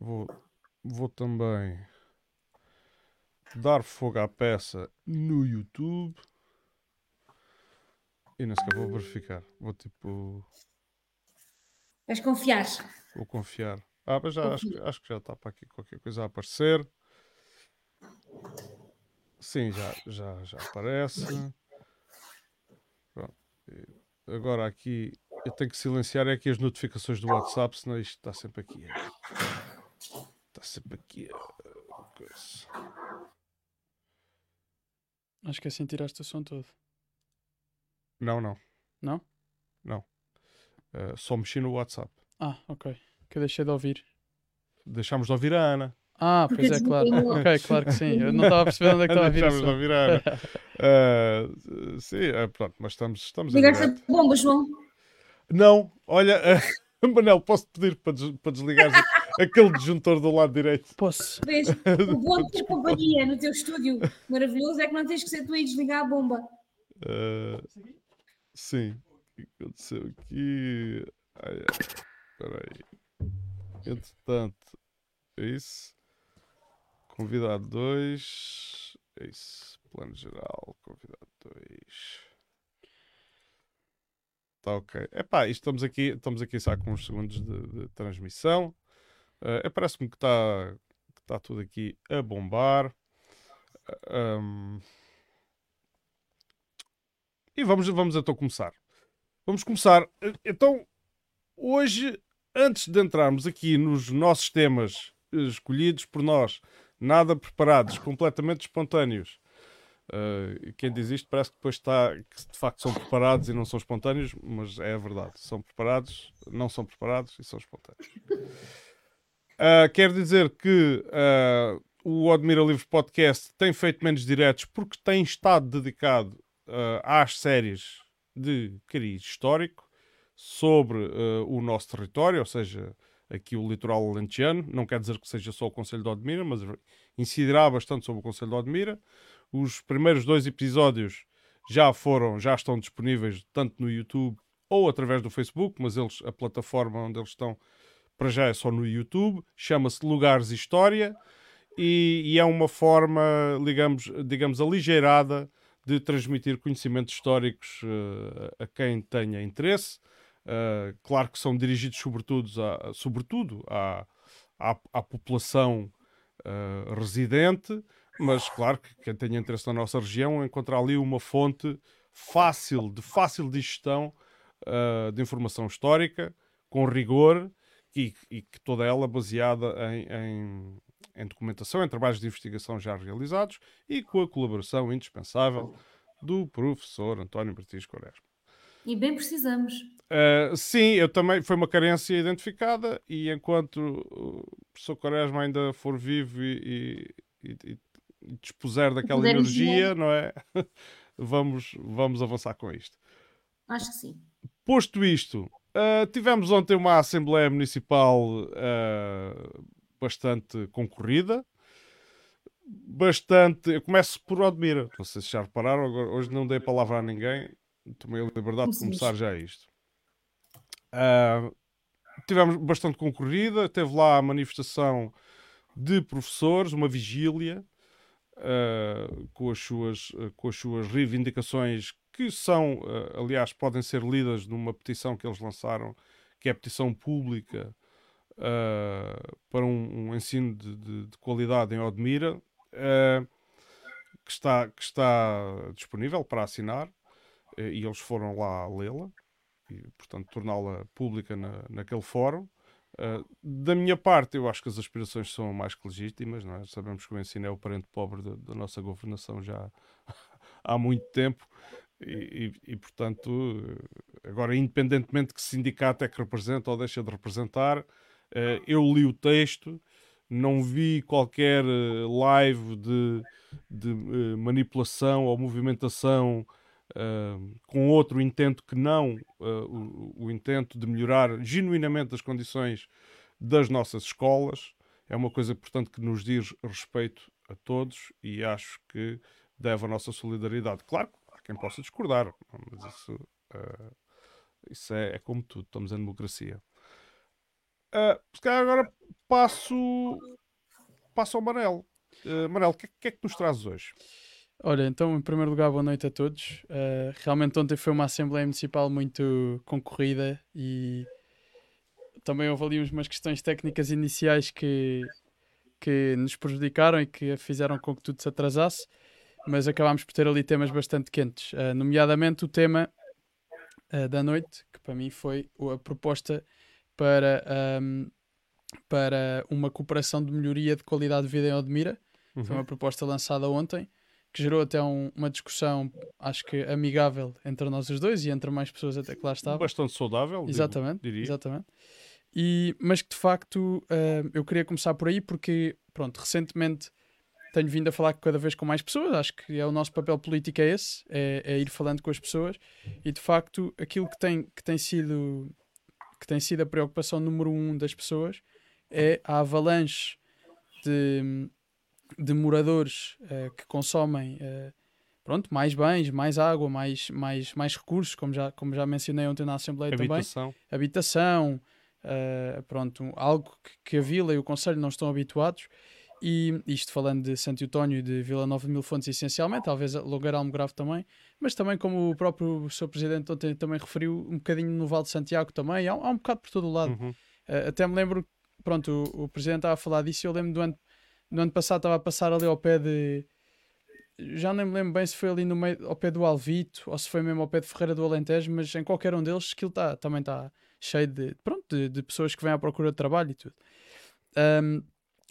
Vou, vou também dar fogo à peça no YouTube. E não sequer vou verificar. Vou tipo. Vais confiar. Vou confiar. Ah, mas já, acho, que- acho que já está para aqui qualquer coisa a aparecer. Sim, já, já, já aparece. Pronto. Agora aqui eu tenho que silenciar é aqui as notificações do WhatsApp, senão isto está sempre aqui. Está sempre aqui. a coisa. Acho que assim tiraste o som todo. Não, não. Não? Eh, só mexi no WhatsApp. Ah, ok. Que eu deixei de ouvir. Deixámos de ouvir a Ana. Ah, Porque pois é, claro. Ok, claro que sim. Eu não estava a perceber onde é que estava a vir Deixámos de ouvir a Ana. Eh, sim, eh, pronto, mas estamos, estamos Ligaste a bomba, João. Não, olha, eh, Manel, posso pedir para, des para desligares aquele disjuntor do lado direito? Posso? Vês? O bom de ter companhia no teu estúdio maravilhoso é que não tens que ser tu aí desligar a bomba. Eh, sim, o que aconteceu aqui? Ai, ai, Espera aí. Entretanto, é isso. Convidado 2. É isso. Plano geral. Convidado 2. Está ok. Epá, isto estamos aqui, estamos aqui só com uns segundos de, de transmissão. É, Parece-me que está que está tudo aqui a bombar. Ahm, e vamos, vamos então começar. Vamos começar. Eh, Então, hoje, antes de entrarmos aqui nos nossos temas escolhidos por nós, nada preparados, completamente espontâneos. Eh, quem diz isto parece que depois está que de facto são preparados e não são espontâneos, mas é a verdade. São preparados, não são preparados e são espontâneos. Ah, quer dizer que ah, o Admira Livros Podcast tem feito menos diretos porque tem estado dedicado ah, às séries de cariz histórico sobre o nosso território, ou seja, aqui o litoral alentejano. Não quer dizer que seja só o Conselho de Odmira, mas incidirá bastante sobre o Conselho de Odmira. Os primeiros dois episódios já foram, já estão disponíveis tanto no YouTube ou através do Facebook, mas eles, a plataforma onde eles estão para já é só no YouTube, chama-se Lugares História e, e é uma forma, digamos, digamos, aligeirada de transmitir conhecimentos históricos eh, a quem tenha interesse. Eh, claro que são dirigidos sobretudo, a, sobretudo à, à, à população eh, residente, mas claro que quem tenha interesse na nossa região encontra ali uma fonte fácil, de fácil digestão de informação histórica, com rigor e, e que toda ela baseada em, em, em documentação, em trabalhos de investigação já realizados e com a colaboração indispensável do professor António Martins Quaresma. E bem precisamos. Uh, sim, eu também foi uma carência identificada e enquanto o professor Quaresma ainda for vivo e, e, e- e dispuser daquela energia, não é? vamos, vamos avançar com isto. Acho que sim. Posto isto, uh, tivemos ontem uma Assembleia Municipal uh, bastante concorrida. Bastante. Eu começo por Odmira. Não sei se já repararam, agora, hoje não dei a palavra a ninguém. Tomei a liberdade de começar já isto. Uh, tivemos bastante concorrida. Teve lá a manifestação de professores, uma vigília. uh, com, as suas, uh, com as suas reivindicações que são, uh, aliás, podem ser lidas numa petição que eles lançaram, que é a petição pública uh, para um, um ensino de, de- de qualidade em Odmira, uh, que, está, que está disponível para assinar, uh, e eles foram lá lê-la, e, portanto, torná-la pública na, naquele fórum. Da minha parte, eu acho que as aspirações são mais que legítimas, é? Sabemos que o ensino é o parente pobre da nossa governação já há muito tempo e, e- portanto, agora, independentemente de que sindicato é que representa ou deixa de representar, eh, eu li o texto, não vi qualquer eh, live de, de, eh, manipulação ou movimentação eh, com outro intento que não eh, o, o intento de melhorar genuinamente as condições das nossas escolas. É uma coisa, portanto, que nos diz respeito a todos e acho que deve a nossa solidariedade. Claro que quem possa discordar, mas isso, eh, isso é, é como tudo, estamos em democracia. Calhar agora passo, passo ao Manel. Uh, Manel, o que, que, é que nos trazes hoje? Olha, então, em primeiro lugar, boa noite a todos. Uh, realmente, ontem foi uma Assembleia Municipal muito concorrida e também houve ali umas questões técnicas iniciais que, que nos prejudicaram e que fizeram com que tudo se atrasasse, mas acabámos por ter ali temas bastante quentes, uh, nomeadamente o tema uh, da noite, que para mim foi a proposta para, um, para uma cooperação de melhoria de qualidade de vida em Odmira. Uhum. Foi uma proposta lançada ontem que gerou até um, uma discussão, acho que amigável entre nós os dois e entre mais pessoas até que lá estavam. Bastante saudável, exatamente, diria. Exatamente. E, mas que de facto uh, eu queria começar por aí porque, pronto, recentemente tenho vindo a falar cada vez com mais pessoas, acho que é o nosso papel político é esse, é, é ir falando com as pessoas e de facto aquilo que tem, que tem sido que tem sido a preocupação número um das pessoas é a avalanche de, de moradores uh, que consomem uh, pronto, mais bens, mais água, mais, mais, mais recursos, como já, como já mencionei ontem na Assembleia Habitação. também. Habitação. Uh, pronto, algo que, que, a Vila e o Conselho não estão habituados. E isto falando de Santo Eutónio e de Vila Nova de Mil Fontes, essencialmente, talvez Logar Almograve também, mas também, como o próprio Sr. Presidente ontem também referiu, um bocadinho no Val de Santiago também, há, há um bocado por todo o lado. Uhum. Uh, até me lembro, pronto, o, o Presidente estava a falar disso e eu lembro do ano no ano passado estava a passar ali ao pé de. Já nem me lembro bem se foi ali no meio, ao pé do Alvito ou se foi mesmo ao pé de Ferreira do Alentejo, mas em qualquer um deles aquilo tá, também está cheio de, pronto, de, de, pessoas que vêm à procura de trabalho e tudo. Um,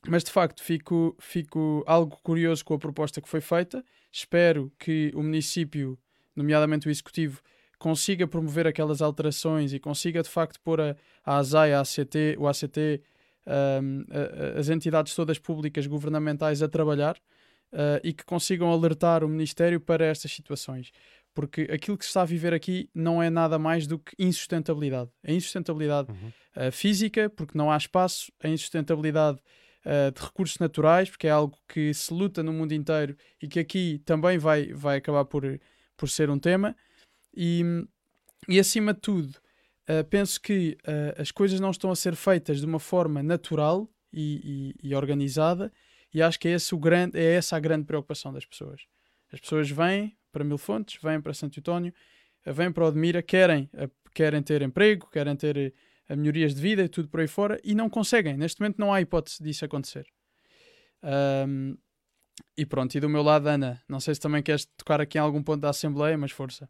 mas de facto fico, fico algo curioso com a proposta que foi feita. Espero que o município, nomeadamente o executivo, consiga promover aquelas alterações e consiga de facto pôr a, a ASAI, a ACT, o ACT um, as entidades todas públicas governamentais a trabalhar uh, e que consigam alertar o Ministério para estas situações. Porque aquilo que se está a viver aqui não é nada mais do que insustentabilidade. A insustentabilidade uhum. uh, física, porque não há espaço, a insustentabilidade uh, de recursos naturais, porque é algo que se luta no mundo inteiro e que aqui também vai, vai acabar por, por ser um tema. E, e acima de tudo, Uh, penso que uh, as coisas não estão a ser feitas de uma forma natural e, e, e, organizada, e acho que é, esse o grande, é essa a grande preocupação das pessoas. As pessoas vêm para Mil Fontes, vêm para Santo António, vêm para Odmira, querem, querem ter emprego, querem ter melhorias de vida e tudo por aí fora, e não conseguem. Neste momento não há hipótese disso acontecer. Um, e pronto, e do meu lado, Ana, não sei se também queres tocar aqui em algum ponto da Assembleia, mas força.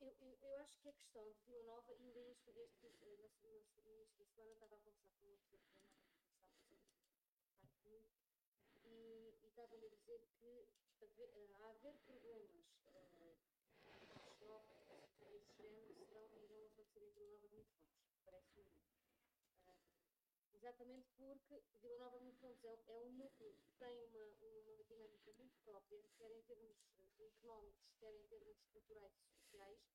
eu, eu, eu, acho que a questão de Vila Nova, ainda este, este, no início da semana estava a conversar com uma pessoa que não parte de mim, e, e estava a dizer que a haver problemas uh, novos desse género serão, irão acontecer em Vila Nova de muito fortes, parece-me uh, exatamente porque Vila Nova de Muito Fontes é, é um núcleo que tem uma, uma dinâmica muito própria, quer em termos económicos, quer em termos culturais e sociais,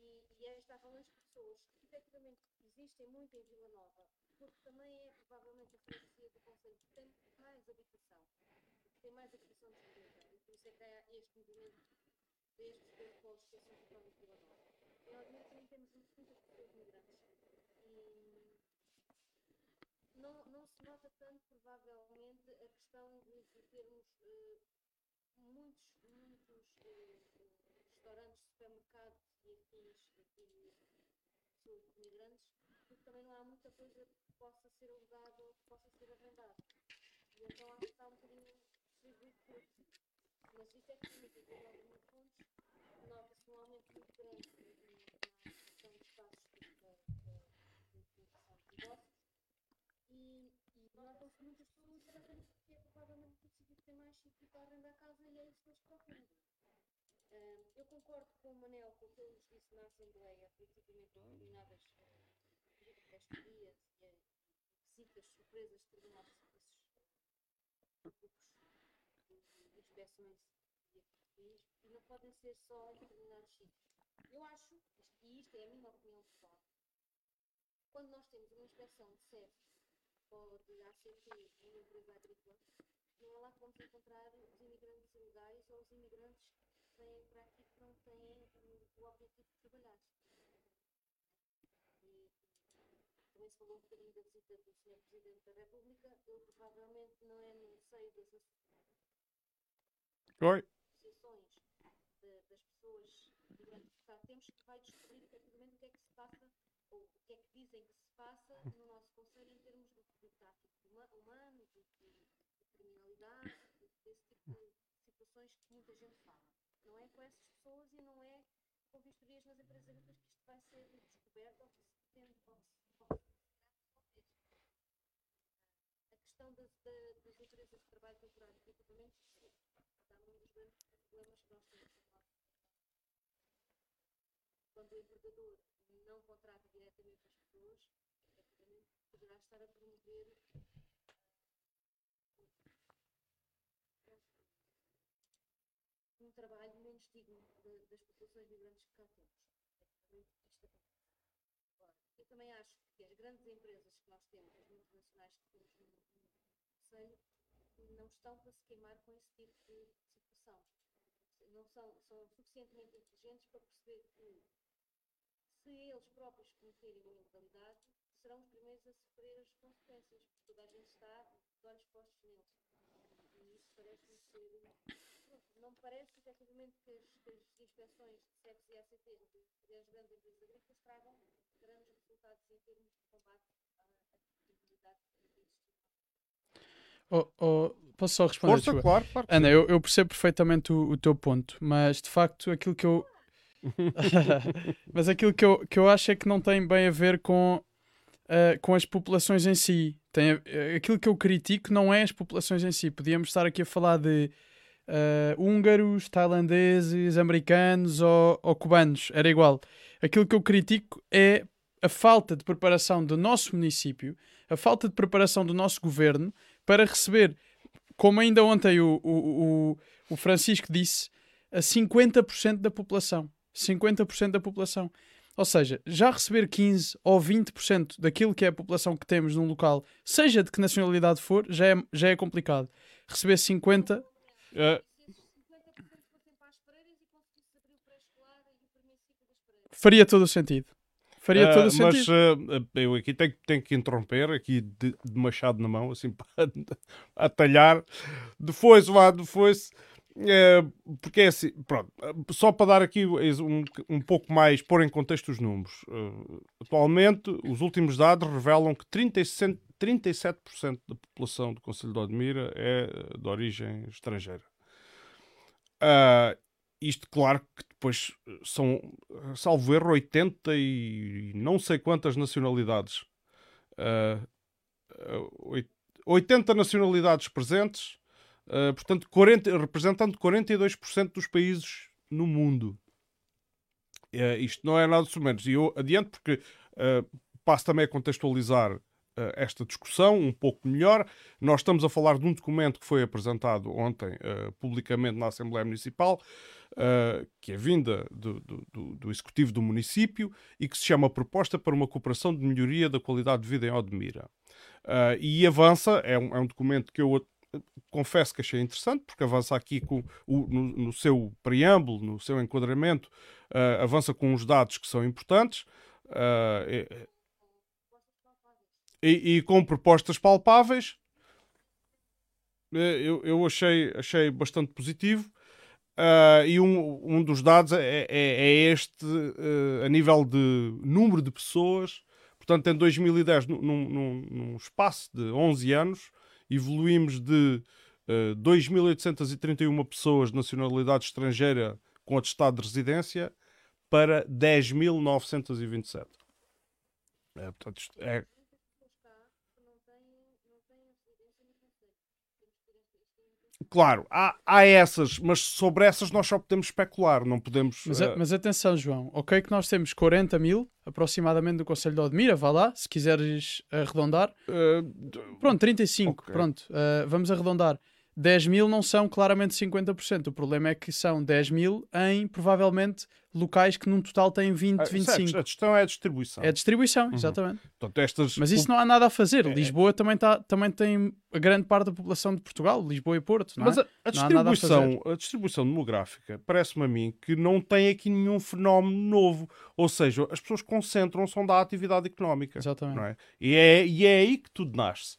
e, e esta avalanche de pessoas que efetivamente existem muito em Vila Nova, porque também é provavelmente a freguesia do Conselho que tem mais habitação, que tem mais habitação disponível, e por isso é que há este movimento destes dois polos que são de Vila Nova. E nós também temos muitas pessoas migrantes. E não, não se nota tanto, provavelmente, a questão de, de termos uh, muitos, muitos uh, restaurantes, supermercados migrantes, porque também não há muita coisa que possa ser alugada ou que possa ser arrendada. E então acho que está um bocadinho distribuído por aqui. Mas isto é que significa que nós, no fundo, nota-se um aumento muito grande na questão de espaços da implantação de negócios. E, e notam-se muitas pessoas que porque é provavelmente o sítio que tem mais sítio para arrendar casa e é isso que eles procuram. Eu concordo com o Manel com o que ele nos disse na Assembleia, principalmente determinadas categorias e eh, visitas surpresas de determinados esses grupos de, de inspeções e e não podem ser só em determinados sítios. Eu acho, e isto é a minha opinião pessoal, quando nós temos uma inspeção de CEF ou de ACT numa empresa agrícola, não é lá que vamos encontrar os imigrantes ilegais ou os imigrantes que vêm para aqui que não têm o, o objetivo de trabalhar. E também se falou um bocadinho da visita do Sr. Presidente da República, ele provavelmente não é no seio das associações de- das pessoas migrantes que cá temos que vai descobrir efetivamente o que é que se passa ou o que é que dizem que se passa no nosso Conselho em termos de, de tráfico huma- humano, de, de- de criminalidade, de- desse tipo de situações que muita gente fala. Não é com essas pessoas e não é com vistorias nas empresas agrícolas que isto vai ser descoberto ou que se pretende ou se. A questão das, da- das empresas de trabalho temporário de equipamentos está num dos grandes problemas que nós temos quando o empregador não contrata diretamente as pessoas, efetivamente poderá estar a promover um trabalho menos digno de- das populações migrantes que cá temos. Acontece. Agora, eu também acho que as grandes empresas que nós temos, as multinacionais que temos no Conselho, não estão para se queimar com esse tipo de situação. Não são, são suficientemente inteligentes para perceber que se eles próprios cometerem uma ilegalidade, serão os primeiros a sofrer as consequências, porque toda a gente está de olhos postos neles. E isso parece-me ser. Não me parece efetivamente que as, que as inspeções de SEPs e ACT das grandes empresas agrícolas tragam grandes resultados em termos de combate à criminalidade. Oh, oh, posso só responder? Força, desculpa? claro, Ana, eu, eu percebo perfeitamente o, o teu ponto, mas de facto aquilo que eu. mas aquilo que eu, que eu acho é que não tem bem a ver com, ah, com as populações em si. Tem a- eh, aquilo que eu critico não é as populações em si. Podíamos estar aqui a falar de ah, húngaros, tailandeses, americanos ou, ou cubanos. Era igual. Aquilo que eu critico é a falta de preparação do nosso município, a falta de preparação do nosso governo para receber, como ainda ontem o, o, o, o Francisco disse, a 50% da população. 50% da população. Ou seja, já receber 15 ou 20% daquilo que é a população que temos num local, seja de que nacionalidade for, já é, já é complicado. Receber 50, Eh, Se esses 50% fossem para as freiras conseguisse abrir o pré-escolar o primeiro ciclo das freiras. faria todo o sentido. Faria Ah, todo o mas sentido. ah, eu aqui tenho, tenho que interromper, aqui de, de machado na mão, assim, para atalhar. De foice, vá, de foice. Eh, porque é assim, pronto, só para dar aqui um, um pouco mais, pôr em contexto os números. Ah, atualmente, os últimos dados revelam que 37%, 37% da população do Conselho de Odmira é eh, de origem estrangeira. Ah, isto, claro, que depois eh, são, eh, salvo erro, 80 e não sei quantas nacionalidades. Ah, ah, oit- 80 nacionalidades presentes, ah, portanto, 40, representando 42% dos países no mundo. Eh, isto não é nada de menos. E eu adianto porque ah, passo também a contextualizar ah, esta discussão um pouco melhor. Nós estamos a falar de um documento que foi apresentado ontem ah, publicamente na Assembleia Municipal, ah, que é vinda do, do- do- Executivo do município e que se chama Proposta para uma Cooperação de Melhoria da Qualidade de Vida em Odmira. Ah, e avança, é um, é um documento que eu eh, confesso que achei interessante, porque avança aqui com o- no, no seu preâmbulo, no seu enquadramento, ah, avança com os dados que são importantes. ah, e- e, com propostas palpáveis. Eh, Eu, eu achei, achei bastante positivo. Ah, e um, um dos dados é, é- é este, eh, a nível de número de pessoas. Portanto, em 2010, num, num- num- espaço de 11 anos, evoluímos de eh, 2.831 pessoas de nacionalidade estrangeira com atestado de residência para 10.927. É, portanto, isto é, pessoas cá que não têm, não têm residência claro, há, há essas, mas sobre essas nós só podemos especular, não podemos. Mas, eh, a- mas atenção, João. Ok, que nós temos 40 mil aproximadamente do Conselho de Odmira, vá lá, se quiseres arredondar. eh, Pronto, 35, Ok. pronto, uh, vamos arredondar. 10 mil não são claramente 50%. O problema é que são 10 mil em provavelmente locais que num total têm 20, ah, 25. certo, a questão é a distribuição. É distribuição, exatamente. Portanto, estas, Mas isso não há nada a fazer. É. Lisboa também, tá, também tem a grande parte da população de Portugal, Lisboa e Porto, não é? Mas a, a nada a distribuição, a, distribuição demográfica parece-me a mim que não tem aqui nenhum fenómeno novo. Ou seja, as pessoas concentram-se onde há atividade económica. Exatamente. é? E, é, e é aí que tudo nasce.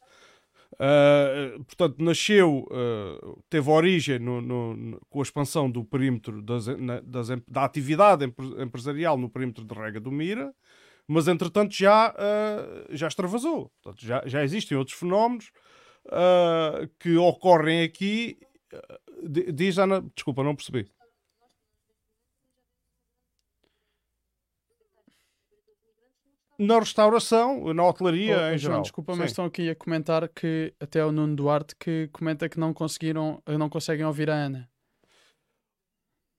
Ah, portanto, nasceu, ah, teve origem no- no- no- com a expansão do perímetro das, na- das da atividade empre- empresarial no perímetro de Rega do Mira, mas entretanto já, ah, já extravasou. Portanto, já, já existem outros fenómenos que ocorrem aqui. Di- Diz Ana, desculpa, não percebi. Na restauração, na hotelaria, Oh, em João, geral. desculpa, Sim. mas estão aqui a comentar que até o Nuno Duarte que comenta que não conseguiram, não conseguem ouvir a Ana.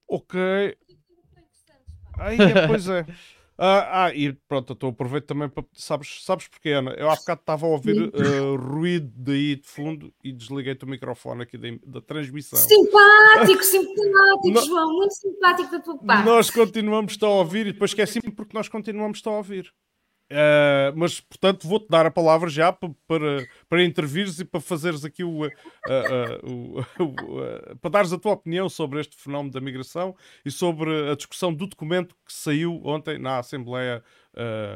Ok. Aí, é, pois é. Ah, ah, e pronto, eu aproveito também para. Sabes, sabes porquê, Ana? Eu há bocado estava a ouvir ah, ruído daí de fundo e desliguei-te o microfone aqui da, da transmissão. Simpático, simpático, Não- João, muito simpático da tua parte. Nós continuamos a ouvir e depois esqueci-me porque nós continuamos a ouvir. Ah, mas, portanto, vou-te dar a palavra já pa- para, para intervires e para fazeres aqui o, o, ah, para dares a tua opinião sobre este fenómeno da migração e sobre a discussão do documento que saiu ontem na Assembleia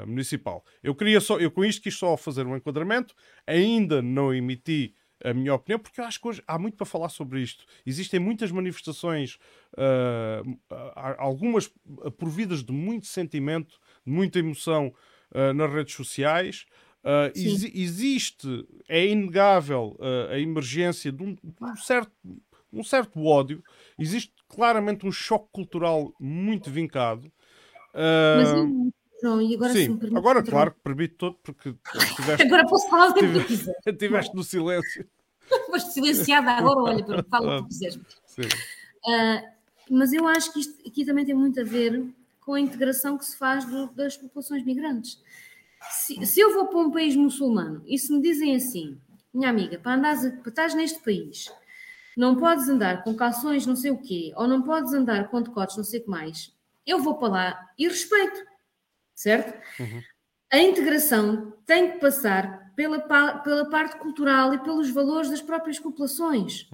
Municipal. Eu queria só, eu com isto quis só fazer um enquadramento, ainda não emiti a minha opinião, porque eu acho que hoje há muito para falar sobre isto. Existem muitas manifestações, algumas providas de muito sentimento, de muita emoção ah, nas redes sociais. Ah, Sim. exi- existe, é inegável ah, a emergência de um, de um certo, um certo ódio. Existe claramente um choque cultural muito vincado. Mas eu, João, e agora sim, permite agora, claro, que permite todo, porque estiveste, Agora posso falar o que eu quiser. estiveste no silêncio. Foste silenciada agora, olha, para fala o que quiseres. Sim. Ah, mas eu acho que isto aqui também tem muito a ver com a integração que se faz do- das populações migrantes. Se, se eu vou para um país muçulmano e se me dizem assim, minha amiga, para andares, para estás neste país, não podes andar com calções não sei o quê, ou não podes andar com decotes não sei o que mais, eu vou para lá e respeito, certo? A integração tem que passar pela, pela parte cultural e pelos valores das próprias populações.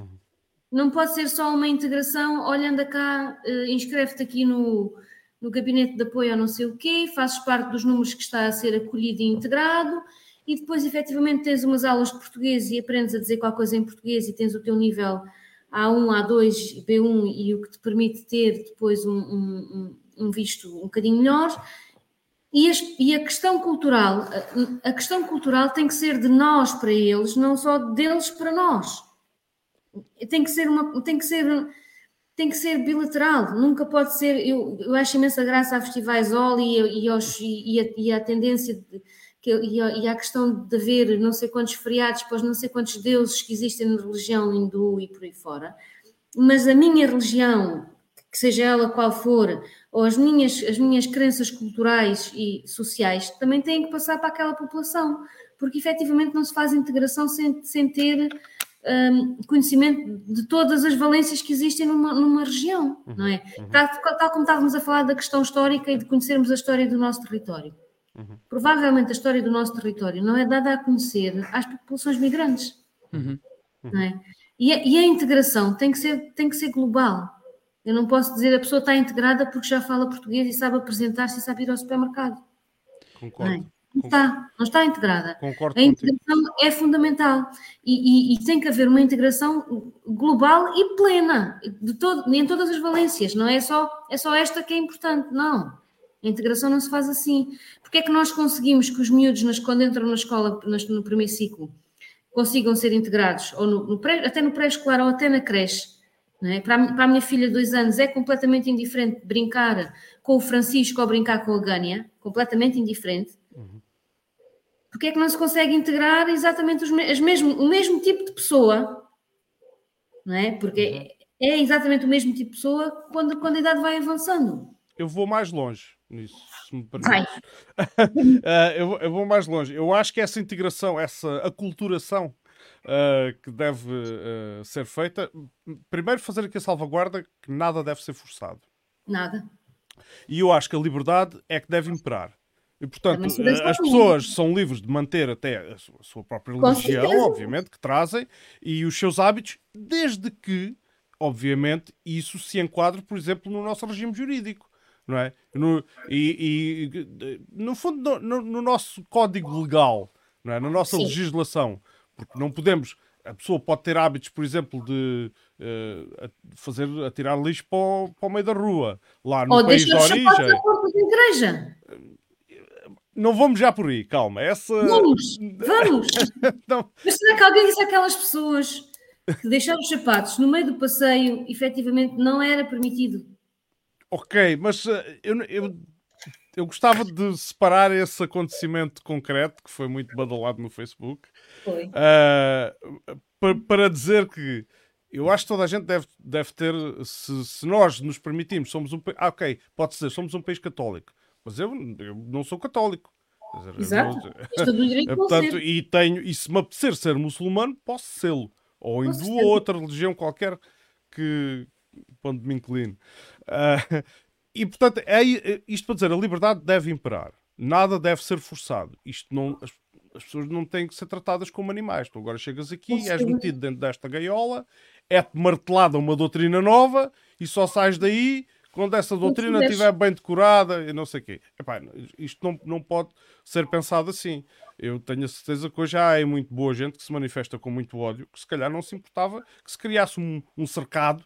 Não pode ser só uma integração, olha, anda cá, eh, inscreve-te aqui no, no gabinete de apoio a não sei o quê, fazes parte dos números que está a ser acolhido e integrado, e depois efetivamente tens umas aulas de português e aprendes a dizer qualquer coisa em português e tens o teu nível A1, A2, B1 e o que te permite ter depois um, um- um- visto um bocadinho melhor. E, as- e a questão cultural, a, a questão cultural tem que ser de nós para eles, não só deles para nós. Tem que ser uma, tem que ser, tem que ser bilateral. Nunca pode ser. Eu, eu acho imensa graça a festivais OL e, e, e, a, e a tendência de, que, e, a, questão de haver não sei quantos feriados os não sei quantos deuses que existem na religião hindu e por aí fora. Mas a minha religião, que seja ela qual for, ou as minhas, as minhas crenças culturais e sociais, também têm que passar para aquela população, porque efetivamente não se faz integração sem, sem ter hum, conhecimento de todas as valências que existem numa, numa região, não é? Tal, tal como estávamos a falar da questão histórica e de conhecermos a história do nosso território. Provavelmente a história do nosso território não é dada a conhecer às populações migrantes. Uhum. Não é? e, a, e a integração tem que, ser, tem que ser global. Eu não posso dizer a pessoa está integrada porque já fala português e sabe apresentar-se e sabe ir ao supermercado. Concordo. Não está, não está integrada. Concordo A contigo. integração é fundamental e, e- e tem que haver uma integração global e plena de todo, em todas as valências. Não é só, é só esta que é importante, não. A integração não se faz assim. Porque é que nós conseguimos que os miúdos, nas- quando entram na escola nas- no primeiro ciclo, consigam ser integrados, ou no, no pré- até no pré-escolar ou até na creche? é? Para, a, para a minha filha de dois anos é completamente indiferente brincar com o Francisco ou brincar com a Gânia, completamente indiferente. Porque é que não se consegue integrar exatamente os as mesmo, o mesmo tipo de pessoa não é? Porque é, é exatamente o mesmo tipo de pessoa quando, quando a idade vai avançando. Eu vou mais longe nisso, se me Vai. permites. Ah, eu, vou- eu vou mais longe. Eu acho que essa integração, essa aculturação ah, que deve ah, ser feita, primeiro fazer aqui a salvaguarda que nada deve ser forçado. Nada. E eu acho que a liberdade é que deve imperar. E, portanto, as pessoas são livres de manter até a su- a sua própria religião, obviamente, que trazem, e os seus hábitos, desde que, obviamente, isso se enquadre, por exemplo, no nosso regime jurídico. Não é? no, e, e, no fundo, no, no- no nosso código legal, não é? na nossa Sim. legislação. Porque não podemos. A pessoa pode ter hábitos, por exemplo, de a- fazer, atirar lixo para o, para o meio da rua, lá no Ou país de origem. na porta da igreja. Não vamos já por aí, calma. Essa. Vamos, vamos. Não, Mas será que alguém disse àquelas pessoas que deixar os sapatos no meio do passeio efetivamente não era permitido? ok, mas eh, eu, eu, eu gostava de separar esse acontecimento concreto, que foi muito badalado no Facebook, Foi. ah, pa- para dizer que eu acho que toda a gente deve, deve ter, se, se nós nos permitimos, somos um país. Ah, ok, pode ser, somos um país católico, mas eu, eu não sou católico. Dizer, Exato. não- é É, portanto, e tenho, e se me apetecer ser muçulmano, posso sê-lo. Ou hindu ou outra religião qualquer que onde me incline. Ah, e portanto, é, isto para dizer, a liberdade deve imperar. Nada deve ser forçado. Isto não, as, as pessoas não têm que ser tratadas como animais. Tu agora chegas aqui, és metido dentro desta gaiola, é-te martelada uma doutrina nova e só sais daí quando essa doutrina estiver bem decorada e não sei o quê. Epá, isto não, não pode ser pensado assim. Eu tenho a certeza que hoje há muito boa gente que se manifesta com muito ódio, que se calhar não se importava que se criasse um, um cercado,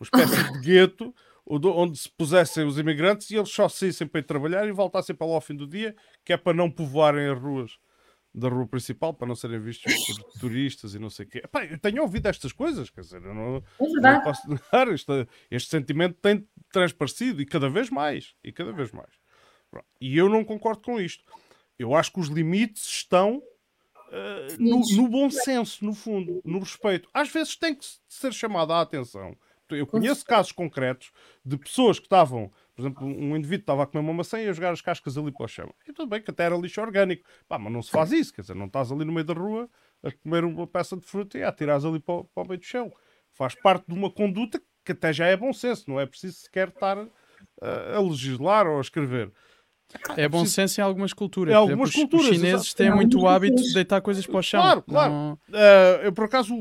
uma espécie de gueto, onde- onde se pusessem os imigrantes e eles só saíssem para ir trabalhar e voltassem para lá ao fim do dia, que é para não povoarem as ruas da rua principal, para não serem vistos por turistas e não sei o quê. Epá, eu tenho ouvido estas coisas, quer dizer, eu não, É não posso negar, este, este sentimento tem transparecido e cada vez mais, e cada vez mais. E eu não concordo com isto. Eu acho que os limites estão eh, no, no bom senso, no fundo, no respeito. Às vezes tem que ser chamada a atenção. Eu conheço casos concretos de pessoas que estavam, por exemplo, um indivíduo estava a comer uma maçã e a jogar as cascas ali para o chão. E tudo bem que até era lixo orgânico. Pá, mas não se faz isso, quer dizer, não estás ali no meio da rua a comer uma peça de fruta e a atirar ali para, o- para o meio do chão. Faz parte de uma conduta que até já é bom senso, não é preciso sequer estar eh, a legislar ou a escrever. É bom senso em algumas culturas. Em algumas exemplo, os- culturas, Os chineses exato. têm muito o hábito de deitar coisas para o chão. Claro, claro. Não- Eh, eu, por acaso,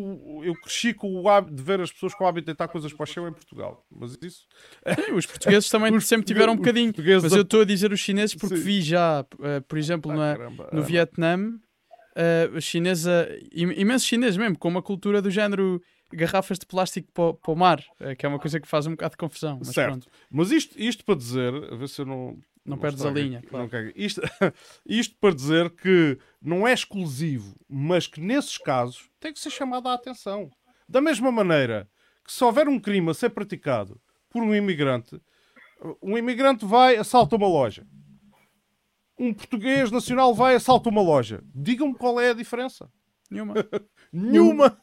eu cresci com o hábito de ver as pessoas com o hábito de deitar coisas para o chão em Portugal. Mas isso. Sim, os portugueses também Os sempre tiveram um bocadinho. portugueses Mas eu estou a dizer os chineses porque Sim. vi já, eh, por exemplo, Ah, na- no ah, Vietnã, chineses, eh, im- imensos chineses mesmo, com uma cultura do género garrafas de plástico para, o- para o mar, que é uma coisa que faz um bocado de confusão. Mas certo. pronto, Mas isto, isto para dizer, a ver se eu não. Não perdes a linha. aqui, claro. Isto, isto para dizer que não é exclusivo, mas que nesses casos tem que ser chamada a atenção. Da mesma maneira que se houver um crime a ser praticado por um imigrante, um imigrante vai, assalta uma loja. Um português nacional vai, assalta uma loja. Digam-me qual é a diferença. Nenhuma. Nenhuma.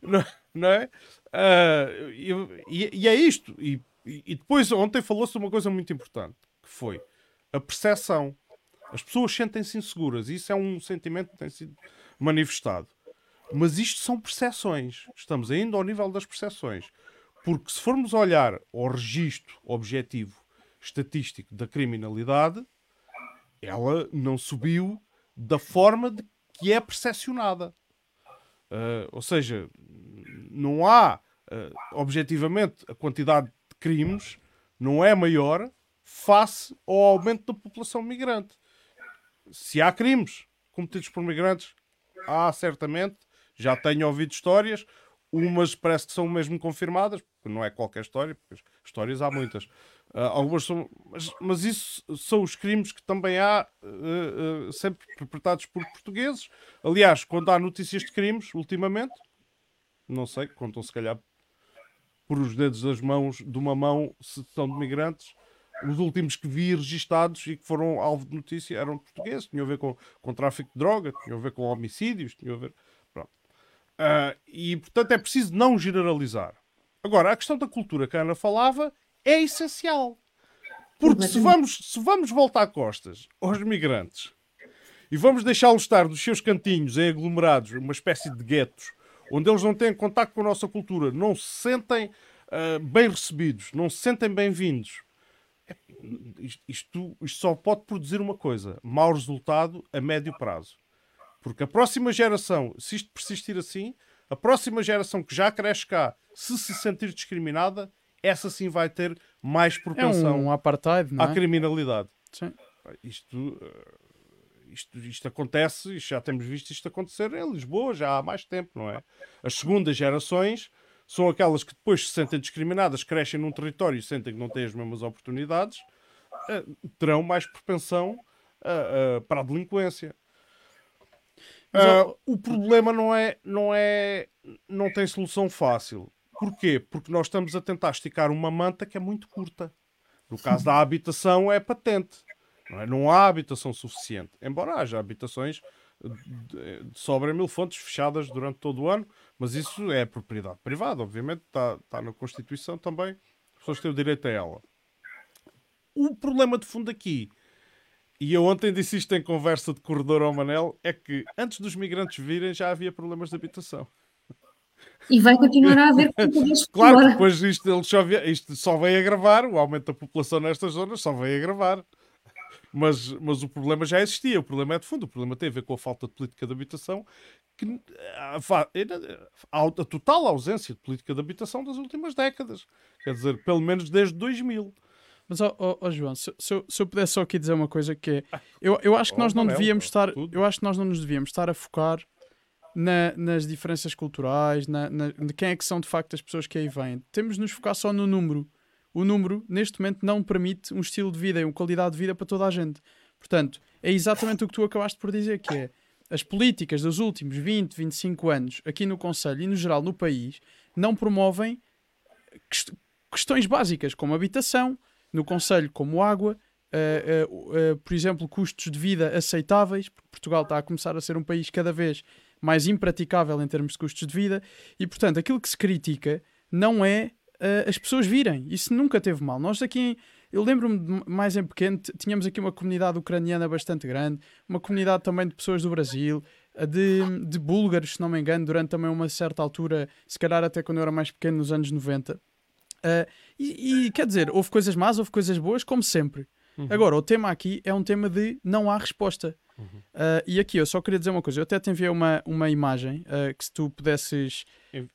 Não, não é? Ah, e, e- é isto. E, e- e depois, ontem falou-se de uma coisa muito importante, que foi a percepção. As pessoas sentem-se inseguras. E isso é um sentimento que tem sido manifestado. Mas isto são percepções. Estamos ainda ao nível das percepções. Porque se formos olhar ao registro objetivo estatístico da criminalidade, ela não subiu da forma de que é percepcionada. Uh, ou seja, não há, uh, objetivamente, a quantidade de crimes não é maior face ao aumento da população migrante. Se há crimes cometidos por migrantes, há certamente, já tenho ouvido histórias, umas parece que são mesmo confirmadas, porque não é qualquer história, porque histórias há muitas. Ah, algumas são, mas, mas isso são os crimes que também há ah, ah, sempre perpetrados por portugueses. Aliás, quando há notícias de crimes, ultimamente, não sei, contam se calhar por os dedos das mãos de uma mão se são de migrantes. Os últimos que vi registados e que foram alvo de notícia eram portugueses, tinham a ver com, com tráfico de droga, tinham a ver com homicídios, tinham a ver. Pronto. Ah, e, portanto, é preciso não generalizar. Agora, a questão da cultura que a Ana falava é essencial. Porque se vamos, se vamos voltar costas aos migrantes e vamos deixá-los estar nos seus cantinhos, em aglomerados, uma espécie de guetos, onde eles não têm contato com a nossa cultura, não se sentem ah, bem recebidos, não se sentem bem-vindos, isto, isto, só pode produzir uma coisa: mau resultado a médio prazo. Porque a próxima geração, se isto persistir assim, a próxima geração que já cresce cá, se se sentir discriminada, essa sim vai ter mais É propensão um apartheid, não à é? criminalidade. Sim. Isto, eh, isto, isto acontece, já temos visto isto acontecer em Lisboa já há mais tempo, não é? As segundas gerações são aquelas que depois se sentem discriminadas, crescem num território e sentem que não têm as mesmas oportunidades, eh, terão mais propensão eh, eh, para a delinquência. O problema não é, não é, não tem solução fácil. Porquê? Porque nós estamos a tentar esticar uma manta que é muito curta. No caso da habitação é patente. Não, é? não há habitação suficiente. Embora haja habitações de, de sobra mil fontes fechadas durante todo o ano, mas isso é propriedade privada, obviamente, está, está na Constituição também. As pessoas têm o direito a ela. O problema de fundo aqui, e eu ontem disse isto em conversa de corredor ao Manel, é que antes dos migrantes virem já havia problemas de habitação. E vai continuar a haver Claro depois isto, ele só, via- isto só veio agravar, o aumento da população nestas zonas só veio agravar. Mas, mas o problema já existia, o problema é de fundo, o problema tem a ver com a falta de política de habitação, que, a, fa- a, a total ausência de política de habitação das últimas décadas. Quer dizer, pelo menos desde 2000. Mas, ó João, se, se eu, se eu pudesse só aqui dizer uma coisa que é. Eu, eu acho que Oh, nós não Manel, devíamos estar. Eu acho que nós não nos devíamos estar a focar na- nas diferenças culturais, na, na- de quem é que são de facto as pessoas que aí vêm. Temos de nos focar só no número. O número, neste momento, não permite um estilo de vida e uma qualidade de vida para toda a gente. Portanto, é exatamente o que tu acabaste por dizer, que é as políticas dos últimos 20, 25 anos, aqui no Conselho e no geral no país, não promovem quest- questões básicas, como habitação, no Conselho, como água, eh, eh, eh, por exemplo, custos de vida aceitáveis, porque Portugal está a começar a ser um país cada vez mais impraticável em termos de custos de vida, e portanto aquilo que se critica não é eh, as pessoas virem. Isso nunca teve mal. Nós aqui, em- eu lembro-me mais em pequeno, tínhamos aqui uma comunidade ucraniana bastante grande, uma comunidade também de pessoas do Brasil, de, de búlgaros, se não me engano, durante também uma certa altura, se calhar até quando eu era mais pequeno, nos anos 90. Ah, e, e, quer dizer, houve coisas más, houve coisas boas, como sempre. Agora, o tema aqui é um tema de não há resposta. Ah, e aqui eu só queria dizer uma coisa: eu até te enviei uma, uma imagem ah, que se tu pudesses.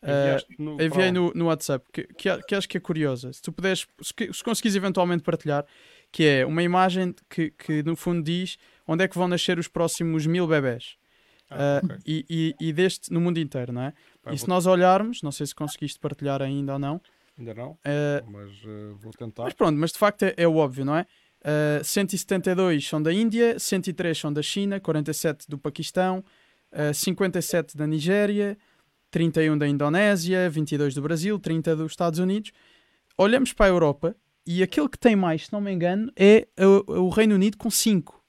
Enviaste no- Enviei no, no WhatsApp, que, que, que acho que é curiosa. Se tu puderes, se, se conseguires eventualmente partilhar, que é uma imagem que, que no fundo diz onde é que vão nascer os próximos mil bebés. Ah, Ah, ok. e, e, e deste no mundo inteiro, não é? E se vou- nós olharmos, não sei se conseguiste partilhar ainda ou não, Ainda não, mas vou tentar. mas pronto, mas de facto é, é óbvio, não é? Uh, 172 são da Índia, 103 são da China, 47 do Paquistão, uh, 57 da Nigéria, 31 da Indonésia, 22 do Brasil, 30 dos Estados Unidos. Olhamos para a Europa e aquele que tem mais, se não me engano, é o, o Reino Unido com 5.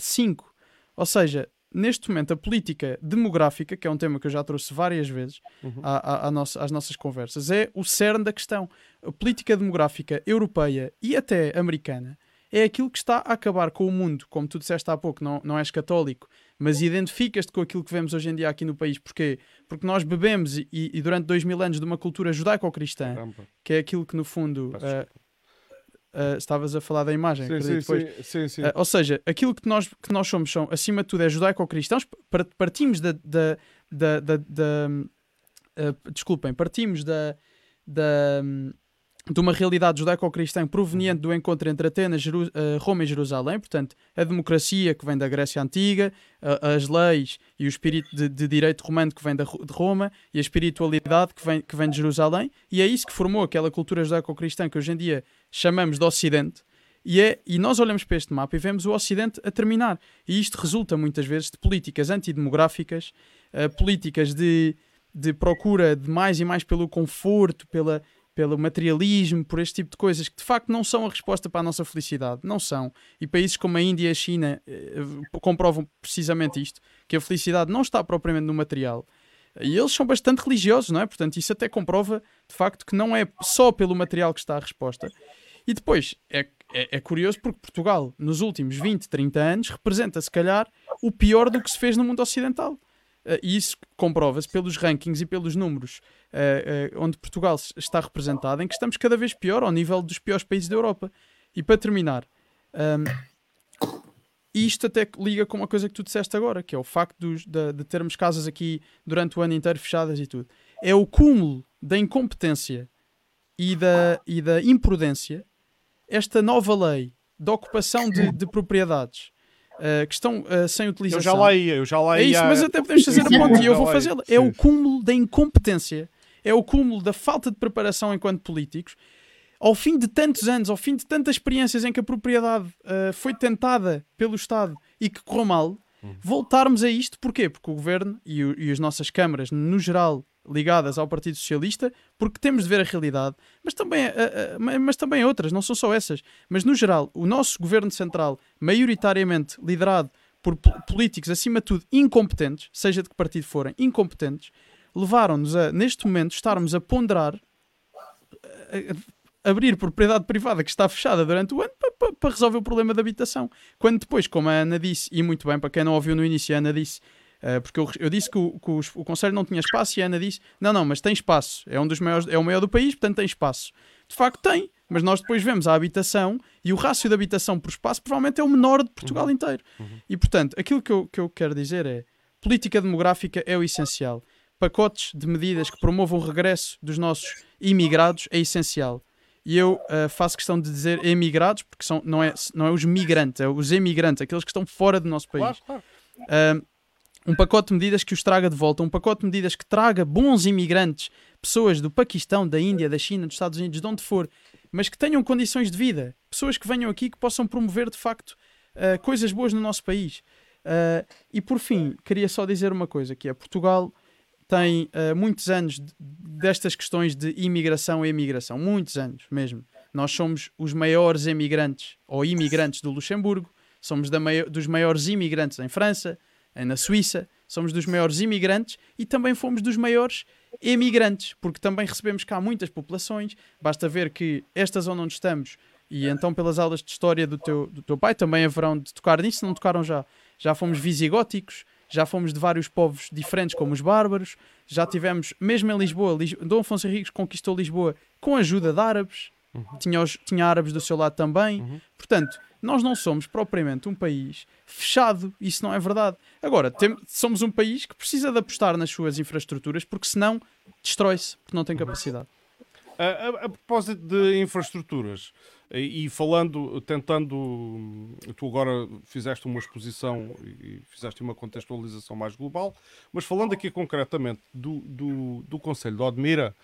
5. Ou seja, neste momento a política demográfica, que é um tema que eu já trouxe várias vezes Uhum. à- à- à nossa- às nossas conversas, é o cerne da questão. A política demográfica europeia e até americana é aquilo que está a acabar com o mundo. Como tu disseste há pouco, não, não és católico, mas identificas-te com aquilo que vemos hoje em dia aqui no país. Porquê? Porque nós bebemos e, e durante dois mil anos de uma cultura judaico-cristã, que é aquilo que no fundo ah, estavas a falar da imagem. Sim, sim, depois. sim, sim. Ah, ou seja, aquilo que nós, que nós somos são, acima de tudo, é judaico-cristãos. Par- Partimos da. da, da, da- da- desculpem, partimos da. da de uma realidade judaico-cristã proveniente do encontro entre Atenas, Jeru- ah, Roma e Jerusalém, portanto, a democracia que vem da Grécia Antiga, as leis e o espírito de, de direito romano que vem da de Roma e a espiritualidade que vem, que vem de Jerusalém, e é isso que formou aquela cultura judaico-cristã que hoje em dia chamamos de Ocidente, e, é, e nós olhamos para este mapa e vemos o Ocidente a terminar. E isto resulta muitas vezes de políticas antidemográficas, eh, políticas de, de procura de mais e mais pelo conforto, pela, pelo materialismo, por este tipo de coisas que de facto não são a resposta para a nossa felicidade. Não são. E países como a Índia e a China eh, comprovam precisamente isto: que a felicidade não está propriamente no material. E eles são bastante religiosos, não é? Portanto, isso até comprova, de facto, que não é só pelo material que está a resposta. E depois, é, é, é curioso porque Portugal, nos últimos 20, 30 anos, representa, se calhar, o pior do que se fez no mundo ocidental. Uh, e isso comprova-se pelos rankings e pelos números uh, uh, onde Portugal está representado, em que estamos cada vez pior ao nível dos piores países da Europa. E para terminar, um, isto até liga com uma coisa que tu disseste agora, que é o facto dos, de, de, termos casas aqui durante o ano inteiro fechadas e tudo. É o cúmulo da incompetência e da, e da imprudência, esta nova lei de ocupação de, de propriedades uh, que estão uh, sem utilização. Eu já lá ia, eu já lá ia. É isso, mas até podemos fazer a ponte e eu vou fazê-la. É o cúmulo da incompetência, é o cúmulo da falta de preparação enquanto políticos ao fim de tantos anos, ao fim de tantas experiências em que a propriedade uh, foi tentada pelo Estado e que correu mal, uhum. voltarmos a isto, porquê? Porque o governo e, o, e as nossas câmaras, no geral, ligadas ao Partido Socialista, porque temos de ver a realidade, mas também, uh, uh, mas também outras, não são só essas. Mas no geral, o nosso governo central, maioritariamente liderado por políticos, acima de tudo, incompetentes, seja de que partido forem, incompetentes, levaram-nos a, neste momento, estarmos a ponderar abrir propriedade privada que está fechada durante o ano para, para, resolver o problema da habitação. Quando depois, como a Ana disse, e muito bem, para quem não ouviu no início, a Ana disse, uh, porque eu, eu, disse que, o, que os, o Conselho não tinha espaço e a Ana disse, não, não, mas tem espaço, é um dos maiores, é o maior do país, portanto tem espaço. De facto tem, mas nós depois vemos a habitação e o rácio de habitação por espaço provavelmente é o menor de Portugal uhum. inteiro. Uhum. E portanto, aquilo que eu, que eu quero dizer é, política demográfica é o essencial. Pacotes de medidas que promovam o regresso dos nossos imigrados é essencial e eu uh, faço questão de dizer emigrados, porque são, não, é, não é os migrantes, é os emigrantes, aqueles que estão fora do nosso país. Claro, claro. Uh, um pacote de medidas que os traga de volta, um pacote de medidas que traga bons imigrantes, pessoas do Paquistão, da Índia, da China, dos Estados Unidos, de onde for, mas que tenham condições de vida, pessoas que venham aqui que possam promover de facto uh, coisas boas no nosso país. Uh, e por fim, queria só dizer uma coisa: que é Portugal tem uh, muitos anos de, destas questões de imigração e emigração, muitos anos mesmo. Nós somos os maiores emigrantes ou imigrantes do Luxemburgo, somos dos maiores imigrantes em França, na Suíça, somos dos maiores imigrantes e também fomos dos maiores emigrantes, porque também recebemos cá muitas populações. Basta ver que esta zona onde estamos, e então pelas aulas de história do teu, do teu pai também haverão de tocar nisso, se não tocaram já. Já fomos visigóticos, já fomos de vários povos diferentes, como os bárbaros, já tivemos, mesmo em Lisboa, Lis... Dom Afonso Henriques conquistou Lisboa com a ajuda de árabes, uhum. tinha, os... tinha árabes do seu lado também, uhum. portanto, nós não somos propriamente um país fechado, isso não é verdade. Agora, tem... somos um país que precisa de apostar nas suas infraestruturas, porque senão destrói-se, porque não tem capacidade. A, a, a propósito de infraestruturas, e, falando, tentando, tu agora fizeste uma exposição e fizeste uma contextualização mais global, mas falando aqui concretamente do, do, do Conselho de Odmira,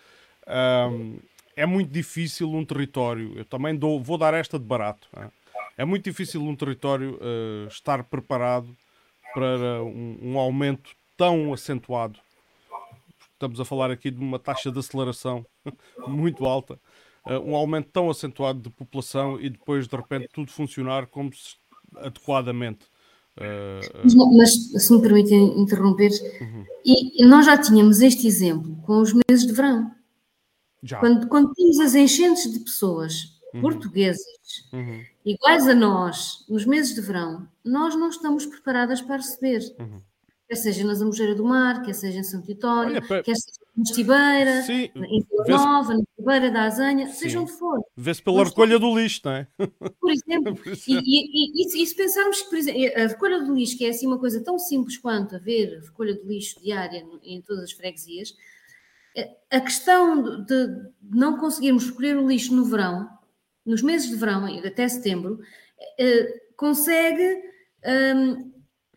um, é muito difícil um território, eu também dou, vou dar esta de barato, é, é muito difícil um território uh, estar preparado para um, um aumento tão acentuado. Estamos a falar aqui de uma taxa de aceleração muito alta uh, um aumento tão acentuado de população e depois de repente tudo funcionar como se, adequadamente. Uh, mas, se me permitem interromper, uhum. e, nós já tínhamos este exemplo com os meses de verão. Já. Quando, quando tínhamos as enchentes de pessoas uhum. portuguesas uhum. iguais a nós nos meses de verão, nós não estamos preparadas para receber. Uhum quer seja na Zambujeira do Mar, quer seja em São Titório, Olha, quer seja em Estibeira, em Vila Nova, na Ribeira da Azanha, Sim. seja onde for. Vê-se pela recolha do lixo, não é? Por exemplo, Por e, e, e, e, se pensarmos que, exemplo, a recolha do lixo, que é assim uma coisa tão simples quanto haver recolha do lixo diária em todas as freguesias, a questão de não conseguirmos recolher o lixo no verão, nos meses de verão, até setembro, eh, consegue um,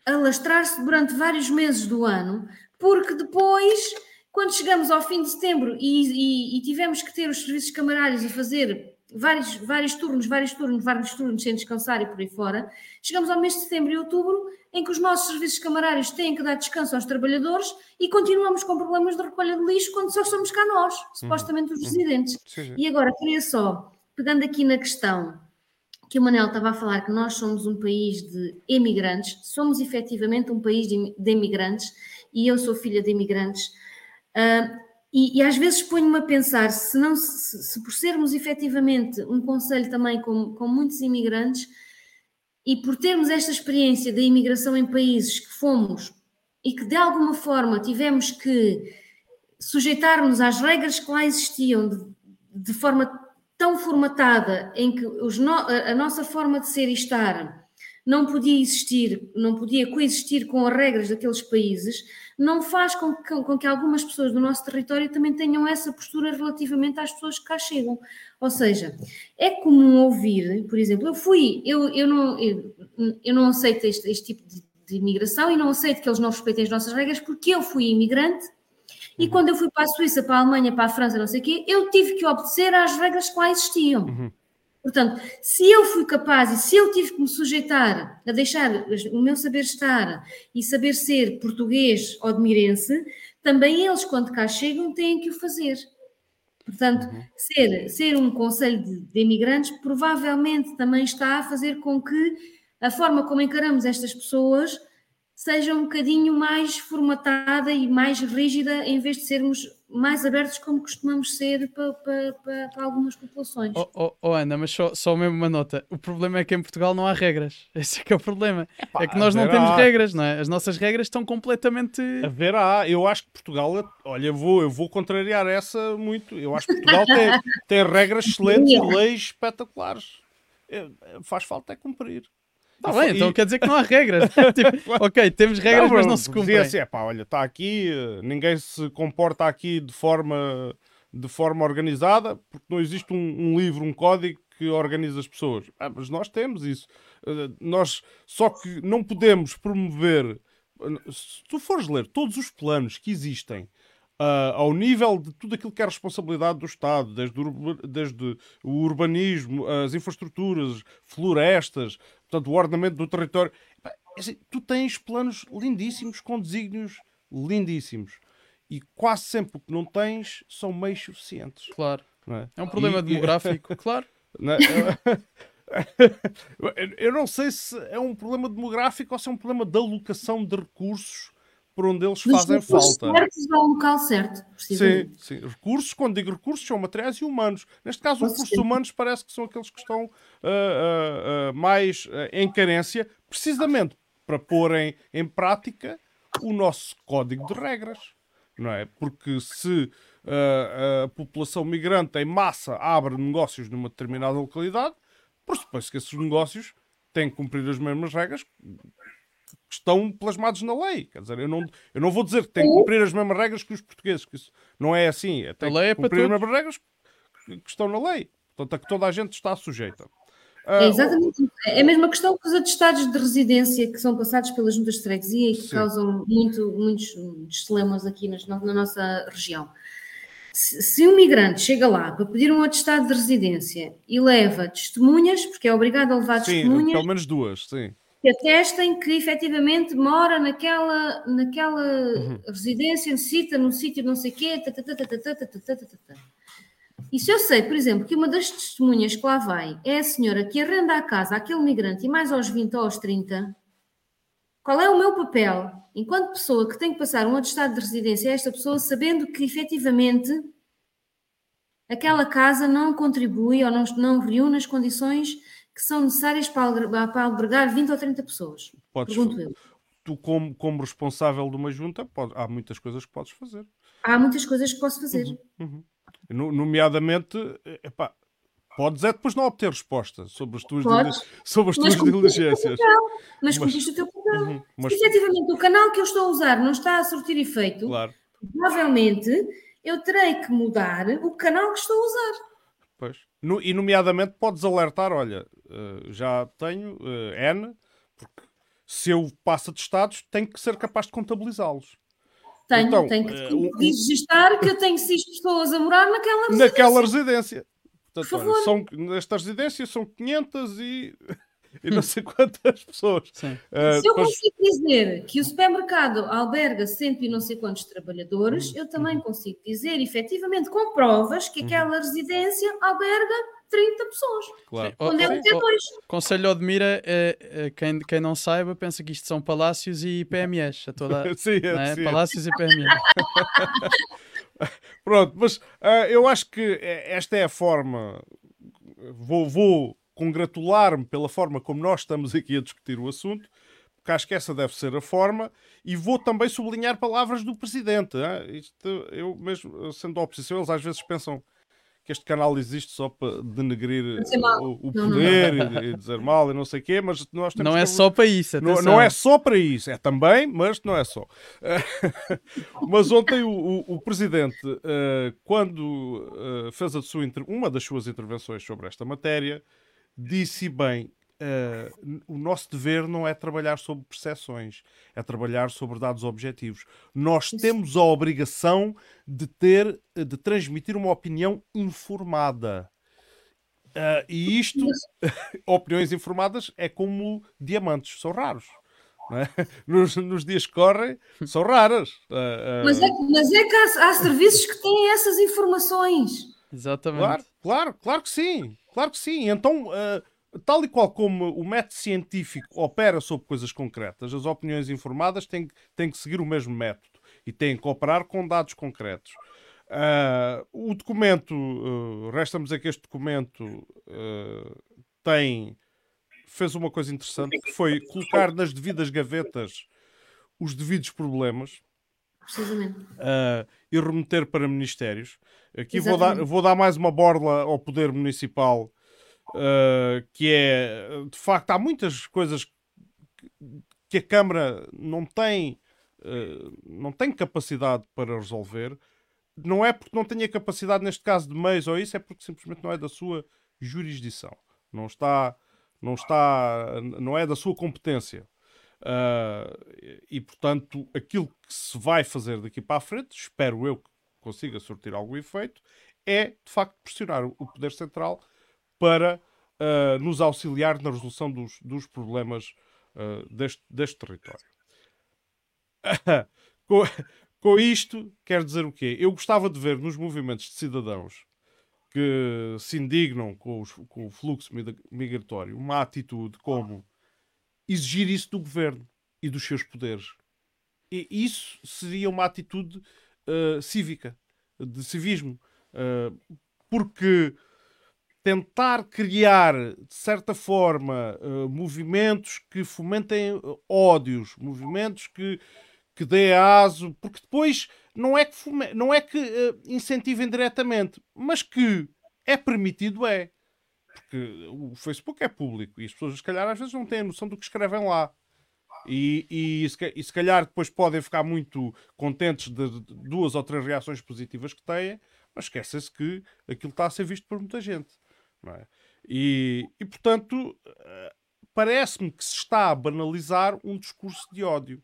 alastrar-se durante vários meses do ano, porque depois, quando chegamos ao fim de setembro e, e, e tivemos que ter os serviços camarários a fazer vários, vários turnos, vários turnos, vários turnos sem descansar e por aí fora, chegamos ao mês de setembro e outubro em que os nossos serviços camarários têm que dar descanso aos trabalhadores e continuamos com problemas de recolha de lixo quando só somos cá nós, supostamente os uhum. residentes. E agora, queria só, pegando aqui na questão que o Manel estava a falar que nós somos um país de emigrantes, somos efetivamente um país de, de emigrantes e eu sou filha de imigrantes. Ah, e, e às vezes ponho-me a pensar, se, não, se, se por sermos efetivamente um conselho também com, com muitos imigrantes, e por termos esta experiência da imigração em países que fomos e que de alguma forma tivemos que sujeitar-nos às regras que lá existiam de, de forma tão formatada em que no, a nossa forma de ser e estar não podia existir, não podia coexistir com as regras daqueles países, não faz com que, com que, algumas pessoas do nosso território também tenham essa postura relativamente às pessoas que cá chegam. Ou seja, é comum ouvir, por exemplo, eu fui, eu, eu, não, eu, eu não aceito este, este tipo de, de imigração e não aceito que eles não respeitem as nossas regras porque eu fui imigrante e quando eu fui para a Suíça, para a Alemanha, para a França, não sei o quê, eu tive que obedecer às regras que lá existiam. Uhum. Portanto, se eu fui capaz e se eu tive que me sujeitar a deixar o meu saber estar e saber ser português ou admirense, também eles, quando cá chegam, têm que o fazer. Portanto, Uhum. ser, ser um conselho de, de imigrantes provavelmente também está a fazer com que a forma como encaramos estas pessoas seja um bocadinho mais formatada e mais rígida em vez de sermos mais abertos como costumamos ser para, para, para, para algumas populações. Oh, oh, oh, Ana, mas só, só mesmo uma nota. O problema é que em Portugal não há regras. Esse é que é o problema. Epá, é que nós não haverá. temos regras, não é? As nossas regras estão completamente. A ver, há, eu acho que Portugal, olha, eu vou, eu vou contrariar essa muito. Eu acho que Portugal tem, tem regras excelentes e leis espetaculares. É, faz falta é cumprir. Tá E bem, então e- quer dizer que não há regras. Tipo, ok, temos regras, mas não se cumprem. assim, epá, olha, está aqui, ninguém se comporta aqui de forma, de forma organizada, porque não existe um, um livro, um código que organiza as pessoas. Ah, mas nós temos isso. Eh, Nós só que não podemos promover. Se tu fores ler todos os planos que existem ah, ao nível de tudo aquilo que é responsabilidade do Estado, desde o, desde o urbanismo, as infraestruturas, florestas, portanto, o ordenamento do território. É assim, tu tens planos lindíssimos, com desígnios lindíssimos. E quase sempre o que não tens são meios suficientes. Claro. é? É um problema E- e- demográfico, claro. né? Eu não sei se é um problema demográfico ou se é um problema de alocação de recursos por onde eles Dos fazem falta. certos ao local certo, Sim, sim. Recursos, quando digo recursos, são materiais e humanos. Neste caso, os recursos humanos parece que são aqueles que estão ah, ah, ah, mais em carência, precisamente para porem em prática o nosso código de regras. Não é? Porque se a população migrante em massa abre negócios numa determinada localidade, pressupõe-se que esses negócios têm que cumprir as mesmas regras que estão plasmados na lei. Quer dizer, eu não, eu não vou dizer que têm que cumprir as mesmas regras que os portugueses, que isso não é assim. É, tem A lei que é para cumprir as mesmas regras que, que estão na lei. Portanto, a que toda a gente está sujeita. É Ah, exatamente. É a mesma questão que os atestados de residência que são passados pelas juntas de freguesia e que Sim. causam muito, muitos, dilemas aqui nas- na, na nossa região. Se, se um migrante chega lá para pedir um atestado de residência e leva testemunhas, porque é obrigado a levar sim, testemunhas, pelo menos duas, sim que atestem que efetivamente mora naquela, naquela uhum. residência, necessita num sítio não sei quê. Tata, se eu sei, por exemplo, que uma das testemunhas que lá vai é a senhora que arrenda a casa àquele migrante e mais aos 20 ou aos 30. Qual é o meu papel, enquanto pessoa que tem que passar um atestado de residência a esta pessoa, sabendo que efetivamente aquela casa não contribui ou não, não reúne as condições que são necessárias para albergar, para albergar 20 ou 30 pessoas? Podes, Pergunto eu. tu, como, como responsável de uma junta, pode- há muitas coisas que podes fazer. Há muitas coisas que posso fazer. Uhum. No- nomeadamente, epá, podes é depois não obter resposta sobre as tuas, Podes. sobre as tuas diligências. Mas Mas- cumpriste o teu papel. Uhum. Mas, Se efetivamente o canal que eu estou a usar não está a surtir efeito, claro, provavelmente eu terei que mudar o canal que estou a usar. Pois. No- e nomeadamente podes alertar, olha, eh, já tenho eh, N, porque se eu passo de estados, tenho que ser capaz de contabilizá-los. Tenho, Então, tenho eh, que um- registar que eu tenho seis pessoas a morar naquela residência. Naquela residência. Portanto, Por olha, são, nesta residência são 500 e e não sei quantas pessoas. Sim. Ah, Se eu depois- consigo dizer que o supermercado alberga cento e não sei quantos trabalhadores, Uhum. eu também consigo dizer, efetivamente, com provas, que aquela residência alberga 30 pessoas. claro. Onde é oh, que ter oh, dois? Conselho Odmira, é, é, quem, quem não saiba, pensa que isto são palácios e PMEs. A toda, Sim, é, não é? sim. Palácios e PMEs. Pronto, mas ah, eu acho que eh, esta é a forma. Vou, vou congratular-me pela forma como nós estamos aqui a discutir o assunto, porque acho que essa deve ser a forma, e vou também sublinhar palavras do Presidente. Isto, eu mesmo, sendo da oposição, eles às vezes pensam que este canal existe só para denegrir o, o Não, não, poder E, e dizer mal e não sei o quê, mas nós temos Não é que- só para isso. não, Atenção. não é só para isso, é também, mas não é só. mas ontem o, o- o Presidente, eh, quando eh, fez a sua inter- uma das suas intervenções sobre esta matéria, disse bem: eh, o nosso dever não é trabalhar sobre percepções, é trabalhar sobre dados objetivos. Nós temos a obrigação de ter, de transmitir uma opinião informada. Ah, e isto, opiniões informadas, é como diamantes, são raros. não é? Nos, nos dias que correm, são raras. Ah, ah, Mas é, mas é que há, há serviços que têm essas informações. Exatamente. Claro, claro, claro que sim. Claro que sim. Então, ah, tal e qual como o método científico opera sobre coisas concretas, as opiniões informadas têm, que- têm que seguir o mesmo método e têm que operar com dados concretos. Ah, o documento, ah, resta-me dizer que este documento ah, tem fez uma coisa interessante que foi colocar nas devidas gavetas os devidos problemas Precisamente. uh, e remeter para ministérios. Aqui vou dar, vou dar mais uma borla ao poder municipal, uh, que é, de facto, há muitas coisas que- que a Câmara não tem, uh, não tem capacidade para resolver. Não é porque não tenha capacidade, neste caso, de meios ou isso, é porque simplesmente não é da sua jurisdição. Não está, não está, não é da sua competência. Ah, e portanto, aquilo que se vai fazer daqui para a frente, espero eu que consiga surtir algum efeito, é de facto pressionar o Poder Central para ah, nos auxiliar na resolução dos, dos problemas ah, deste, deste território. com, com isto, quer dizer o quê? Eu gostava de ver nos movimentos de cidadãos que se indignam com, os- com o fluxo migra- migratório uma atitude como exigir isso do governo e dos seus poderes. E isso seria uma atitude uh, cívica, de civismo. Uh, porque tentar criar, de certa forma, uh, movimentos que fomentem ódios, movimentos que, que dê aso, porque depois não é que, fome- não é que uh, incentivem diretamente, mas que é permitido, é porque o Facebook é público e as pessoas, se calhar, às vezes não têm a noção do que escrevem lá. E, e, e se calhar depois podem ficar muito contentes de, de duas ou três reações positivas que têm, mas esquecem-se que aquilo está a ser visto por muita gente. É? e, e, portanto, eh, parece-me que se está a banalizar um discurso de ódio.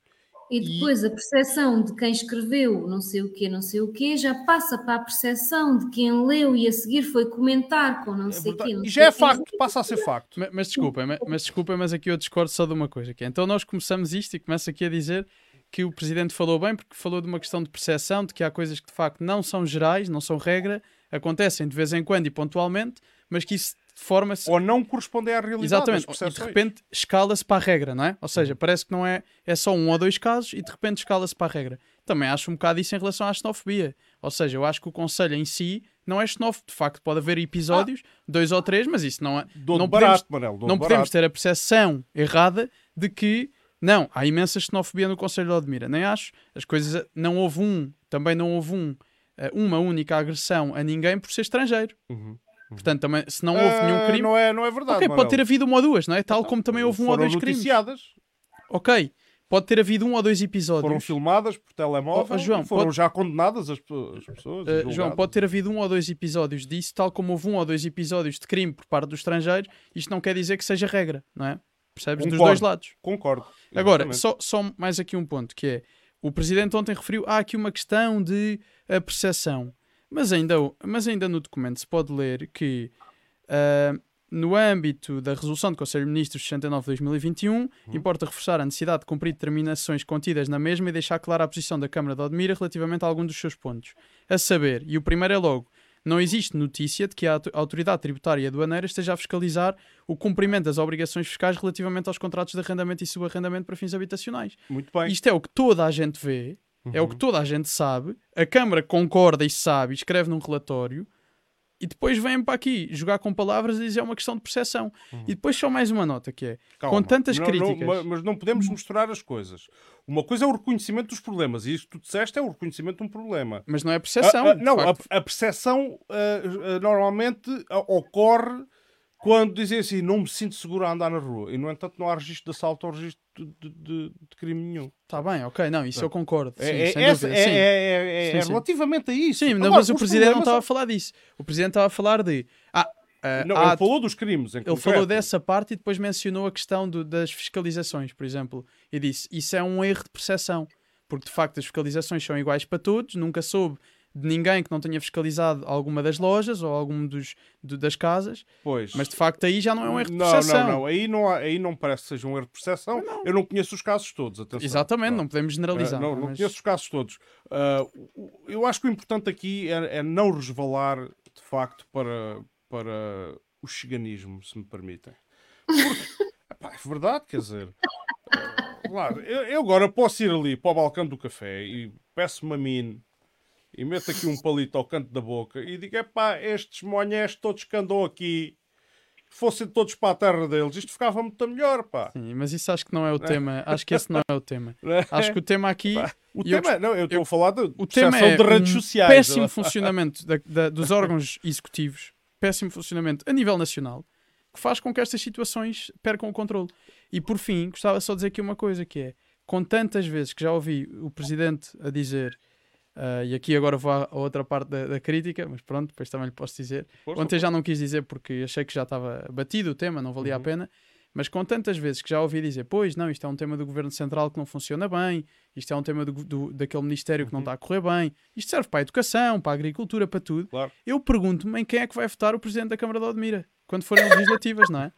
E depois a percepção de quem escreveu não sei o quê, não sei o quê, já passa para a percepção de quem leu e a seguir foi comentar com não É sei o quê. não E já é quê. facto, passa a ser facto. Ma- Mas, desculpem, ma- mas desculpem, mas aqui eu discordo só de uma coisa. Que é, então nós começamos isto e começa aqui a dizer que o Presidente falou bem porque falou de uma questão de percepção, de que há coisas que de facto não são gerais, não são regra, acontecem de vez em quando e pontualmente, mas que isso forma-se Ou não correspondem à realidade Exatamente, e de repente escala-se para a regra, não é? Ou seja, parece que não é, é só um ou dois casos e de repente escala-se para a regra. Também acho um bocado isso em relação à xenofobia. Ou seja, eu acho que o conselho em si não é xenófobo. De facto, pode haver episódios, dois ou três, mas isso não é. Dou não de podemos, barato, Manel, não de podemos barato. ter a percepção errada de que não, há imensa xenofobia no Conselho de Odmira. Nem acho. As coisas. Não houve um, também não houve um, eh, uma única agressão a ninguém por ser estrangeiro. Uhum. Portanto, também, se não houve nenhum Ah, crime. Não é, não é verdade. Ok, Manel. pode ter havido uma ou duas, não é? Tal como também houve um ou dois crimes. Ok, pode ter havido um ou dois episódios. foram filmadas por telemóvel Oh, oh, João, foram pode- já condenadas as, as pessoas. Uh. João, pode ter havido um ou dois episódios disso, tal como houve um ou dois episódios de crime por parte dos estrangeiros. Isto não quer dizer que seja regra, não é? Percebes? Dos Concordo. dois lados. Concordo. Agora, exatamente. só, só mais aqui um ponto, que é, o Presidente ontem referiu, há aqui uma questão de a percepção. Mas ainda, mas ainda no documento se pode ler que ah, no âmbito da resolução do Conselho de Ministros 69 de 2021, importa reforçar a necessidade de cumprir determinações contidas na mesma e deixar clara a posição da Câmara de Odmira relativamente a algum dos seus pontos. A saber, e o primeiro é logo, não existe notícia de que a auto- Autoridade Tributária e Aduaneira esteja a fiscalizar o cumprimento das obrigações fiscais relativamente aos contratos de arrendamento e subarrendamento para fins habitacionais. Muito bem. Isto é o que toda a gente vê, é o que toda a gente sabe, a Câmara concorda e sabe, escreve num relatório, e depois vêm para aqui jogar com palavras e dizer é uma questão de percepção. E depois só mais uma nota que é, Calma. com tantas Não- não- críticas... ma- mas não podemos misturar as coisas. Uma coisa é o reconhecimento dos problemas, e isto que tu disseste é o reconhecimento de um problema. Mas não é percepção. Ah, ah, de não, a, a percepção ah, ah, normalmente ah, ocorre quando dizem assim: não me sinto seguro a andar na rua. E, no entanto, não há registro de assalto ou registro de, de- de- crime nenhum. Tá bem, ok, não, isso eu concordo. Sim, é, é, sem essa- dúvida, é- sim. é- é- Sim, relativamente a isso. Sim, Agora, mas o Presidente não estava a falar disso. O Presidente estava a falar de... Ah, ah, Não, há- ele falou dos crimes. Ele concreto. falou dessa parte e depois mencionou a questão do- das fiscalizações, por exemplo, e disse: Isso é um erro de percepção, porque de facto as fiscalizações são iguais para todos, nunca soube de ninguém que não tenha fiscalizado alguma das lojas ou alguma dos, do- das casas, Pois. mas de facto aí já não é um erro de não, percepção. não, não. Aí não, há- aí não parece que seja um erro de percepção. Eu não conheço os casos todos. Atenção. Exatamente, Pronto. não podemos generalizar. Ah, não, não mas- conheço os casos todos. O- eu acho que o importante aqui é, é não resvalar, de facto, para, para o chiganismo, se me permitem. Porque, epá, é verdade, quer dizer. ah, claro, eu, eu agora posso ir ali para o balcão do café e peço-me a mim e meto aqui um palito ao canto da boca e digo: epá, estes monhés todos que andam aqui fossem todos para a terra deles, isto ficava muito melhor, pá. Sim, mas isso acho que não é o tema. Acho que esse não é o tema. Né? Acho que o tema aqui. O e eu tema, não, eu estou eu- a falar de O tema é de redes um sociais. péssimo funcionamento da- da- dos órgãos executivos, péssimo funcionamento a nível nacional, que faz com que estas situações percam o controle. E por fim, gostava só de dizer aqui uma coisa, que é, com tantas vezes que já ouvi o Presidente a dizer, ah, e aqui agora vou à outra parte da, da crítica, mas pronto, depois também lhe posso dizer, Força, Ontem já não quis dizer porque achei que já estava batido o tema, não valia a Uhum. pena. Mas com tantas vezes que já ouvi dizer, pois não, isto é um tema do Governo Central que não funciona bem, isto é um tema do, do- daquele Ministério que não Uhum. está a correr bem, isto serve para a educação, para a agricultura, para tudo. Claro. Eu pergunto-me em quem é que vai votar o Presidente da Câmara de Odmira quando forem legislativas, não é?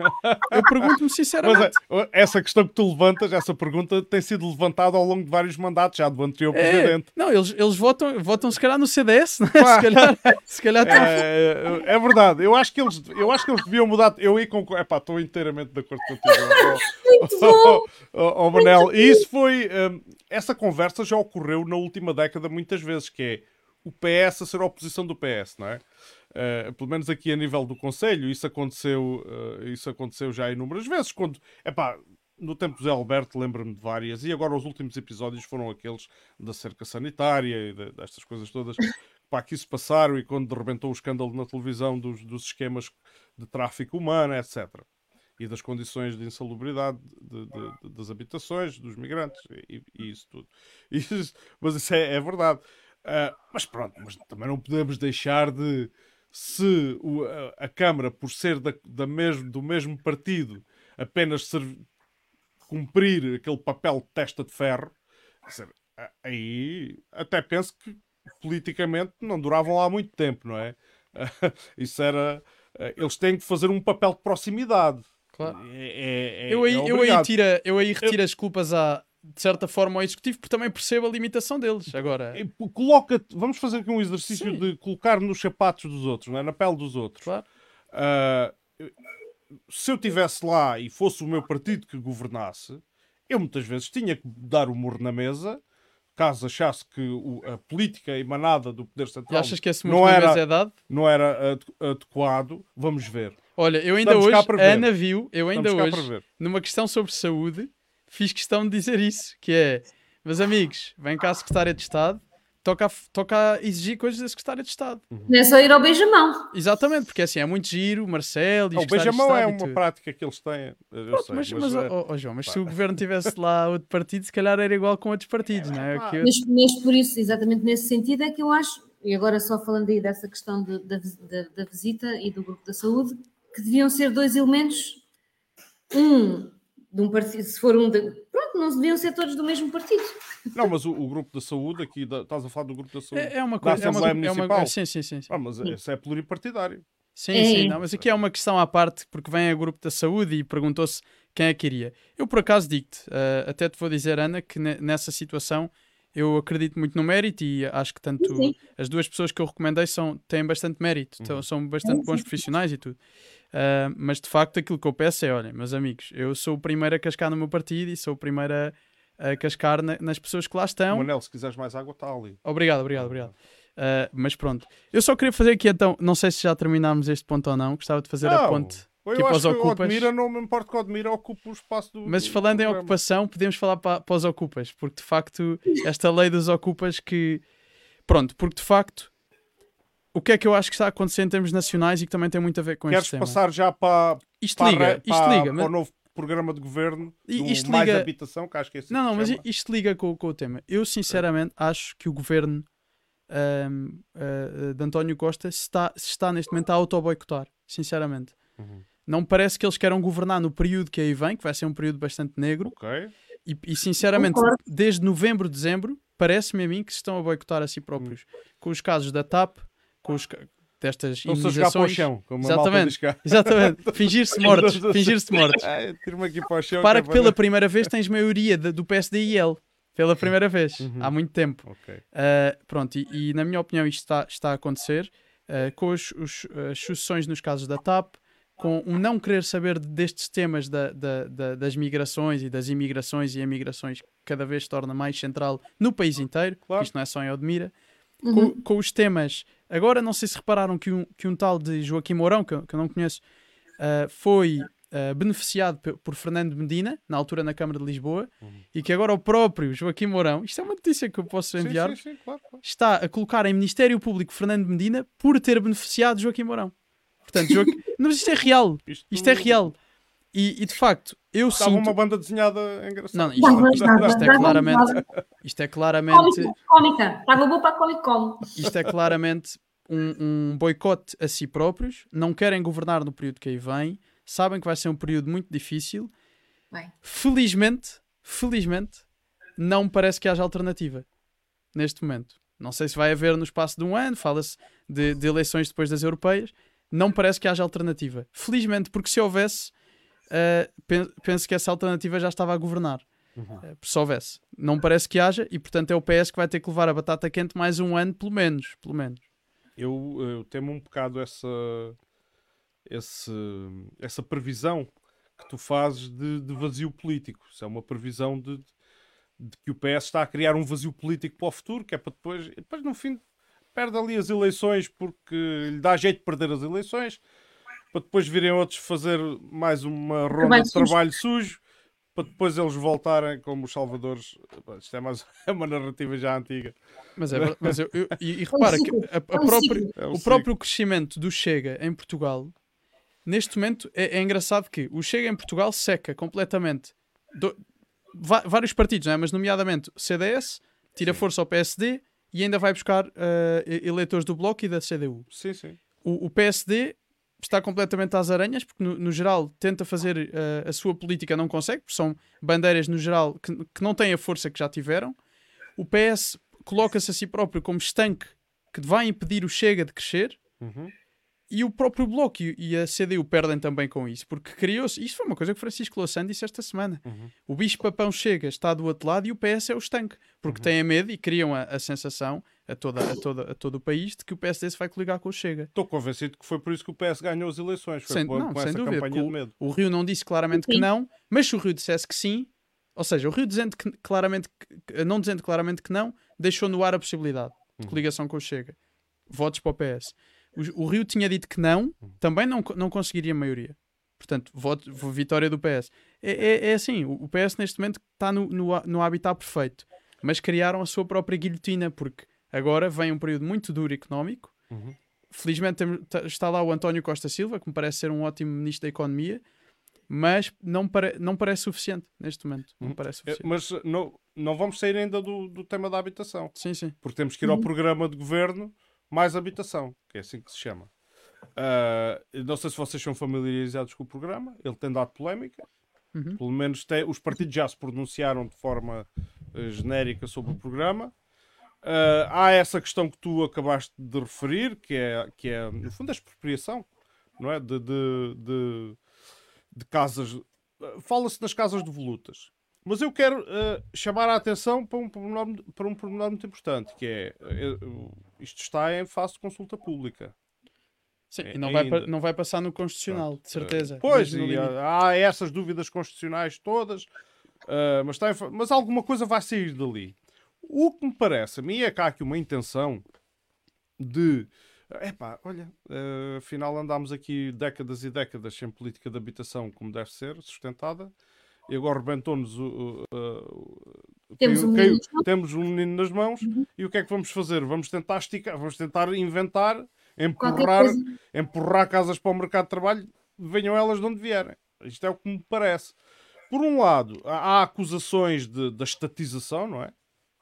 Eu pergunto-me Mas sinceramente. é, essa questão que tu levantas, essa pergunta tem sido levantada ao longo de vários mandatos, já do anterior É, presidente. não, eles, eles votam, votam se calhar no CDS, não é? Pá. Se calhar, se calhar É, é verdade, eu acho que eles, eu acho que eles deviam mudar. Eu aí concordo, epá, estou inteiramente de acordo contigo. Muito bom. Oh, Manel, e isso foi. hum, essa conversa já ocorreu na última década muitas vezes, que é o PS a ser a oposição do PS, não é? Eh, pelo menos aqui a nível do Conselho, isso aconteceu, eh, isso aconteceu já inúmeras vezes. Quando, epá, no tempo do Zé Alberto, lembro-me de várias, e agora os últimos episódios foram aqueles da cerca sanitária e de- destas coisas todas pá, que isso passaram e quando rebentou o escândalo na televisão dos, dos esquemas de tráfico humano, etc. E das condições de insalubridade de- de- das habitações, dos migrantes e, e isso tudo. Isso- mas isso é, é verdade. Ah, mas pronto, mas também não podemos deixar de. Se o- a, a Câmara, por ser da, da mesmo, do mesmo partido, apenas cumprir aquele papel de testa de ferro, dizer, aí até penso que politicamente não duravam lá muito tempo, não é? Isso era. Eles têm que fazer um papel de proximidade. Claro. É, é- é- eu, aí, é eu, aí tira, eu aí retiro as culpas à, de certa forma ao executivo, porque também percebo a limitação deles. Agora, pô, Coloca, vamos fazer aqui um exercício Sim. de colocar nos sapatos dos outros, não é? na pele dos outros. claro, Ah, se eu estivesse lá e fosse o meu partido que governasse, eu muitas vezes tinha que dar o murro na mesa, caso achasse que o- a política emanada do Poder Central achas que esse não era- é dado? não era ade- adequado, vamos ver. Olha, eu ainda Estamos hoje, a. Ana viu, eu ainda Estamos hoje, numa questão sobre saúde, fiz questão de dizer isso, que é, meus amigos, vem cá a Secretária de Estado, toca toca a exigir coisas da Secretária de Estado. Não é só ir ao beijamão. Exatamente, porque assim, é muito giro, o Marcelo e Ah, os o beijamão é uma prática que eles têm. Pronto, sei, mas, mas, mas, é- ó, ó, João, mas se o governo tivesse lá outro partido, se calhar era igual com outros partidos, não é? Que eu- Mas, mas por isso, exatamente nesse sentido, é que eu acho, e agora só falando aí dessa questão de- da, da- da visita e do grupo da saúde, que deviam ser dois elementos, um de um partido, se for um de, pronto, não deviam ser todos do mesmo partido. Não, mas o, o grupo da saúde, aqui, da- estás a falar do grupo da saúde. É, é uma da coisa. É uma, Assembleia é uma, Municipal. sim, sim, sim. sim. Ah, mas esse é pluripartidário. Sim, É sim, isso. não, mas aqui é uma questão à parte, porque vem a grupo da saúde e perguntou-se quem é que iria. Eu, por acaso, digo-te, eh, até te vou dizer, Ana, que ne- nessa situação eu acredito muito no mérito e acho que tanto Sim. as duas pessoas que eu recomendei são, têm bastante mérito, então, são bastante Sim, bons sim. profissionais e tudo. Ah, mas de facto, aquilo que eu peço é: olhem, meus amigos, eu sou o primeiro a cascar no meu partido e sou o primeiro a, a cascar na- nas pessoas que lá estão. Manel, se quiseres mais água, está ali. Obrigado, obrigado, obrigado. Uh, mas pronto, eu só queria fazer aqui então, não sei se já terminámos este ponto ou não, gostava de fazer a Não, ponte. Eu Tipo, acho aos que o. Odmira, não me importa que o Odmira ocupe o espaço do. Mas do falando em programa. ocupação, podemos falar para, para os ocupas, porque de facto, esta lei dos ocupas que. Pronto, porque de facto, o que é que eu acho que está a acontecer em termos nacionais e que também tem muito a ver com Queres este tema? passar já para, Isto para, liga, re- isto para- liga, para mas- o novo programa de governo do isto Mais liga- Habitação, que acho que é assim Não, não, mas chama. isto liga com, com o tema. Eu sinceramente acho que o governo ahm, ah, de António Costa se está, se está neste momento a auto-boicotar, sinceramente. Uhum. Não me parece que eles queiram governar no período que aí vem, que vai ser um período bastante negro, Ok. e, e, sinceramente, Concordo. desde novembro, dezembro, parece-me a mim que se estão a boicotar a si próprios. Hum. Com os casos da TAP, com os destas Estão-se a jogar para o imunizações. chão, como Exatamente. Exatamente, fingir-se mortos, fingir-se mortos. Ah, Tira-me aqui para o chão. Para que que é pela primeira vez tens maioria de- do PSD e ele. Pela primeira vez, Uhum. há muito tempo. Ok. Uh, pronto, e, e na minha opinião isto está, está a acontecer uh, com os, os, as sucessões nos casos da TAP, com um não querer saber destes temas da, da- da- das migrações e das imigrações e emigrações que cada vez se torna mais central no país inteiro, Claro. isto não é só em Odmira, Uhum. com, com os temas. Agora, não sei se repararam que um, que um tal de Joaquim Mourão, que, eu- que eu não conheço, uh, foi uh, beneficiado por Fernando Medina, na altura na Câmara de Lisboa, e que agora o próprio Joaquim Mourão, isto é uma notícia que eu posso Sim, enviar, sim, sim, claro, claro. está a colocar em Ministério Público Fernando Medina por ter beneficiado Joaquim Mourão. Portanto, Joaquim... não, mas isto é real. Isto, Isto é real. E, e, de facto, eu Estava sinto. uma banda desenhada engraçada. Não, isto, Dava, isto- dava, isto é claramente. Isto é claramente. Cómica. Estava boa para a Comic Con. Isto é claramente um, um boicote a si próprios. Não querem governar no período que aí vem. Sabem que vai ser um período muito difícil. Bem, Felizmente, felizmente, não me parece que haja alternativa neste momento. Não sei se vai haver no espaço de um ano, fala-se de, de eleições depois das europeias. Não parece que haja alternativa. Felizmente, porque se houvesse, pen- penso que essa alternativa já estava a governar. Eh, se houvesse. Não parece que haja e, portanto, é o PS que vai ter que levar a batata quente mais um ano, pelo menos. Pelo menos. Eu, eu temo um bocado essa, esse, essa previsão que tu fazes de, de vazio político. Isso é uma previsão de, de que o PS está a criar um vazio político para o futuro, que é para depois, depois no fim, perde ali as eleições porque lhe dá jeito de perder as eleições, para depois virem outros fazer mais uma ronda Trabalho de trabalho sujo, para depois eles voltarem como os salvadores. Isto é, mais, é uma narrativa já antiga. Mas, é, mas eu, eu- e, e repara que a, a É própria. É o próprio crescimento do Chega em Portugal, neste momento, é, é engraçado que o Chega em Portugal seca completamente do- va- vários partidos, não é? mas nomeadamente o CDS, tira força ao PSD e ainda vai buscar e- eleitores do Bloco e da CDU. Sim, sim. O, o PSD está completamente às aranhas, porque no, no geral tenta fazer eh, a sua política, não consegue, porque são bandeiras no geral que, que não têm a força que já tiveram. O PS coloca-se a si próprio como estanque que vai impedir o Chega de crescer. Uhum. E o próprio Bloco e, a CDU perdem também com isso, porque criou-se. Isto foi uma coisa que Francisco Louçã disse esta semana. Uhum. O bicho-papão chega, está do outro lado e o PS é o estanque, porque têm medo e criam a, a sensação a, toda, a, toda, a todo o país de que o PSD se vai coligar com o Chega. Estou convencido que foi por isso que o PS ganhou as eleições. Foi Sem, com, não, com sem essa dúvida. campanha porque de medo. O, o Rio não disse claramente que não, mas se o Rio dissesse que sim, ou seja, o Rio dizendo que, claramente, que- não dizendo claramente que não, deixou no ar a possibilidade de coligação com o Chega. Votos para o PS. O, o Rio tinha dito que não, também não, não conseguiria maioria. Portanto, voto, vo- vitória do PS. É, é, é assim, o, o PS neste momento está no, no, no habitat perfeito, mas criaram a sua própria guilhotina, porque agora vem um período muito duro económico. Uhum. Felizmente tá- está lá o António Costa Silva, que me parece ser um ótimo ministro da Economia, mas não, pare, não parece suficiente neste momento. Não Uhum. parece É, suficiente. Mas não, não vamos sair ainda do, do tema da habitação, Sim, sim. porque temos que ir ao programa de governo mais habitação, que é assim que se chama. Ah, não sei se vocês são familiarizados com o programa, ele tem dado polémica. Uhum. Pelo menos tem- os partidos já se pronunciaram de forma eh, genérica sobre o programa. Ah, há essa questão que tu acabaste de referir, que é, que é no fundo, a expropriação não é? De, de, de, de casas. Fala-se nas casas de volutas. Mas eu quero uh, chamar a atenção para um, pormenor, para um pormenor muito importante, que é uh, isto está em fase de consulta pública. Sim, É- e não vai, não vai passar no Constitucional, de certeza. Pois, e há há essas dúvidas constitucionais todas, uh, mas, está em mas alguma coisa vai sair dali. O que me parece a mim é que há aqui uma intenção de. Epá, olha, uh, afinal andámos aqui décadas e décadas sem política de habitação como deve ser, sustentada, e agora rebentou-nos o. o- o- Temos caiu- um caiu- menino nas mãos. temos um menino nas mãos Uhum. e o que é que vamos fazer? Vamos tentar esticar, vamos tentar inventar, empurrar, empurrar casas para o mercado de trabalho, venham elas de onde vierem. Isto é o que me parece. Por um lado, há há acusações de, da estatização, não é?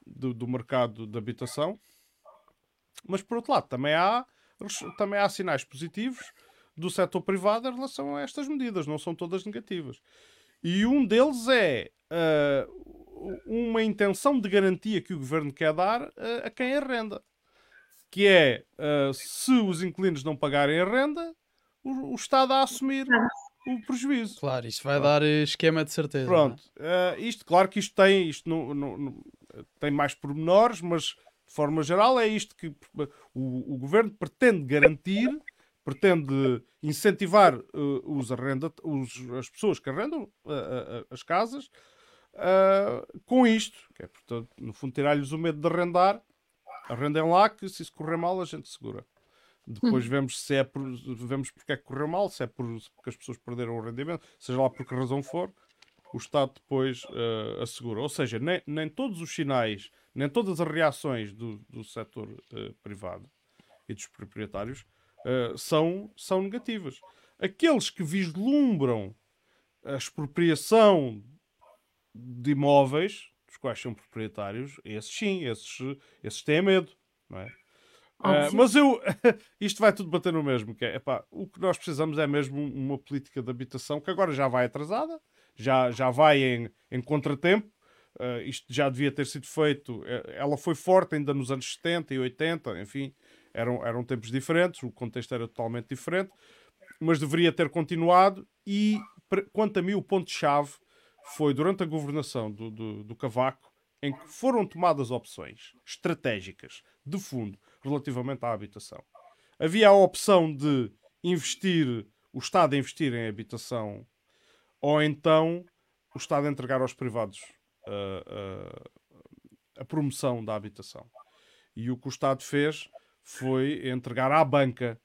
Do, do mercado de habitação, mas por outro lado, também há, também há sinais positivos do setor privado em relação a estas medidas, não são todas negativas. E um deles é ah, uma intenção de garantia que o governo quer dar ah, a quem arrenda. Que é, ah, se os inquilinos não pagarem a renda, o, o Estado a assumir o prejuízo. Claro, isso vai dar esquema de certeza. é? Pronto, ah, isto, claro que isto tem, isto não- tem mais pormenores, mas de forma geral é isto que o, o governo pretende garantir, pretende incentivar eh, os arrenda, os- as pessoas que arrendam ah, as casas com isto, que é, portanto, no fundo, tirar-lhes o medo de arrendar. Arrendem lá que se isso correr mal a gente segura. Depois vemos se é por, vemos porque é que correu mal, se é por, porque as pessoas perderam o rendimento, seja lá por que razão for, o Estado depois eh, assegura. Ou seja, nem, nem todos os sinais, nem todas as reações do, do setor eh, privado e dos proprietários eh, são, são negativas. Aqueles que vislumbram a expropriação de imóveis, dos quais são proprietários, esses sim, esses, esses têm medo, não é? Óbvio. mas eu, isto vai tudo bater no mesmo, que é, epá, o que nós precisamos é mesmo um- uma política de habitação que agora já vai atrasada, já, já vai em, em contratempo, Ah, isto já devia ter sido feito, ela foi forte ainda nos anos 70 e 80, enfim, eram, eram tempos diferentes, o contexto era totalmente diferente, mas deveria ter continuado e, quanto a mim, o ponto-chave foi durante a governação do, do, do Cavaco, em que foram tomadas opções estratégicas, de fundo, relativamente à habitação. Havia a opção de investir, o Estado a investir em habitação, ou então o Estado a entregar aos privados ah, ah, a promoção da habitação. E o que o Estado fez foi entregar à banca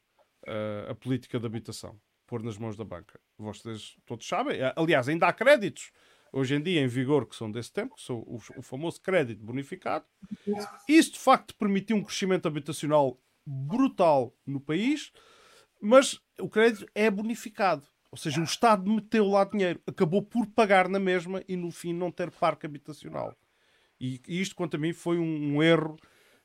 ah, a política de habitação, pôr nas mãos da banca. Vocês todos sabem, aliás, ainda há créditos hoje em dia em vigor que são desse tempo, que são o, o famoso crédito bonificado. Isso de facto permitiu um crescimento habitacional brutal no país, mas o crédito é bonificado. Ou seja, o Estado meteu lá dinheiro, acabou por pagar na mesma e no fim não ter parque habitacional. E, e isto, quanto a mim, foi um, um erro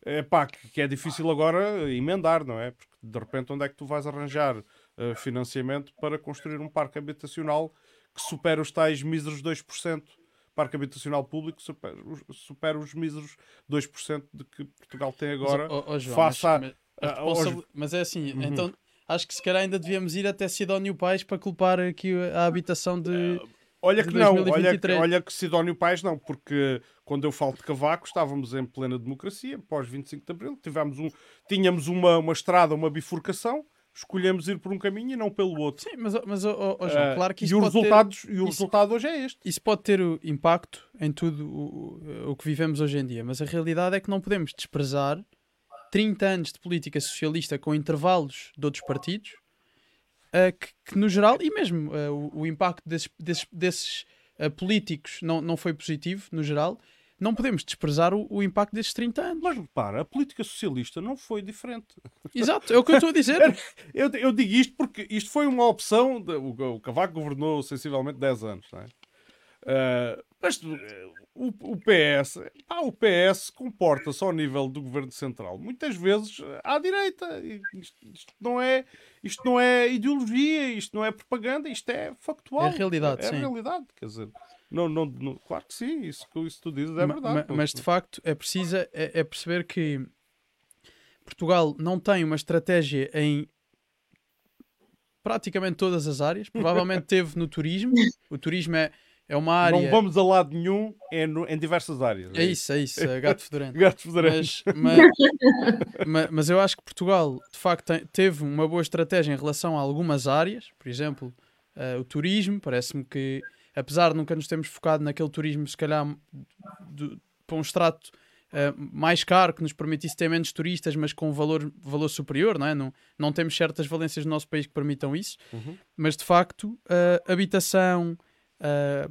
epá, que, que é difícil agora emendar, não é? Porque de repente, onde é que tu vais arranjar eh, financiamento para construir um parque habitacional que supera os tais míseros 2%? Parque habitacional público supera, os- supera os míseros 2% de que Portugal tem agora. Mas, ó- ó, João, face mas, a- mas, a- mas é assim, Uhum. então acho que se calhar ainda devíamos ir até Sidónio Pais para culpar aqui a habitação de. Olha que não, olha, que- 2023. olha que Sidónio Pais não, porque quando eu falo de Cavaco estávamos em plena democracia, pós 25 de Abril, tivemos um, tínhamos uma, uma estrada, uma bifurcação, escolhemos ir por um caminho e não pelo outro. Sim, mas, mas ó, ó, João, Ah, claro que e isso os pode ter- resultados, e o isso- resultado hoje é este. isso pode ter impacto em tudo o- o que vivemos hoje em dia, mas a realidade é que não podemos desprezar 30 anos de política socialista com intervalos de outros partidos, eh, que, que, no geral, e mesmo eh, o, o impacto desses, desses, desses, eh, políticos não, não foi positivo, no geral, não podemos desprezar o, o impacto desses 30 anos. Mas repara, a política socialista não foi diferente. Exato, é o que eu estou a dizer. Eu, eu digo isto porque isto foi uma opção. de- o, o Cavaco governou sensivelmente 10 anos, não é? Ah, mas eh, o, o PS, pá, o PS comporta-se ao nível do governo central muitas vezes eh, à direita. Isto, isto não é, isto não é ideologia, isto não é propaganda, isto é factual. É realidade, É, a realidade, quer dizer. Não, não, não- claro que sim, isso que isso tu dizes é Ma- verdade. ma- mas de facto é preciso é, é perceber que Portugal não tem uma estratégia em praticamente todas as áreas. Provavelmente teve no turismo. O turismo é, é uma área. Não vamos a lado nenhum, é no- em diversas áreas. É isso, é isso, é gato fedorento. Gatos federais. Mas, mas, ma- mas eu acho que Portugal, de facto, tem- teve uma boa estratégia em relação a algumas áreas, por exemplo, eh, o turismo. Parece-me que, apesar de nunca nos termos focado naquele turismo, se calhar do- para um extrato eh, mais caro, que nos permitisse ter menos turistas, mas com valor, valor superior, não é? Não, não temos certas valências no nosso país que permitam isso, Uhum. mas de facto, eh, habitação. Eh,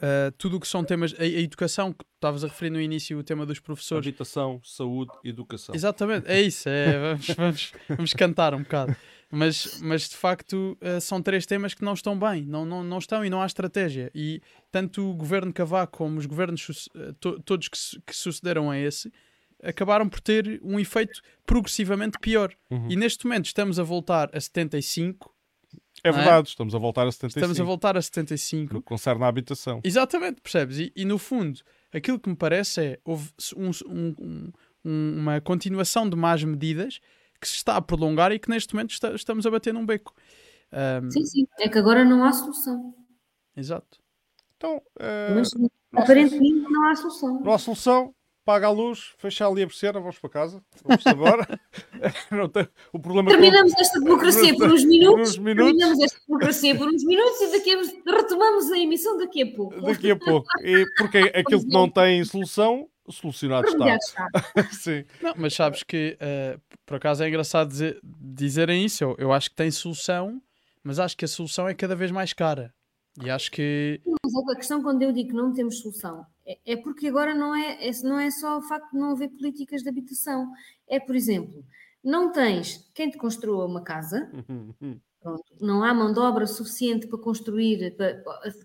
eh, tudo o que são temas, a, a educação, que estavas a referir no início, o tema dos professores, Habitação, saúde, educação. Exatamente, é isso. É, vamos, vamos, vamos cantar um bocado. Mas, mas de facto eh, são três temas que não estão bem, não, não, não estão e não há estratégia. E tanto o governo Cavaco como os governos to- todos que, que sucederam a esse acabaram por ter um efeito progressivamente pior. Uhum. E neste momento estamos a voltar a 75, É é? verdade, estamos a voltar a 75. estamos a voltar a 75 No que concerne à habitação. Exatamente, percebes? E, e, no fundo, aquilo que me parece é houve um- um- um- um- uma continuação de más medidas que se está a prolongar e que neste momento está- estamos a bater num beco. Sim, sim. É que agora não há solução. exato. Então, eh, Mas aparentemente não há solução. não há solução. Paga a luz, fecha ali a persiana, vamos para casa. Vamos embora. Não tem- o problema Terminamos esta democracia por uns minutos, uns minutos. terminamos esta democracia por uns minutos e daqui a, retomamos a emissão daqui a pouco. daqui a pouco. E porque aquilo que não tem solução, solucionado está. Está. Sim. Não, mas sabes que eh, por acaso é engraçado dizer- dizerem isso. Eu, eu acho que tem solução, mas acho que a solução é cada vez mais cara. E acho que Mas a questão quando eu digo que não temos solução é, é porque agora não é, é- não é só o facto de não haver políticas de habitação. É, por exemplo, não tens quem te construa uma casa, Pronto, não há mão de obra suficiente para construir para-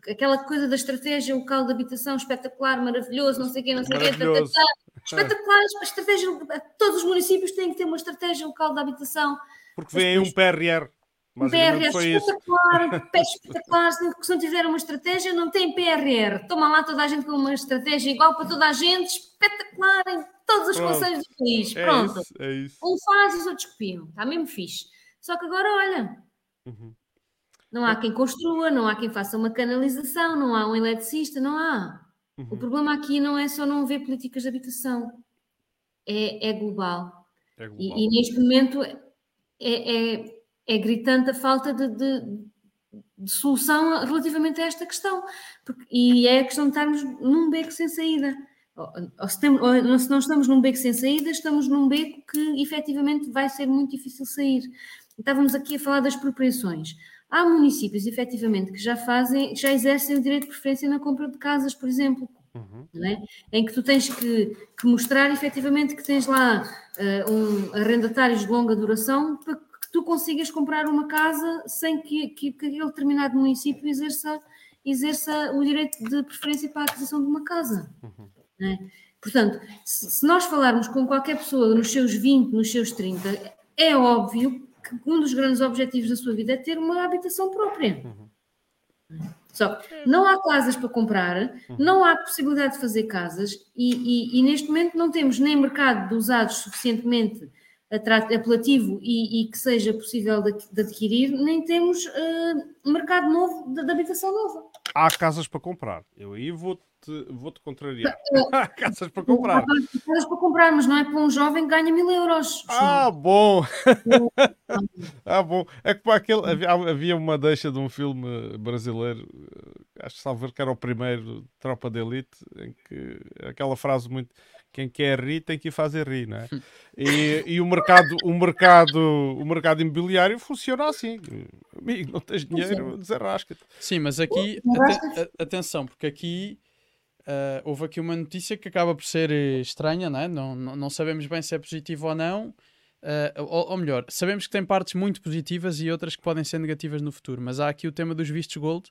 aquela coisa da estratégia local de habitação espetacular, maravilhoso, não sei o quê, não sei o quê, espetacular, estratégia, todos os municípios têm que ter uma estratégia local de habitação, Porque vem aí um PRR. PRR foi espetacular, pé espetacular, se não- se não tiver uma estratégia não tem PRR, toma lá toda a gente com uma estratégia igual para toda a gente, espetacular em todos os Pronto. conselhos do país, É pronto, isso, é isso. um faz os outros copiam, está mesmo fixe, só que agora olha, Uhum. Não há quem construa, não há quem faça uma canalização, não há um eletricista, não há. O Uhum. problema aqui não é só não haver políticas de habitação, é, é global. É global. E, e neste momento é, é, é gritante a falta de, de- de solução relativamente a esta questão. Porque- e é a questão de estarmos num beco sem saída. Ou, ou se, temos- ou se não estamos num beco sem saída, estamos num beco que efetivamente vai ser muito difícil sair. Estávamos aqui a falar das expropriações. Há municípios, efetivamente, que já fazem, já exercem o direito de preferência na compra de casas, por exemplo, Uhum. é? em que tu tens que, que mostrar efetivamente que tens lá eh, um arrendatários de longa duração para tu consigas comprar uma casa sem que, que, que aquele determinado município exerça, exerça o direito de preferência para a aquisição de uma casa. é? Portanto, se, se nós falarmos com qualquer pessoa nos seus 20, nos seus 30, é óbvio que um dos grandes objetivos da sua vida é ter uma habitação própria. Só que não há casas para comprar, não há possibilidade de fazer casas e, e- e neste momento não temos nem mercado de usados suficientemente apelativo e, e que seja possível de, de adquirir, nem temos eh, mercado novo de, de habitação nova. Há casas para comprar. Eu aí vou-te vou -te contrariar. Há casas para comprar. Há casas para comprar, mas não é para um jovem que ganha mil euros. Ah, bom! ah, bom. É que para aquele, havia, havia uma deixa de um filme brasileiro, eh, acho que salvo que era o primeiro, Tropa de Elite, em que aquela frase muito. Quem quer rir tem que ir fazer rir, não é? E, e o mercado, o mercado, o mercado imobiliário funciona assim. Amigo, não tens dinheiro, desarrasca-te. Sim, mas aqui, aten- atenção, porque aqui ah, houve aqui uma notícia que acaba por ser eh, estranha, não, é? não, não, não sabemos bem se é positivo ou não. ah, ou, ou melhor, sabemos que tem partes muito positivas e outras que podem ser negativas no futuro, mas há aqui o tema dos vistos gold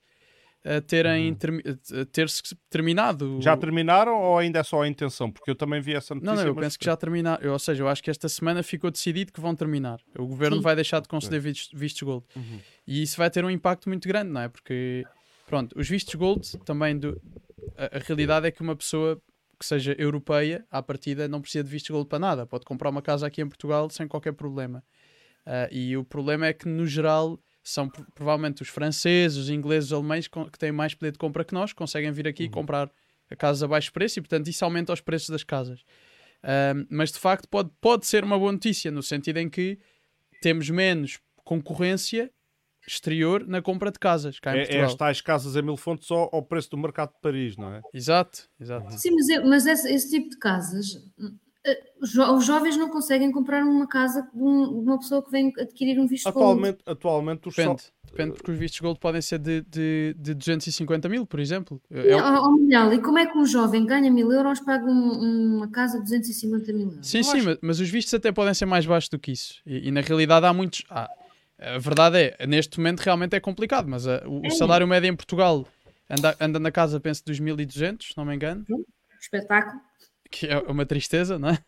a terem termi- a ter-se terminado. Já terminaram ou ainda é só a intenção? Porque eu também vi essa notícia. Não, não, eu mas- penso que já terminaram. Ou seja, eu acho que esta semana ficou decidido que vão terminar. O governo Sim. vai deixar de conceder vistos, vistos gold. Uhum. E isso vai ter um impacto muito grande, não é? Porque, pronto, os vistos gold também. Do, a, a realidade é que uma pessoa que seja europeia, à partida, não precisa de vistos gold para nada. Pode comprar uma casa aqui em Portugal sem qualquer problema. Ah, e o problema é que, no geral, são pro- provavelmente os franceses, os ingleses, os alemães que têm mais poder de compra que nós, conseguem vir aqui e comprar a casas a baixo preço e, portanto, isso aumenta os preços das casas. Ahm, mas de facto pode, pode ser uma boa notícia, no sentido em que temos menos concorrência exterior na compra de casas cá em É, é Portugal. as tais casas a mil fontes ao, ao preço do mercado de Paris, não é? Exato, exato. Sim, mas, é- mas esse, esse tipo de casas, os jo- os jovens não conseguem comprar uma casa de, um- uma pessoa que vem adquirir um visto gold. Atualmente, atualmente os Depende, só- depende porque os vistos gold podem ser de, de, de 250 mil, por exemplo. É o- Miguel, e como é que um jovem ganha mil euros paga um- uma casa de 250 mil euros? Sim, Eu sim, acho- mas, mas os vistos até podem ser mais baixos do que isso. E, e na realidade há muitos. há- a verdade é, neste momento realmente é complicado, mas ah, o, o É. salário médio em Portugal anda, anda na casa, penso, dos 1200, se não me engano, Espetáculo. Que é uma tristeza, não é?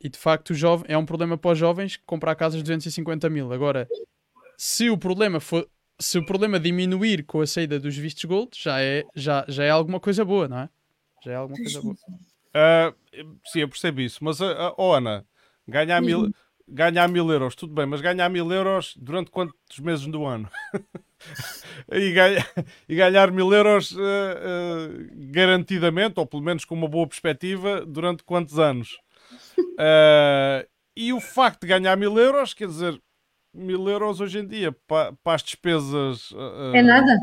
E de facto jovem, é um problema para os jovens comprar casas de 250 mil. Agora, se o problema for. Se o problema diminuir com a saída dos vistos gold, já é, já, já é alguma coisa boa, não é? Já é alguma coisa boa. Ah, sim, eu percebo isso. Mas, ah, ah, oh, Ana, ganhar mil, ganhar mil euros, tudo bem, mas ganhar mil euros durante quantos meses do ano? e, ganha- e ganhar mil euros ah, ah, garantidamente, ou pelo menos com uma boa perspectiva, durante quantos anos? Ah, e o facto de ganhar mil euros, quer dizer, mil euros hoje em dia para, as despesas. É nada?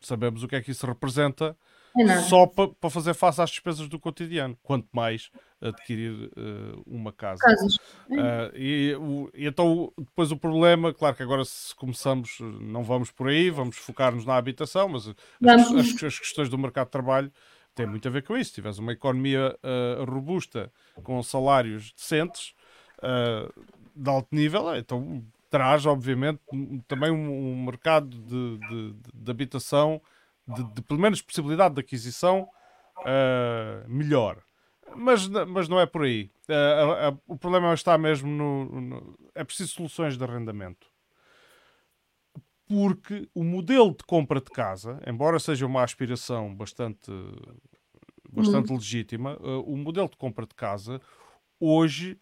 Sabemos o que é que isso representa É nada. só para para fazer face às despesas do cotidiano, quanto mais adquirir eh, uma casa. Ah, e, o- e então, depois o problema, claro que agora se começamos, não vamos por aí, vamos focar-nos na habitação, mas as, as- as questões do mercado de trabalho têm muito a ver com isso. Se tiveres uma economia ah, robusta, com salários decentes, de alto nível, então traz, obviamente, também um, um mercado de, de- de- habitação, de, de pelo menos possibilidade de aquisição melhor. Mas, mas não é por aí. A- a- o problema está mesmo no, no- É preciso soluções de arrendamento. Porque o modelo de compra de casa, embora seja uma aspiração bastante, bastante legítima, ah, o modelo de compra de casa hoje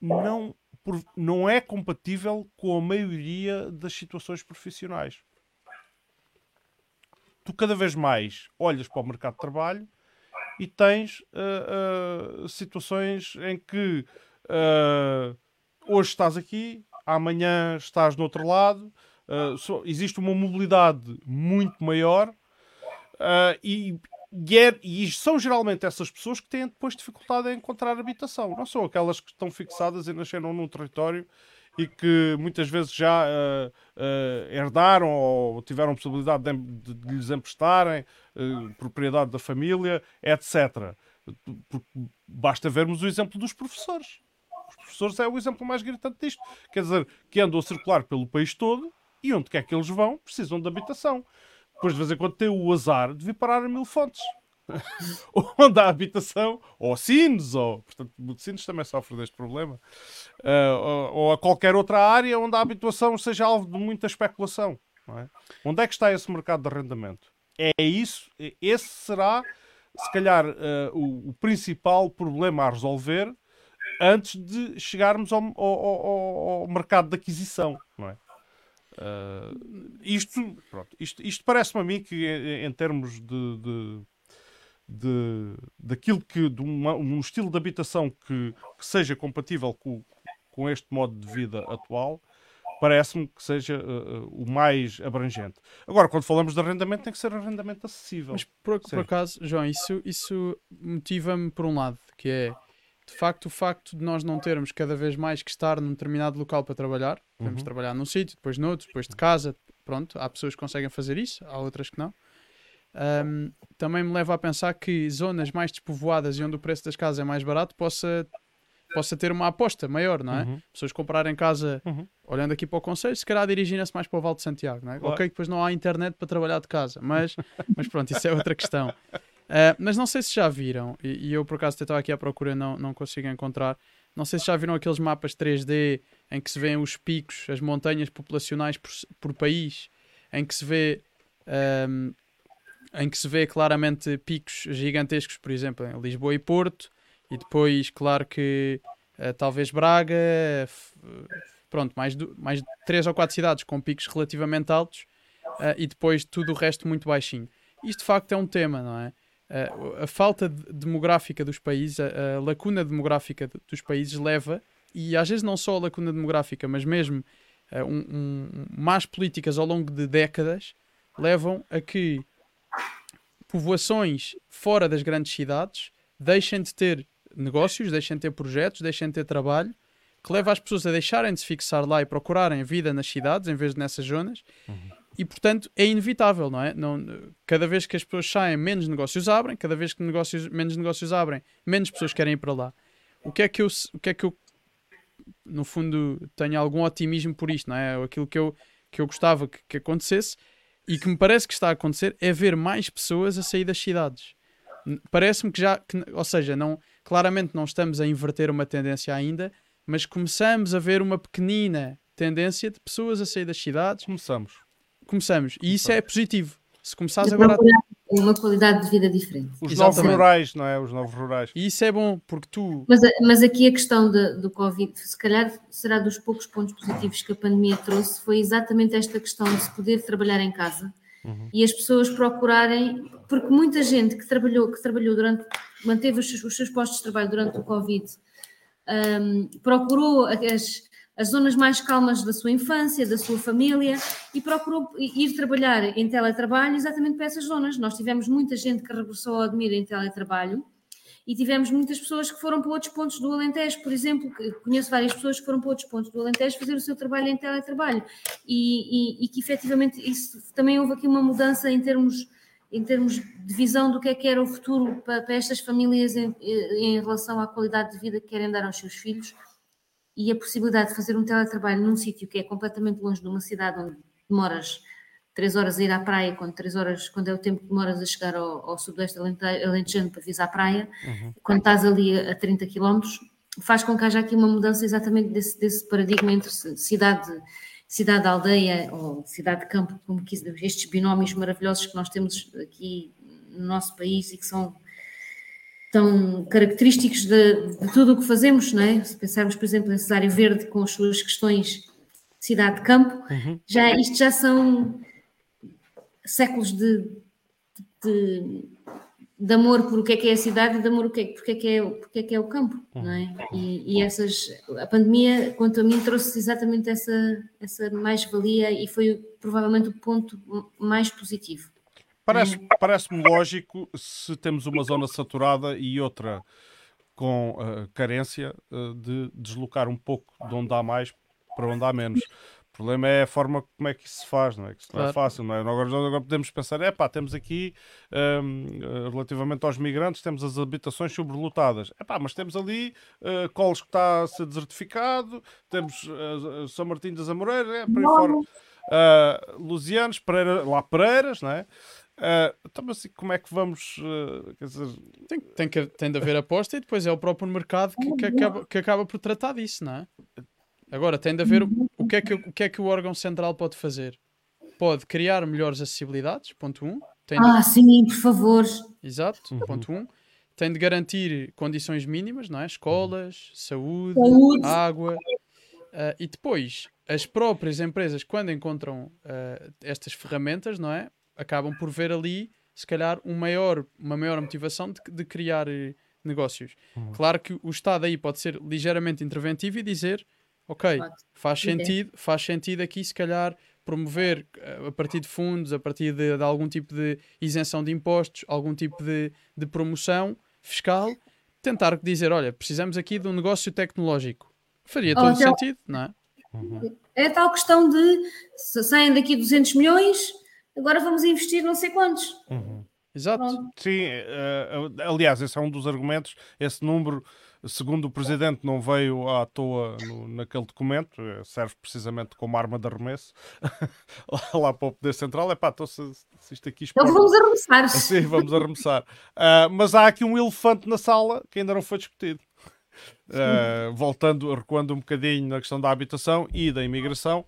não, por- não é compatível com a maioria das situações profissionais. Tu cada vez mais olhas para o mercado de trabalho e tens ah, ah, situações em que ah, hoje estás aqui, amanhã estás no outro lado, só- existe uma mobilidade muito maior e, e é- e são geralmente essas pessoas que têm depois dificuldade em encontrar habitação. Não são aquelas que estão fixadas e nasceram num território e que muitas vezes já herdaram ou tiveram possibilidade de, de- de lhes emprestarem, ah, propriedade da família, etc. Basta vermos o exemplo dos professores. Os professores é o exemplo mais gritante disto. Quer dizer, que andam a circular pelo país todo e onde quer que eles vão, precisam de habitação. Depois, de vez em quando, têm o azar de vir parar a mil fontes. onde há habitação, ou Sines, ou. Portanto, o Sines também sofre deste problema. Ah, ou, ou a qualquer outra área onde a habitação seja alvo de muita especulação. é? Onde é que está esse mercado de arrendamento? É isso, esse será, se calhar, ah, o, o principal problema a resolver antes de chegarmos ao, ao- ao- ao mercado de aquisição, não é? Ah, isto, isto, isto parece-me a mim que em, em termos de, de, de- daquilo que de uma- um estilo de habitação que, que seja compatível com, com este modo de vida atual, parece-me que seja ah, o mais abrangente. Agora, quando falamos de arrendamento, tem que ser arrendamento acessível. Mas por, por acaso, João, isso, isso motiva-me por um lado, que é de facto o facto de nós não termos cada vez mais que estar num determinado local para trabalhar. Podemos Uhum. trabalhar num sítio, depois noutro, depois de casa. Pronto, há pessoas que conseguem fazer isso, há outras que não. Ahm, também me leva a pensar que zonas mais despovoadas e onde o preço das casas é mais barato possa, possa ter uma aposta maior, não é? Uhum. Pessoas comprarem casa Uhum. olhando aqui para o Conselho, se calhar dirigirem-se mais para o Val de Santiago, não é? Claro. Ok, depois não há internet para trabalhar de casa, mas, mas pronto, isso é outra questão. Ah, mas não sei se já viram, e, e eu por acaso estava aqui à procura e não, não consigo encontrar. Não sei se já viram aqueles mapas 3D em que se vêem os picos, as montanhas populacionais por, por país, em que se vê ahm, em que se vê claramente picos gigantescos, por exemplo, em Lisboa e Porto, e depois, claro que eh, talvez Braga, F- pronto, mais, do, mais três ou quatro cidades com picos relativamente altos ah, e depois tudo o resto muito baixinho. Isto de facto é um tema, não é? A falta de- demográfica dos países, a, a lacuna demográfica de- dos países leva, e às vezes não só a lacuna demográfica, mas mesmo um, um- más políticas ao longo de décadas, levam a que povoações fora das grandes cidades deixem de ter negócios, deixem de ter projetos, deixem de ter trabalho, que leva as pessoas a deixarem de se fixar lá e procurarem vida nas cidades em vez de nessas zonas. E portanto é inevitável, não é? Não, cada vez que as pessoas saem, menos negócios abrem, cada vez que negócios, menos negócios abrem, menos pessoas querem ir para lá. O que é que eu, o que é que eu no fundo tenho algum otimismo por isto, não é? Aquilo que eu, que eu gostava que, que acontecesse e que me parece que está a acontecer é ver mais pessoas a sair das cidades. Parece-me que já, que, ou seja, não, claramente não estamos a inverter uma tendência ainda, mas começamos a ver uma pequenina tendência de pessoas a sair das cidades. Começamos. Começamos. E isso é positivo. Se começares agora a procurar uma qualidade de vida diferente. Os Exatamente. novos rurais, não é? Os novos rurais. E isso é bom, porque tu. Mas, mas aqui a questão de- do Covid, se calhar será dos poucos pontos positivos que a pandemia trouxe, foi exatamente esta questão de se poder trabalhar em casa e as pessoas procurarem, porque muita gente que trabalhou, que trabalhou durante, manteve os seus, os seus postos de trabalho durante o Covid, hum, procurou as, as zonas mais calmas da sua infância, da sua família e procurou ir trabalhar em teletrabalho exatamente para essas zonas. Nós tivemos muita gente que regressou ao Admira em teletrabalho e tivemos muitas pessoas que foram para outros pontos do Alentejo, por exemplo, conheço várias pessoas que foram para outros pontos do Alentejo fazer o seu trabalho em teletrabalho. E, e, e que efetivamente isso também houve aqui uma mudança em termos em termos de visão do que é que era o futuro para, para estas famílias em, em relação à qualidade de vida que querem dar aos seus filhos e a possibilidade de fazer um teletrabalho num sítio que é completamente longe de uma cidade onde demoras três horas a ir à praia, quando três horas, quando é o tempo que demoras a chegar ao, ao sudoeste alente- alentejano para vir à praia, quando estás ali a, a 30 km, faz com que haja aqui uma mudança exatamente desse, desse paradigma entre ci- cidade, cidade-aldeia ou cidade-campo, como quis, estes binómios maravilhosos que nós temos aqui no nosso país e que são tão característicos de, de tudo o que fazemos, não é? Se pensarmos, por exemplo, em Cesário Verde com as suas questões cidade-campo, já, isto já são séculos de, de, de amor por o que é que é a cidade e de amor por que é, porque é, que é, porque é, que é o campo, não é? E, e essas, a pandemia, quanto a mim, trouxe exatamente essa, essa mais-valia e foi provavelmente o ponto mais positivo. Parece- Parece-me lógico se temos uma zona saturada e outra com eh, carência eh, de deslocar um pouco de onde há mais para onde há menos. O problema é a forma como é que isso se faz, não é? Que isso não é Claro. fácil, não é? Agora, agora podemos pensar, é pá, temos aqui, hum, eh, relativamente aos migrantes, temos as habitações sobrelotadas. É pá, mas temos ali eh, Coles que está a ser desertificado, temos eh, São Martinho das Amoreiras, é, por aí fora. Uh, Lusianos, Pereira, lá Pereiras, não é? Uh, então, assim, como é que vamos. uh, quer dizer, Tem, tem, que, tem de haver aposta e depois é o próprio mercado que, que acaba, que acaba por tratar disso, não é? Agora, tem de haver o, o, que é que, o que é que o órgão central pode fazer? Pode criar melhores acessibilidades, ponto 1. Um. Tem de- Ah, sim, por favor. Exato, ponto 1. Um. Tem de garantir condições mínimas, não é? Escolas, saúde, Saúde. água. Ah, e depois, as próprias empresas, quando encontram ah, estas ferramentas, não é? Acabam por ver ali, se calhar, um maior, uma maior motivação de, de criar eh, negócios. Claro que o Estado aí pode ser ligeiramente interventivo e dizer, ok, Pode. faz é. sentido, faz sentido aqui, se calhar, promover eh, a partir de fundos, a partir de, de algum tipo de isenção de impostos, algum tipo de, de promoção fiscal, tentar dizer, olha, precisamos aqui de um negócio tecnológico. Faria todo então- sentido, não é? É a tal questão de se saem daqui 200 milhões, agora vamos investir não sei quantos. Exato. Pronto. sim, uh, aliás, esse é um dos argumentos. Esse número, segundo o presidente, não veio à toa no- naquele documento, eh, serve precisamente como arma de arremesso lá, lá para o Poder Central. É pá, então se, se isto aqui Então vamos arremessar. Sim, vamos arremessar. Ah, mas há aqui um elefante na sala que ainda não foi discutido. Ah, voltando, recuando um bocadinho na questão da habitação e da imigração,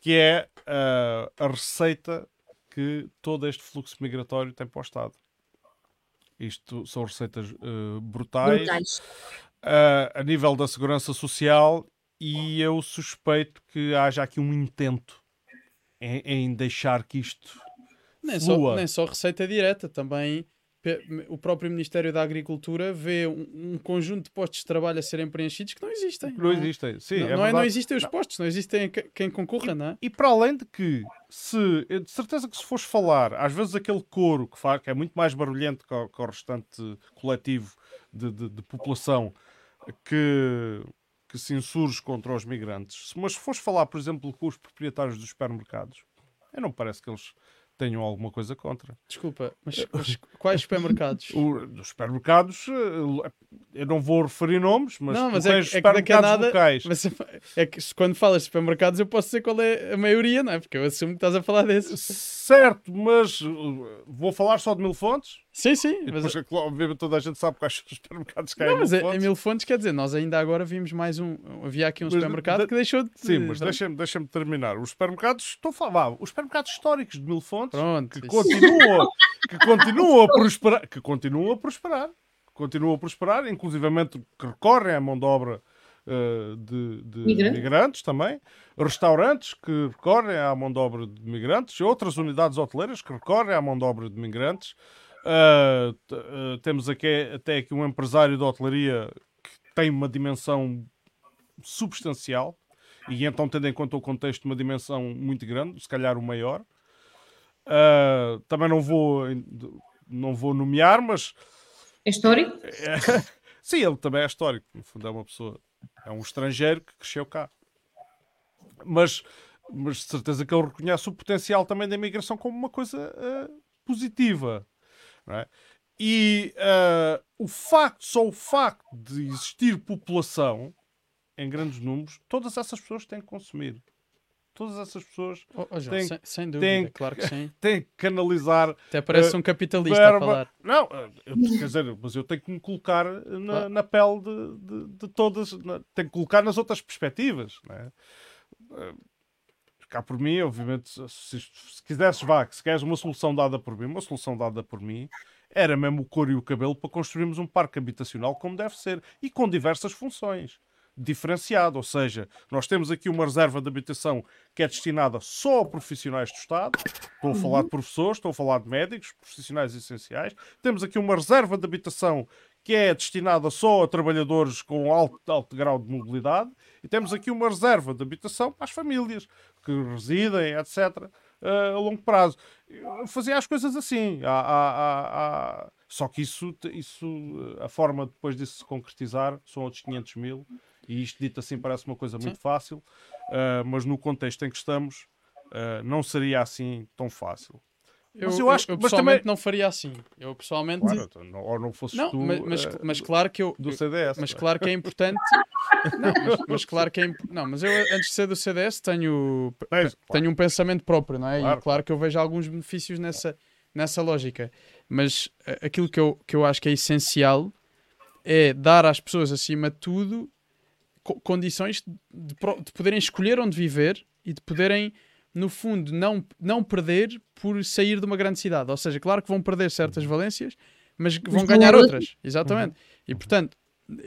que é ah, a receita que todo este fluxo migratório tem para o Estado. Isto são receitas ah, brutais. Brutais. Ah, a nível da segurança social e eu suspeito que haja aqui um intento em, em deixar que isto Nem só, nem só receita direta, também o próprio Ministério da Agricultura vê um, um conjunto de postos de trabalho a serem preenchidos que não existem. não é? existem. Sim, Não, é não, é, não existem os postos, não existem que- quem concorra, não é? E para além de que, se, de certeza que se fores falar, às vezes aquele coro que, faz, que é muito mais barulhento que o, que o restante coletivo de, de- de população que, que se insurge contra os migrantes, mas se fores falar, por exemplo, com os proprietários dos supermercados, eu não parece que eles tenham alguma coisa contra. Desculpa, mas, mas quais supermercados? O, dos supermercados, eh, eu não vou referir nomes, mas, não, mas é, que- é que supermercados nada. locais. Mas é que se- quando falas de supermercados, eu posso dizer qual é a maioria, não é? Porque eu assumo que estás a falar desses. Certo, mas uh, vou falar só de mil fontes. Sim, sim. Mas, depois, é obviamente, toda a gente sabe quais são os supermercados que há não, em mas mil é- em mil fontes quer dizer, nós ainda agora vimos mais um. Havia aqui um Mas supermercado de- que deixou de. Sim, mas de- deixa-me deixa terminar. Os supermercados, estou a falar, os supermercados históricos de mil fontes Pronto. que isso- continuam, que continuam a prosperar, que continuam a prosperar, que continuam a prosperar, inclusivamente que recorrem à mão de obra eh, de, de Migrante. migrantes também, restaurantes que recorrem à mão de obra de migrantes, outras unidades hoteleiras que recorrem à mão de obra de migrantes. Ah, temos aqui, até aqui um empresário de hotelaria que tem uma dimensão substancial e então tendo em conta o contexto uma dimensão muito grande, se calhar o maior. Ah, também não vou não vou nomear, mas É histórico? sim, ele também é histórico, no fundo é uma pessoa, é um estrangeiro que cresceu cá. Mas mas de certeza que ele reconhece o potencial também da imigração como uma coisa ah, positiva. É? E ah, o facto, só o facto de existir população em grandes números, todas essas pessoas têm que consumir. Todas essas pessoas Oh, oh, João, tem- sem, sem dúvida, tem- claro que sim. têm que canalizar Até parece Eh, um capitalista a verba. falar. Não, eh, eu, quer dizer, mas eu tenho que me colocar na, Claro. na pele de, de, de todas, na- tenho que colocar nas outras perspectivas. Não é? Eh, Cá por mim, obviamente, se, se quisesses, vá, que se queres uma solução dada por mim, uma solução dada por mim, era mesmo o couro e o cabelo para construirmos um parque habitacional como deve ser e com diversas funções. Diferenciado, ou seja, nós temos aqui uma reserva de habitação que é destinada só a profissionais do Estado. Estou a falar de professores, estou a falar de médicos, profissionais essenciais. Temos aqui uma reserva de habitação que é destinada só a trabalhadores com alto, alto grau de mobilidade. E temos aqui uma reserva de habitação para as famílias que residem, etc., eh, a longo prazo. Fazia as coisas assim. Há- há- há- Só que isso, isso, eh, a forma depois disso se concretizar são outros 500 mil. E isto dito assim parece uma coisa muito fácil, eh, mas no contexto em que estamos, não seria assim tão fácil. Eu, Mas eu, acho que- eu pessoalmente também- não faria assim. Eu pessoalmente. Claro, então, não- ou não fosses não, tu mas, mas, eh, mas claro que eu. do CDS. Mas é? claro que é importante. Não, mas, mas claro que é imp- Não, mas eu antes de ser do CDS tenho, Tens, claro. tenho um pensamento próprio, não é? Claro. E claro que eu vejo alguns benefícios nessa, nessa lógica. Mas eh, aquilo que eu, que eu acho que é essencial é dar às pessoas, acima de tudo, co- condições de, de poderem escolher onde viver e de poderem, no fundo, não, não perder por sair de uma grande cidade. Ou seja, claro que vão perder certas Uhum. valências, mas vão ganhar outras. Exatamente. E portanto,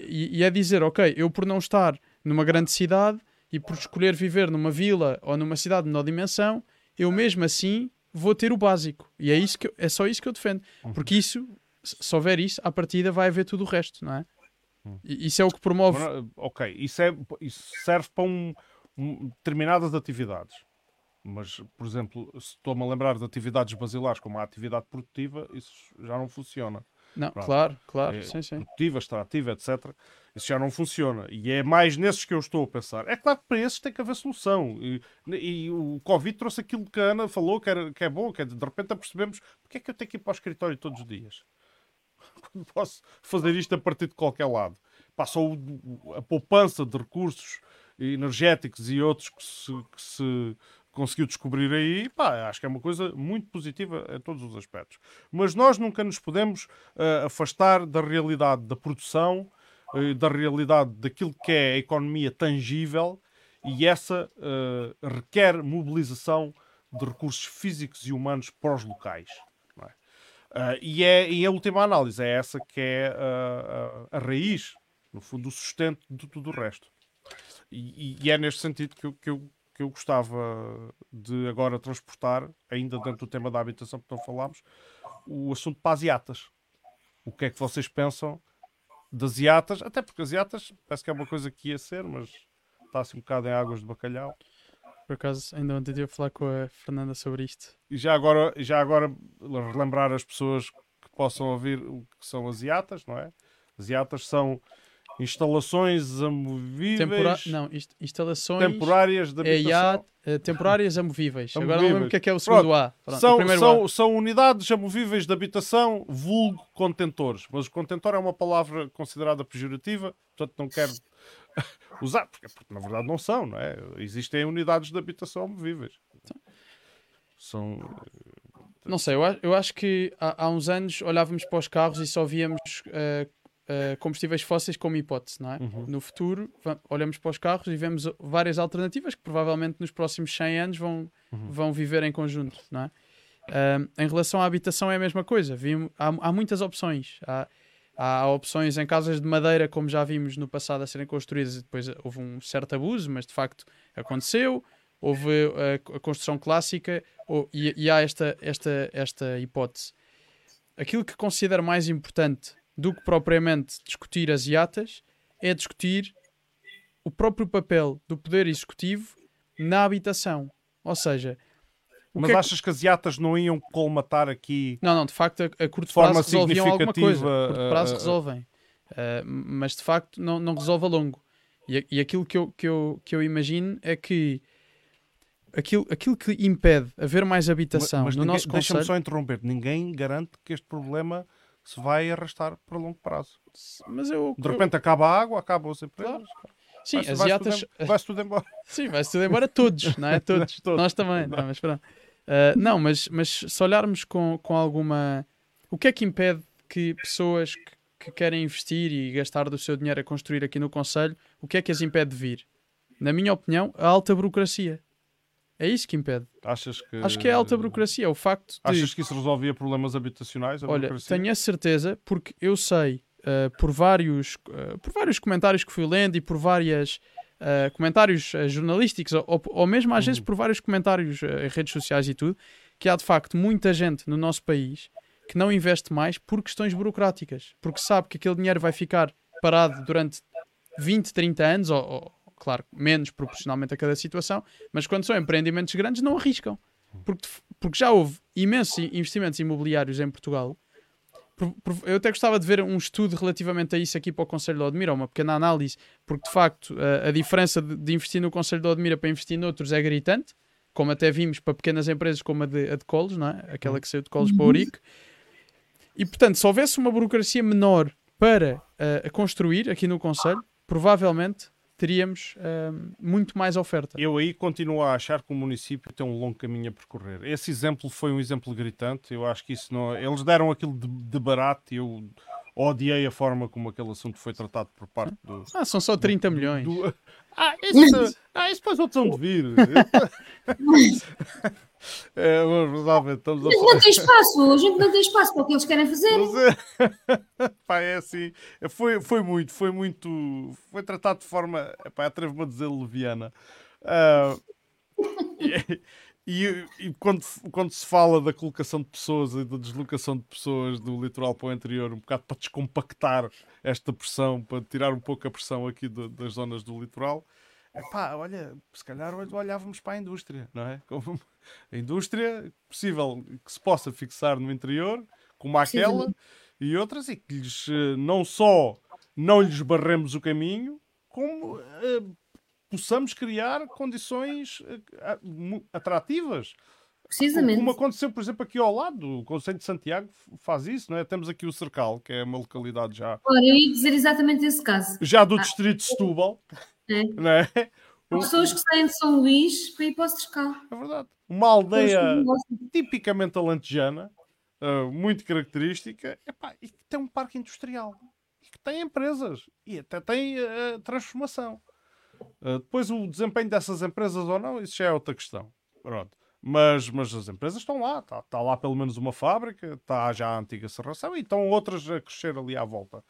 e, e é dizer, ok, eu por não estar numa grande cidade e por escolher viver numa vila ou numa cidade de menor dimensão, eu mesmo assim vou ter o básico. E é, isso que eu- é só isso que eu defendo. Porque isso, se houver isso, à partida vai haver tudo o resto, não é? E isso é o que promove. Agora, Ok, isso, é, isso serve para um- um- determinadas atividades. Mas, por exemplo, se estou-me a lembrar de atividades basilares como a atividade produtiva, isso já não funciona. Não, Pronto. claro, claro, É, sim, sim. Produtiva, extrativa, etc. Isso já não funciona. E é mais nesses que eu estou a pensar. É claro que para esses tem que haver solução. E, e o Covid trouxe aquilo que a Ana falou, que, era, que é bom, que é de de repente percebemos porque é que eu tenho que ir para o escritório todos os dias. Quando posso fazer isto a partir de qualquer lado. Passou a poupança de recursos energéticos e outros que se, que se conseguiu descobrir aí, pá, acho que é uma coisa muito positiva em todos os aspectos. Mas nós nunca nos podemos ah, afastar da realidade da produção, eh, da realidade daquilo que é a economia tangível e essa ah, requer mobilização de recursos físicos e humanos para os locais. é? E, é, e a última análise é essa que é a raiz, no fundo, o sustento de tudo o resto. E, e é neste sentido que eu, que, eu, que eu gostava de agora transportar, ainda dentro do tema da habitação que não falámos, o assunto para as iatas. O que é que vocês pensam das iatas? Até porque as iatas parece que é uma coisa que ia ser, mas está assim um bocado em águas de bacalhau. Por acaso, ainda ontem a falar com a Fernanda sobre isto. E já agora, já agora relembrar as pessoas que possam ouvir o que são as iatas, não é? As iatas são instalações amovíveis, Tempora... Não, inst- instalações temporárias de é habitação. IA, eh, temporárias amovíveis. Agora não lembro Amovíveis. o que é que é o segundo Pronto. A. Pronto, o são, primeiro são, A. são unidades amovíveis de habitação, vulgo contentores. Mas o contentor é uma palavra considerada pejorativa, portanto não quero usar, porque, porque na verdade não são, não é? Existem unidades de habitação amovíveis. São. Não sei, eu, a- eu acho que há, há uns anos olhávamos para os carros e só víamos eh, eh, combustíveis fósseis como hipótese, não é? Uhum. No futuro, olhamos para os carros e vemos várias alternativas que provavelmente nos próximos 100 anos vão, Uhum. vão viver em conjunto, não é? Em relação à habitação é a mesma coisa. Vimo- há, há muitas opções. Há, há opções em casas de madeira, como já vimos no passado, a serem construídas e depois houve um certo abuso, mas de facto aconteceu. Houve a, a construção clássica ou- e, e há esta, esta, esta hipótese. Aquilo que considero mais importante do que propriamente discutir as iatas é discutir o próprio papel do poder executivo na habitação. Ou seja, Mas que é que- achas que as iatas não iam colmatar aqui não, não, de facto, a, a curto prazo resolviam alguma coisa. A curto prazo uh, uh, resolvem. Uh, mas de facto não, não resolve a longo. E, e aquilo que eu, que, eu, que eu imagino é que aquilo, aquilo que impede haver mais habitação Mas no ninguém- nosso deixa-me só interromper. Ninguém garante que este problema se vai arrastar para longo prazo. Mas eu. De eu- repente acaba a água, acabam os empregos. sim, vai-se- as vai-se tudo embora. Sim, vai-se tudo embora todos, não é? Todos. Todos. Nós também. Não, mas pronto. Uh, não, mas, mas se olharmos com, com alguma. O que é que impede que pessoas que, que querem investir e gastar do seu dinheiro a construir aqui no Conselho, o que é que as impede de vir? Na minha opinião, a alta burocracia. É isso que impede. Achas que. Acho que é a alta burocracia. O facto de. Achas que isso resolvia problemas habitacionais? Olha, burocracia? tenho a certeza, porque eu sei uh, por, vários, uh, por vários comentários que fui lendo e por várias uh, comentários jornalísticos, ou, ou mesmo às Uhum. vezes por vários comentários em redes sociais e tudo, que há de facto muita gente no nosso país que não investe mais por questões burocráticas, porque sabe que aquele dinheiro vai ficar parado durante 20, 30 anos, ou, claro, menos proporcionalmente a cada situação, mas quando são empreendimentos grandes não arriscam. Porque, porque já houve imensos investimentos imobiliários em Portugal. Por- por- Eu até gostava de ver um estudo relativamente a isso aqui para o Conselho de Odmira, uma pequena análise, porque de facto a, a diferença de, de investir no Conselho de Odmira para investir noutros é gritante, como até vimos para pequenas empresas como a de, a de Colos, não é? aquela que saiu de Colos para o Ourique. E portanto, se houvesse uma burocracia menor para a construir aqui no Conselho, provavelmente teríamos eh, muito mais oferta. Eu aí continuo a achar que o município tem um longo caminho a percorrer. Esse exemplo foi um exemplo gritante. Eu acho que isso não. Eles deram aquilo de, de barato eu odiei a forma como aquele assunto foi tratado por parte do. Ah, são só 30 milhões. do- Ah, isso, ah, isso depois outros vão de vir. é, mas realmente estamos a gente não tem espaço, a gente não tem espaço para o que eles querem fazer. Mas é, pá, é assim, foi, foi muito, foi muito, foi tratado de forma, pá, atrevo-me a dizer leviana. Ah, e, e- quando, quando se fala da colocação de pessoas e da deslocação de pessoas do litoral para o interior, um bocado para descompactar esta pressão, para tirar um pouco a pressão aqui das zonas do litoral, Epá, olha, se calhar olh- olhávamos para a indústria, não é? Como a indústria possível que se possa fixar no interior, como aquela Precisamente. e outras, e que lhes eh, não só não lhes barremos o caminho, como eh, possamos criar condições eh, a- mu- atrativas. Precisamente. Como aconteceu, por exemplo, aqui ao lado, o Conselho de Santiago faz isso, não é? Temos aqui o Cercal, que é uma localidade já, Ora, eu ia dizer exatamente esse caso. já do distrito de Setúbal, É. não é? Pessoas que saem de São Luís para ir para o Cercal. É verdade. Uma aldeia tipicamente alentejana, ah, muito característica, epá, e que tem um parque industrial, e que tem empresas, e até tem ah, transformação. Ah, depois o desempenho dessas empresas ou não, isso já é outra questão. Pronto. Mas, mas as empresas estão lá, está tá lá pelo menos uma fábrica, está já a antiga serração e estão outras a crescer ali à volta.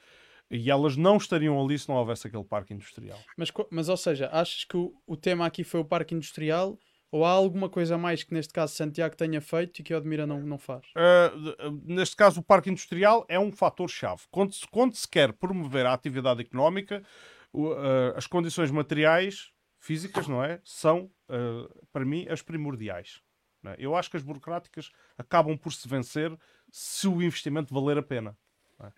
E elas não estariam ali se não houvesse aquele parque industrial. Mas, mas ou seja, achas que o, o tema aqui foi o parque industrial ou há alguma coisa mais que neste caso Santiago tenha feito e que o Admira não, não faz? Uh, neste caso, o parque industrial é um fator-chave. Quando se, quando se quer promover a atividade económica, o- uh, as condições materiais, físicas, não é? São, uh, para mim, as primordiais. não é? Eu acho que as burocráticas acabam por se vencer se o investimento valer a pena. Não é,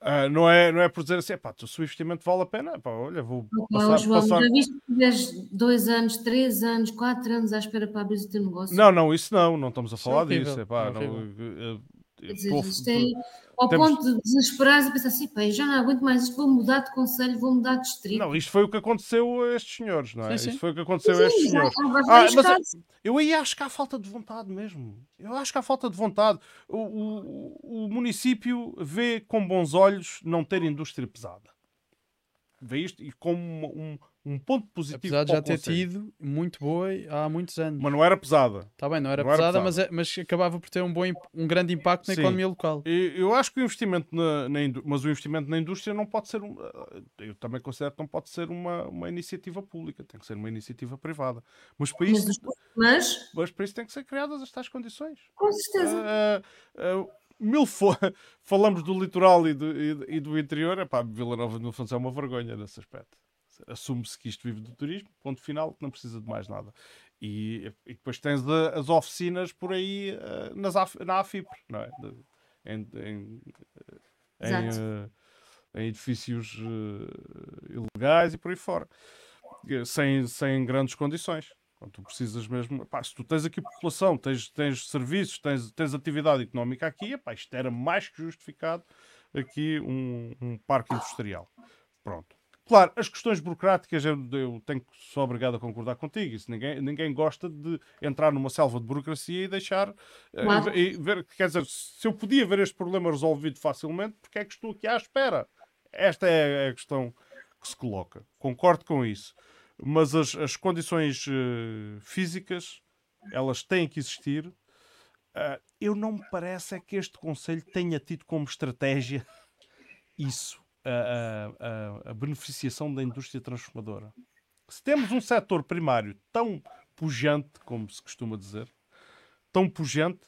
Uh, não é, não é por dizer assim, "Epá, tu- se o investimento vale a pena, epá, olha, vou passar, João, passar- já viste que tiveres dois anos, três anos, quatro anos à espera para abrir o teu negócio? Não, não, isso não, não estamos a Isso é falar horrível, disso. É não, uh, Quer dizer, isto é ao temos- ponto de desesperares e pensar assim, já não aguento mais isto, vou mudar de conselho, vou mudar de distrito. Não, isto foi o que aconteceu a estes senhores, não é? Sim, sim. Isto foi o que aconteceu a estes Sim, senhores. Ah, mas casos. eu aí acho que há falta de vontade mesmo. Eu acho que há falta de vontade. O, o, o município vê com bons olhos não ter indústria pesada. Vê isto e como um, um ponto positivo. Apesar de já ter tido muito boa há muitos anos. Mas não era pesada. Está bem, não era não era pesada, pesada. Mas, é- mas acabava por ter um, bom, um grande impacto na Sim. economia local. E Eu acho que o investimento na, na mas o investimento na indústria não pode ser um, eu também considero que não pode ser uma, uma iniciativa pública, tem que ser uma iniciativa privada. Mas para Mas, isso, mas, mas para isso tem que ser criadas as tais condições. com certeza. Ah, ah, mil fo- falamos do litoral e do, e do- e do interior, epá, Vila Nova de Mil Fontes é uma vergonha nesse aspecto. Assume-se que isto vive do turismo, ponto final, não precisa de mais nada. E, e depois tens a- as oficinas por aí ah, nas, Af- na AFIPR, não é? De- em, em, em, ah, em edifícios ah, ilegais e por aí fora, sem, sem grandes condições. Quando tu precisas mesmo, pá, se tu tens aqui população, tens, tens serviços, tens, tens atividade económica aqui, epá, isto era mais que justificado aqui um, um parque industrial. Pronto. Claro, as questões burocráticas eu, eu tenho sou obrigado a concordar contigo. Isso ninguém, ninguém gosta de entrar numa selva de burocracia e deixar eh, Claro. e, ver, quer dizer, se eu podia ver este problema resolvido facilmente, porque é que estou aqui à espera? Esta é a questão que se coloca. Concordo com isso. Mas as, as condições eh, físicas, elas têm que existir. Ah, eu não me parece é que este Conselho tenha tido como estratégia isso, a, a- beneficiação da indústria transformadora. Se temos um setor primário tão pujante, como se costuma dizer, tão pujante,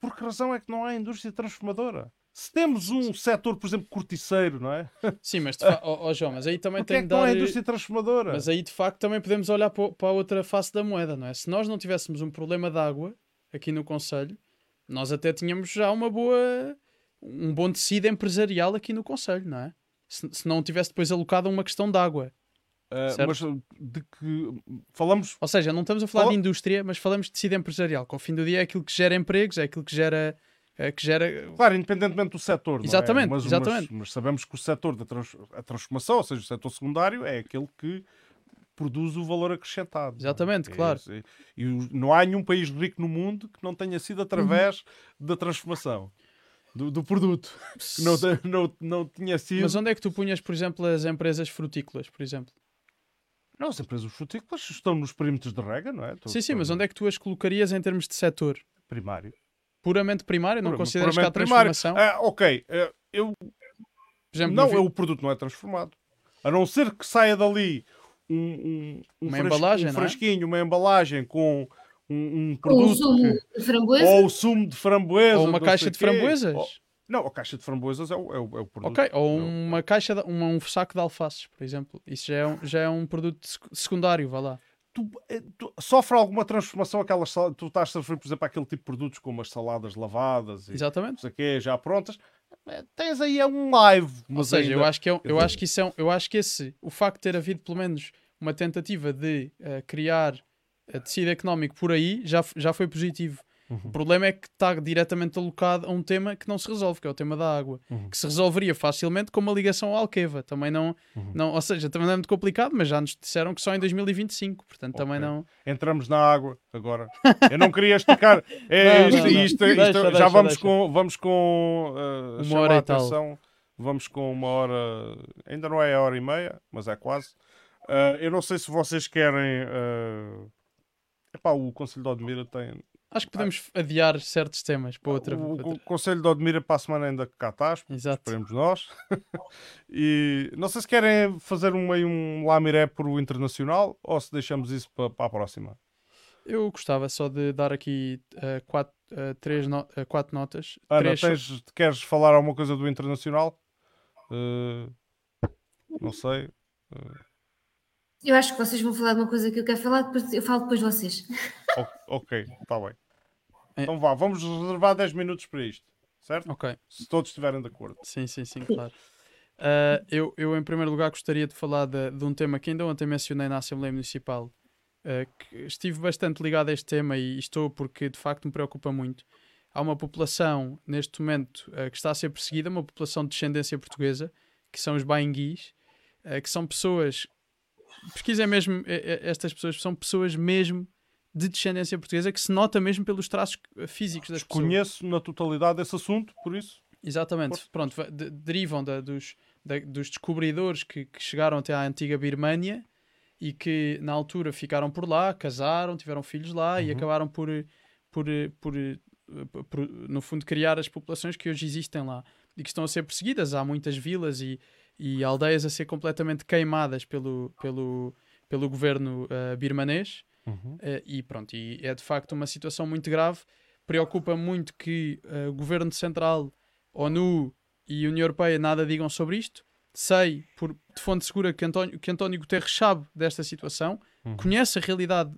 por que razão é que não há indústria transformadora? Se temos um setor, por exemplo, corticeiro, não é? Sim, mas de fa- ó, João, mas aí também Porque tem é que não há dar. indústria transformadora? Mas aí de facto também podemos olhar para a outra face da moeda, não é? Se nós não tivéssemos um problema de água aqui no Conselho, nós até tínhamos já uma boa. Um bom tecido empresarial aqui no Conselho, não é? Se, se não tivesse depois alocado a uma questão de água. Certo. mas uh, de que falamos Ou seja, não estamos a falar Fala- de indústria, mas falamos de tecido empresarial, que ao fim do dia é aquilo que gera empregos, é aquilo que gera. é que gera Claro, independentemente do setor. é? Exatamente, Mas, exatamente. Mas, mas sabemos que o setor da trans- transformação, ou seja, o setor secundário, é aquele que produz o valor acrescentado. não é? Exatamente, É claro. E o- não há nenhum país rico no mundo que não tenha sido através da transformação do, do produto. Que não, não, não tinha sido. Mas onde é que tu punhas, por exemplo, as empresas frutícolas, por exemplo? Não, as empresas frutícolas estão nos perímetros de rega, não é? Sim, sim, mas onde é que tu as colocarias em termos de setor? Primário. Puramente primário? Não Puramente- consideras que há transformação? Ah, ok, ah, eu Por exemplo, não, vi- o produto não é transformado. A não ser que saia dali um, um, um Uma embalagem, um é? fresquinho, uma embalagem com um, um Com o produto. sumo que- de framboesa, ou o sumo de framboesa. ou uma não caixa de framboesas? Ou- não, a caixa de framboesas é o, é o, é o produto. Ok, ou Não. uma caixa, de, uma- um saco de alfaces, por exemplo. Isso já é um, já é um produto sec- secundário, vá lá. Tu, eh, tu- sofre alguma transformação aquelas sal- tu estás a sofrer, por exemplo, aquele tipo de produtos como as saladas lavadas e não Exatamente. sei quê, já prontas. Eh, Tens aí é um live. Ou seja, ainda- eu acho que, é, um- eu acho que isso é um- eu acho que esse, o facto de ter havido pelo menos uma tentativa de eh, criar eh, tecido económico por aí já, já foi positivo. Uhum. O problema é que está diretamente alocado a um tema que não se resolve, que é o tema da água, Uhum. que se resolveria facilmente com uma ligação ao Alqueva. Também não, Uhum. não, ou seja, também não é muito complicado, mas já nos disseram que só em 2025, portanto também Ok. não. entramos na água agora. Eu não queria esticar. É, Não, isto, não, não. isto- isto- Deixa, já deixa, vamos deixa. com, vamos com uh, Uma hora a atenção. Vamos com uma hora, ainda não é a hora e meia, mas é quase. Uh, eu não sei se vocês querem. Uh... Epá, o Conselho de Odmira tem. Acho que podemos adiar certos temas para outra. o, outra- o Conselho de Odmira para a semana ainda cá estás, Exato. esperemos nós. e não sei se querem fazer um, meio um lamiré por o internacional ou se deixamos isso para, para a próxima. Eu gostava só de dar aqui eh, quatro, eh, três no- eh, quatro notas. Ana, Três tens, queres falar alguma coisa do internacional? Não sei. Eu acho que vocês vão falar de uma coisa que eu quero falar, depois eu falo depois de vocês. Ok, está bem. É. Então vá, vamos reservar 10 minutos para isto, certo? Ok. Se todos estiverem de acordo. Sim, sim, sim, claro. Ah, eu, eu, em primeiro lugar, gostaria de falar de, de um tema que ainda ontem mencionei na Assembleia Municipal, que estive bastante ligado a este tema e estou porque de facto me preocupa muito. Há uma população, neste momento, ah, que está a ser perseguida, uma população de descendência portuguesa, que são os bainguis, que são pessoas. Pesquisem mesmo eh, eh, estas pessoas, são pessoas mesmo de descendência portuguesa que se nota mesmo pelos traços eh, físicos das pessoas. Conheço na totalidade esse assunto, por isso. Exatamente, Força. pronto, de- derivam da- dos, da- dos descobridores que, que chegaram até à antiga Birmânia e que na altura ficaram por lá, casaram, tiveram filhos lá e Uhum. acabaram por, por, por, por, no fundo, criar as populações que hoje existem lá e que estão a ser perseguidas. Há muitas vilas e, e aldeias a ser completamente queimadas pelo, pelo, pelo governo eh, birmanês. Eh, e pronto, e é de facto uma situação muito grave. Preocupa muito que eh, o governo central, ONU e União Europeia nada digam sobre isto. Sei, por, de fonte segura, que António, que António Guterres sabe desta situação, Uhum. conhece a realidade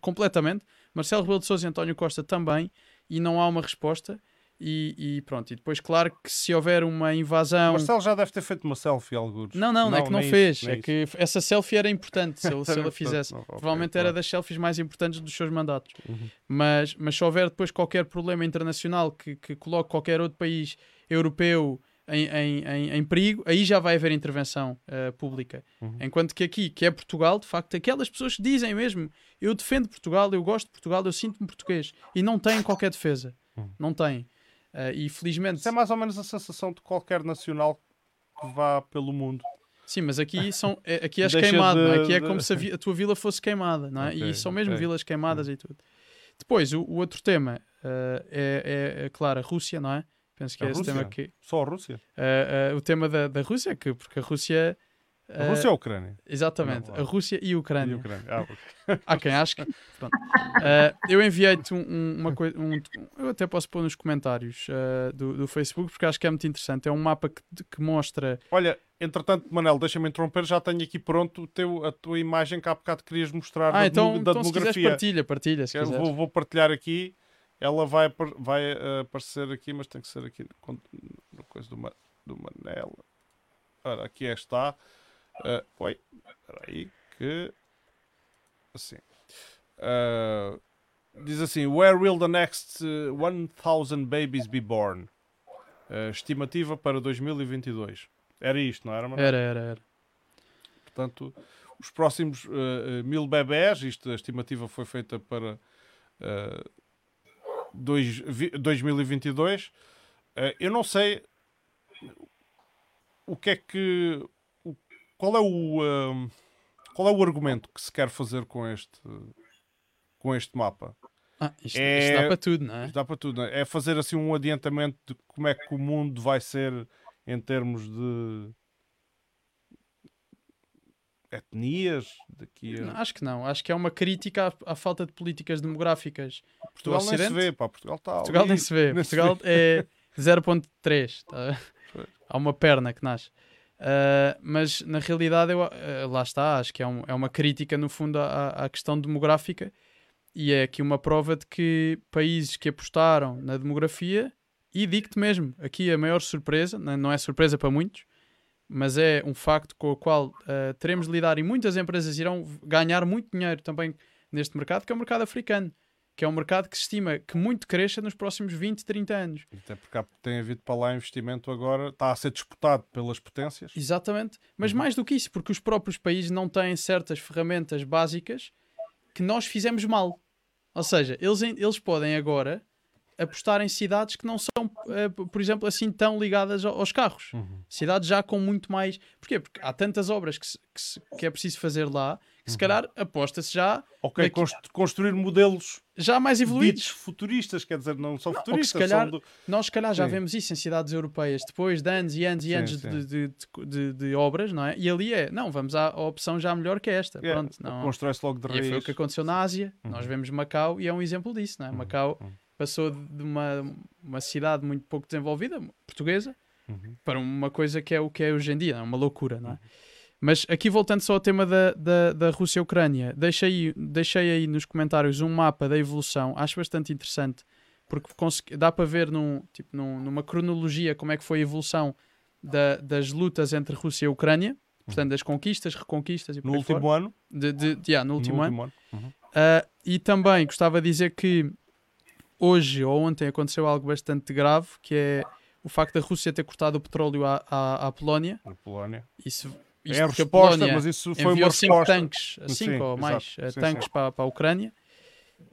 completamente. Marcelo Rebelo de Sousa e António Costa também, e não há uma resposta. E, e pronto, e depois, claro que se houver uma invasão. Marcelo já deve ter feito uma selfie, alguns. Não, não, não, é que não fez. isso, é que essa selfie era importante se ele, se Era ele a fizesse. não, ok, Provavelmente era claro. das selfies mais importantes dos seus mandatos. Uhum. Mas, mas se houver depois qualquer problema internacional que, que coloque qualquer outro país europeu em, em, em, em perigo, aí já vai haver intervenção eh, pública. Uhum. Enquanto que aqui, que é Portugal, de facto, aquelas pessoas que dizem mesmo: eu defendo Portugal, eu gosto de Portugal, eu sinto-me português, e não têm qualquer defesa. Uhum. Não têm. Eh, e felizmente. Isso é mais ou menos a sensação de qualquer nacional que vá pelo mundo. Sim, mas aqui, são, é- aqui és queimado, não é? de- aqui é de- como se a, vi- a tua vila fosse queimada, não é? Ok, e são mesmo ok. Hum. vilas queimadas e tudo. Depois, o, o outro tema eh, é, é, é, claro, a Rússia, não é? Penso que A é esse Rússia? tema que. Só a Rússia. eh, eh, o tema da, da Rússia, que, porque a Rússia. A Rússia ou a Ucrânia? Exatamente, Não, a Rússia e a E a Ucrânia. Ucrânia. Ah, ok. Há quem ache que. Eh, eu enviei-te um- um- uma coisa. Um, eu até posso pôr nos comentários eh, do, do Facebook, porque acho que é muito interessante. É um mapa que, que mostra. Olha, entretanto, Manel, deixa-me interromper, já tenho aqui pronto teu, a tua imagem que há bocado querias mostrar Ah, da, então, da então se quiseres, demografia. partilha, partilha. Se quiseres. vou, vou partilhar aqui. Ela vai, vai aparecer aqui, mas tem que ser aqui no, no coisa do, do Manel. Ora, aqui está. Uh, oi, espera aí, que. Assim. Uh, diz assim: Where will the next uh, 1000 babies be born? Uh, estimativa para 2022. Era isto, não era? Era, era, era. Portanto, os próximos uh, uh, mil bebés, isto, a estimativa foi feita para dois, vi- 2022. Uh, eu não sei o que é que. Qual é o. um, qual é o argumento que se quer fazer com este, com este mapa? Ah, isto, É- isto dá para tudo, não é? Dá para tudo, é? É fazer assim um adiantamento de como é que o mundo vai ser em termos de etnias daqui a... Não, acho que não. Acho que é uma crítica à, à falta de políticas demográficas. Portugal nem se vê, pá, Portugal está Portugal ali. nem se vê. nem se Portugal é 0.3. Tá? Há uma perna que nasce. Ah, mas na realidade, eu, ah, lá está. Acho que é, um- é uma crítica, no fundo, à, à questão demográfica. E é aqui uma prova de que países que apostaram na demografia, e digo-te mesmo, aqui a maior surpresa, não não é surpresa para muitos, mas é um facto com o qual ah, teremos de lidar e muitas empresas irão ganhar muito dinheiro também neste mercado, que é o mercado africano, que é um mercado que se estima que muito cresça nos próximos 20, 30 anos. Até porque tem havido para lá investimento agora, está a ser disputado pelas potências. Exatamente. Mas Uhum. mais do que isso, porque os próprios países não têm certas ferramentas básicas que nós fizemos mal. Ou seja, eles, eles podem agora apostar em cidades que não são, eh, por exemplo, assim tão ligadas ao- aos carros. Cidades já com muito mais. Porquê? Porque há tantas obras que, se- que se- que é preciso fazer lá que se calhar aposta-se já, Ok, Daqui- const- construir modelos já mais evoluídos. futuristas, quer dizer, não são que se futuristas, calhar do... Nós, se calhar, já Sim. vemos isso em cidades europeias, depois de anos e anos e Sim, anos sim. de, de, de- de- obras, não é? E ali é, não, vamos à, opção já melhor que esta. É, Pronto, não. constrói-se logo de E raiz. foi o que aconteceu na Ásia. Uhum. Nós vemos Macau e é um exemplo disso, não é? Macau uhum. Passou de uma, uma cidade muito pouco desenvolvida, portuguesa, Uhum. para uma coisa que é o que é hoje em dia, é? uma loucura, não é? Mas aqui voltando só ao tema da, da, da Rússia e Ucrânia, deixei, deixei aí nos comentários um mapa da evolução, acho bastante interessante, porque dá para ver num, tipo, num- numa cronologia como é que foi a evolução da- das lutas entre Rússia e Ucrânia, portanto, das conquistas, reconquistas e por No último fora. ano. De, de, de- yeah, no último ano. ano. Uhum. Uh, e também gostava de dizer que hoje ou ontem aconteceu algo bastante grave, que é o facto da Rússia ter cortado o petróleo à, à, à Polónia. Na Polónia. Isso, É a porque a resposta, Polónia mas isso foi uma enviou cinco resposta. tanques, Sim, cinco ou mais exato. uh, Sim, tanques sim. Para, para a Ucrânia.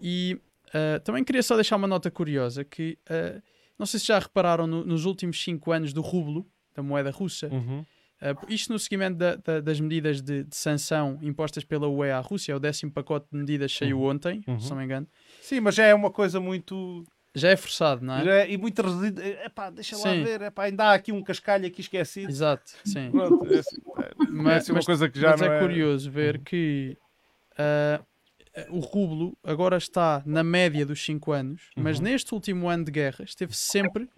E uh, também queria só deixar uma nota curiosa que uh, não sei se já repararam no- nos últimos cinco anos do rublo, da moeda russa, Uhum. Uh, isto no seguimento da- da- das medidas de, de sanção impostas pela UE à Rússia, o décimo pacote de medidas saiu ontem, Uhum. se não me engano. Sim, mas já é uma coisa muito. Já é forçado, não é? já é- e muito resíduo. Epá, deixa lá Sim. ver. Epá, ainda há aqui um cascalho aqui esquecido. Exato, sim. Pronto, é, assim, é, Mas, é assim uma mas- coisa que já mas não é é. curioso ver que uh, o rublo agora está na média dos 5 anos, mas Uhum. neste último ano de guerra esteve sempre,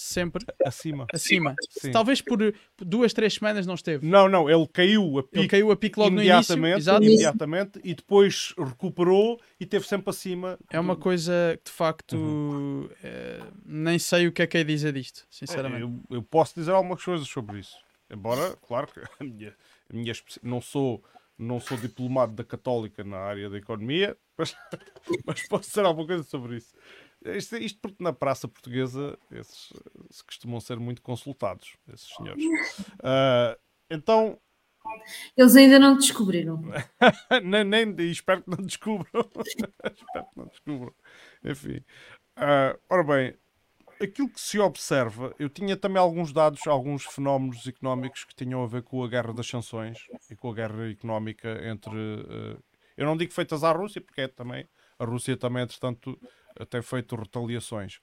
sempre Acima. acima. Sim. Talvez por duas, três semanas não esteve. Não, não, ele caiu a Ele pique caiu a pique logo no início. imediatamente, imediatamente e depois recuperou e teve sempre acima. É uma coisa que de facto Uhum. eh, nem sei o que é que é dizer disto, sinceramente. Eu, eu posso dizer algumas coisas sobre isso. Embora, claro que a minha, a minha não sou não sou diplomado da Católica na área da economia, mas, mas posso dizer alguma coisa sobre isso. Isto, isto porque na praça portuguesa esses eh, se costumam ser muito consultados, esses senhores. Ah, então, Eles ainda não descobriram. nem, nem espero que não descubram. espero que não descubram. Enfim. Ah, ora bem, aquilo que se observa, eu tinha também alguns dados, alguns fenómenos económicos que tinham a ver com a guerra das sanções e com a guerra económica entre. ah, eu não digo feitas à Rússia, porque é também. A Rússia também, entretanto, tem feito retaliações.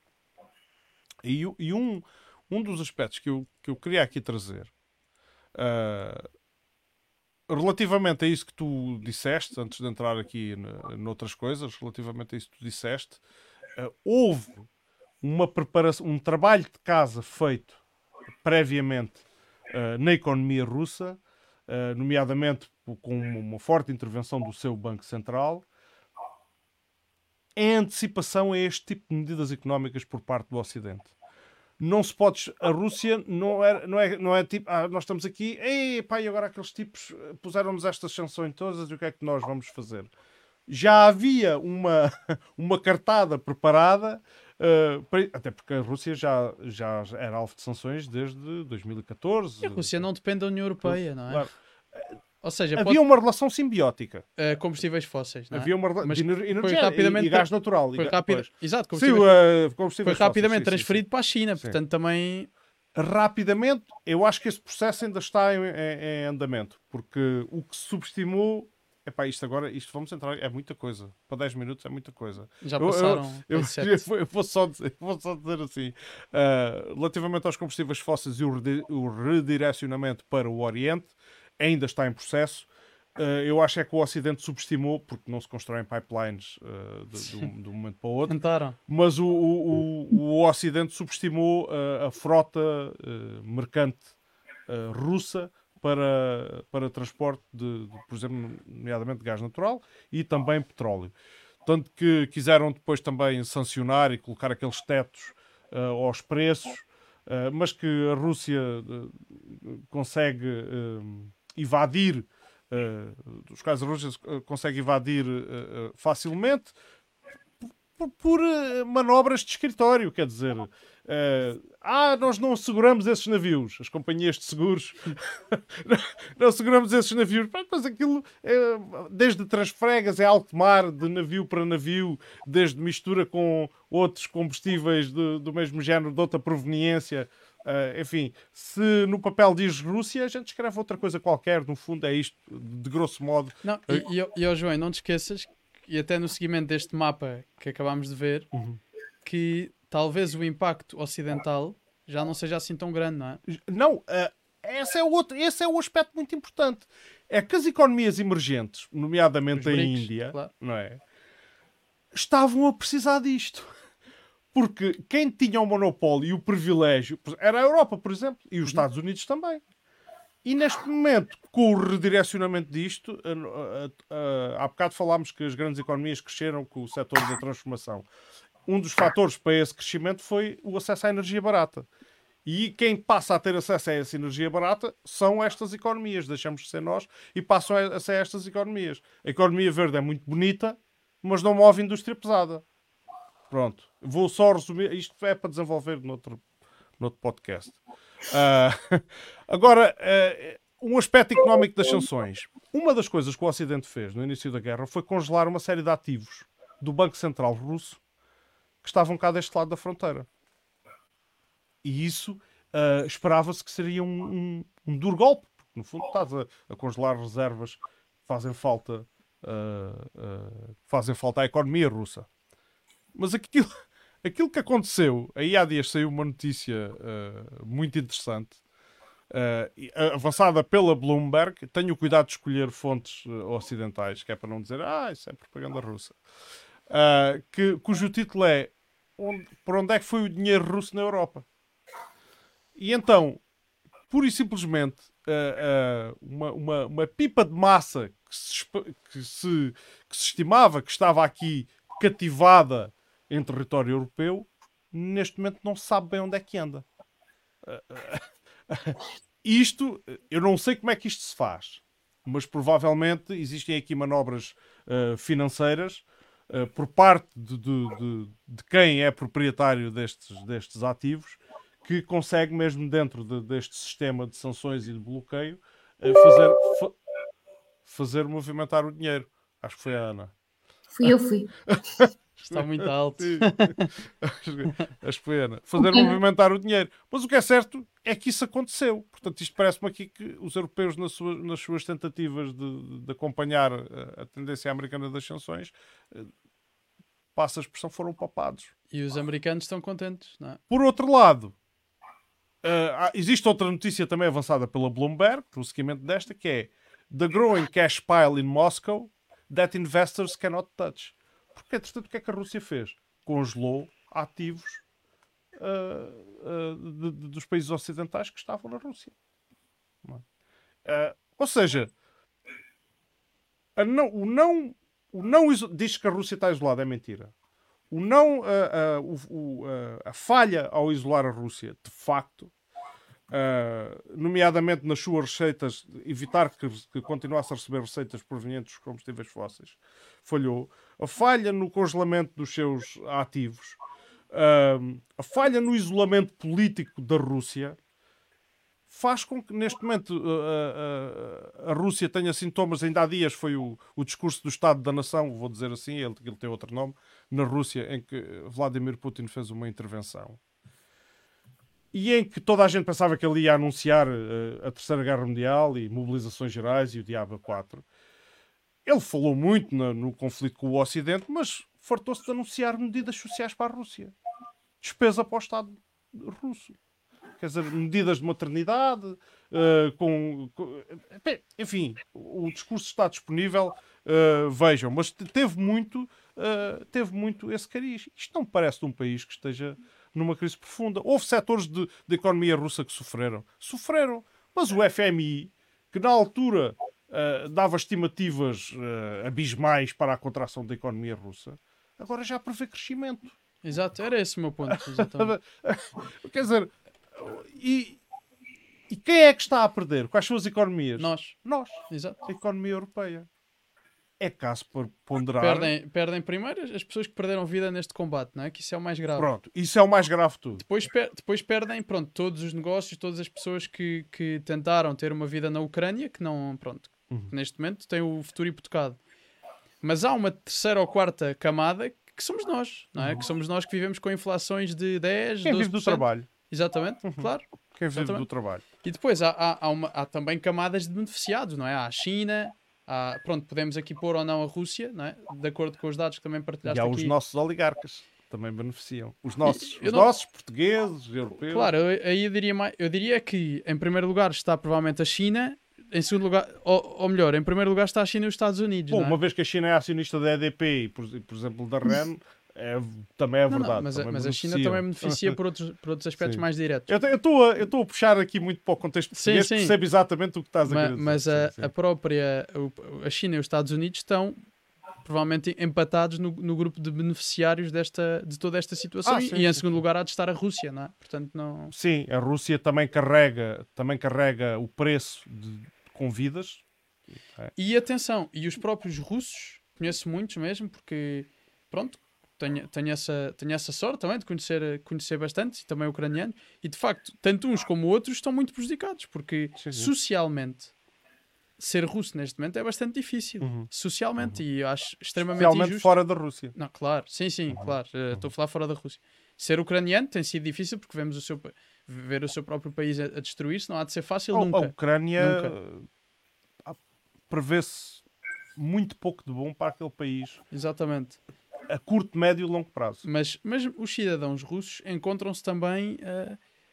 E, e um, um dos aspectos que eu, que eu queria aqui trazer. ah, relativamente a isso que tu disseste, antes de entrar aqui noutras coisas, relativamente a isso que tu disseste, eh, houve uma preparação, um trabalho de casa feito previamente eh, na economia russa, nomeadamente com uma forte intervenção do seu Banco Central, em antecipação a este tipo de medidas económicas por parte do Ocidente não se pode. A Rússia não é, não é, não é tipo. Ah, nós estamos aqui, ei, pá, e agora aqueles tipos eh, puseram-nos estas sanções todas e o que é que nós vamos fazer? Já havia uma, uma cartada preparada, eh, para- até porque a Rússia já, já era alvo de sanções desde 2014. E a Rússia não depende da União Europeia, não é? Claro. Ou seja, Havia uma relação simbiótica. pode, eh, combustíveis fósseis, é? Havia uma relação Mas de foi energia rapidamente e, e gás natural. Foi rápido, exato, Sim, combustíveis, uh, foi combustíveis fósseis, rapidamente sim, sim, sim. transferido para a China, Sim. portanto também rapidamente, eu acho que esse processo ainda está em, em- em andamento, porque o que se subestimou, epá, isto agora, isto vamos entrar, é muita coisa. Para 10 minutos é muita coisa. já Eu- eu- passaram Eu, para sete. eu vou, só dizer, vou só dizer assim, ah, relativamente aos combustíveis fósseis e o redirecionamento para o Oriente, ainda está em processo. Ah, eu acho é que o Ocidente subestimou, porque não se constroem pipelines ah, de, de um, de um momento para o outro, Tentaram. mas o, o, o, o Ocidente subestimou uh, a frota uh, mercante uh, russa para, para transporte de, de, por exemplo, nomeadamente de gás natural e também petróleo. Tanto que quiseram depois também sancionar e colocar aqueles tetos uh, aos preços, uh, mas que a Rússia uh, consegue uh, evadir. Uh, os da Rússia uh, consegue evadir uh, uh, facilmente por, por, eh, manobras de escritório, quer dizer, eh, ah, nós não seguramos esses navios, as companhias de seguros não seguramos esses navios, mas aquilo é, desde transfregas é alto mar, de navio para navio, desde mistura com outros combustíveis de- do mesmo género, de outra proveniência. Ah, enfim, se no papel diz Rússia, a gente escreve outra coisa qualquer, no fundo é isto, de grosso modo. Não, e, e, ó- e ó, João, não te esqueças, e até no seguimento deste mapa que acabámos de ver, Uhum. que talvez o impacto ocidental já não seja assim tão grande, não é? Não, ah, esse, é o outro, esse é o aspecto muito importante. É que as economias emergentes, nomeadamente Os a BRICS, Índia, claro. não é? estavam a precisar disto. Porque quem tinha o monopólio e o privilégio era a Europa, por exemplo, e os Estados Unidos também. E neste momento, com o redirecionamento disto, há bocado falámos que as grandes economias cresceram com o setor da transformação. Um dos fatores para esse crescimento foi o acesso à energia barata. E quem passa a ter acesso a essa energia barata são estas economias. Deixamos de ser nós e passam a ser estas economias. A economia verde é muito bonita, mas não move indústria pesada. Pronto. Vou só resumir. Isto é para desenvolver noutro, noutro podcast. Ah, agora, eh, um aspecto económico das sanções. Uma das coisas que o Ocidente fez no início da guerra foi congelar uma série de ativos do Banco Central Russo que estavam cá deste lado da fronteira. E isso ah, esperava-se que seria um, um, um duro golpe, porque no fundo estás a, a congelar reservas que fazem falta, fazem falta à economia russa. Mas aquilo, aquilo que aconteceu, aí há dias saiu uma notícia ah, muito interessante, ah, avançada pela Bloomberg. Tenho cuidado de escolher fontes ah, ocidentais, que é para não dizer, ah, isso é propaganda russa. Ah, que, cujo título é onde, Por onde é que foi o dinheiro russo na Europa? E então, pura e simplesmente, ah, ah, uma, uma, uma pipa de massa que se, que, se, que se estimava que estava aqui cativada em território europeu, neste momento não sabe bem onde é que anda. Isto, eu não sei como é que isto se faz, mas provavelmente existem aqui manobras ah, financeiras ah, por parte de, de- de- de quem é proprietário destes, destes ativos que consegue, mesmo dentro de- deste sistema de sanções e de bloqueio, eh, fazer, fa- fazer movimentar o dinheiro. Acho que foi a Ana. Fui eu, fui. Está muito alto. Sim. Acho que foi a Ana. Fazer movimentar o dinheiro. Mas o que é certo é que isso aconteceu. Portanto, isto parece-me aqui que os europeus, nas suas, nas suas tentativas de, de acompanhar eh, a tendência americana das sanções, eh, passa a expressão, foram papados. E os americanos estão contentes, não é? Por outro lado, há- existe outra notícia também avançada pela Bloomberg, no seguimento desta, que é The growing cash pile in Moscow that investors cannot touch. Porque, entretanto, o que é que a Rússia fez? Congelou ativos eh, eh, de- de- dos países ocidentais que estavam na Rússia. É? Eh, ou seja, não- o não, o não diz que a Rússia está isolada, é mentira o não, a falha ao isolar a Rússia, de facto, ah, nomeadamente nas suas receitas, evitar que, que continuasse a receber receitas provenientes dos combustíveis fósseis, falhou. A falha no congelamento dos seus ativos, ah, a falha no isolamento político da Rússia, faz com que neste momento uh, uh, uh, a Rússia tenha sintomas. Ainda há dias foi o, o discurso do Estado da Nação, vou dizer assim, ele, ele tem outro nome, na Rússia, em que Vladimir Putin fez uma intervenção. E em que toda a gente pensava que ele ia anunciar uh, a Terceira Guerra Mundial e mobilizações gerais e o Diabo 4. Ele falou muito na- no conflito com o Ocidente, mas fartou-se de anunciar medidas sociais para a Rússia. Despesa para o Estado russo quer dizer, medidas de maternidade, eh, com, com- enfim, o discurso está disponível, eh, vejam, mas te- teve muito, teve muito esse cariz. Isto não parece de um país que esteja numa crise profunda. Houve setores de, de economia russa que sofreram, sofreram, mas o FMI, que na altura eh, dava estimativas eh, abismais para a contração da economia russa, agora já prevê crescimento. Exato, era esse o meu ponto. Quer dizer, e, e quem é que está a perder? Quais são as economias? Nós, Nós, exato. a economia europeia. É caso para ponderar. Perdem, perdem primeiro as pessoas que perderam vida neste combate, não é? Que isso é o mais grave. Pronto, isso é o mais grave de tudo. Depois, per- depois perdem, pronto, todos os negócios, todas as pessoas que, que tentaram ter uma vida na Ucrânia, que não, pronto, Uhum. neste momento têm o futuro hipotecado. Mas há uma terceira ou quarta camada que somos nós, não é? Que somos nós que vivemos com inflações de 10, Uhum. Quem 12%. vive do trabalho? Exatamente, Uhum. claro. Quem vive Exatamente. do trabalho. E depois há, há, há uma- há também camadas de beneficiados, não é? Há a China, há, pronto, podemos aqui pôr ou não a Rússia, não é? De acordo com os dados que também E partilhaste há aqui. os nossos oligarcas. Também beneficiam. Os nossos. os não- nossos, portugueses, europeus. Claro, eu, aí eu diria, mais, eu diria que em primeiro lugar está provavelmente a China, em segundo lugar, ou, ou melhor, em primeiro lugar está a China e os Estados Unidos. Bom, é? uma vez que a China é acionista da EDP e, por, por exemplo, da REN, é, também é Não, não, verdade. mas, a- também mas a China também beneficia por outros, por outros aspectos Sim. mais diretos. Eu estou a, eu a puxar aqui muito para o contexto Sim, sim. percebo exatamente o que estás a dizer. mas a, a própria a China e os Estados Unidos estão provavelmente empatados no, no grupo de beneficiários desta, de toda esta situação Ah, e, sim, e em sim, segundo lugar há de estar a Rússia, não é? Portanto, não. Sim, a Rússia também carrega, também carrega o preço de, com vidas. E atenção, e os próprios russos, conheço muitos mesmo, porque pronto, tenho, tenho, essa, tenho essa sorte também de conhecer, conhecer bastante, e também ucranianos, e de facto, tanto uns como outros estão muito prejudicados, porque Sim, sim. socialmente ser russo neste momento é bastante difícil. Uhum. Socialmente, e eu acho extremamente Realmente injusto. fora da Rússia. Não, claro, sim, sim, Uhum. claro. eh, Estou a falar fora da Rússia. Ser ucraniano tem sido difícil porque vemos o seu, ver o seu próprio país a, a destruir-se, não há de ser fácil A- A nunca. Ucrânia ah, prevê-se muito pouco de bom para aquele país Exatamente. A curto, médio e longo prazo. Mas, mas os cidadãos russos encontram-se também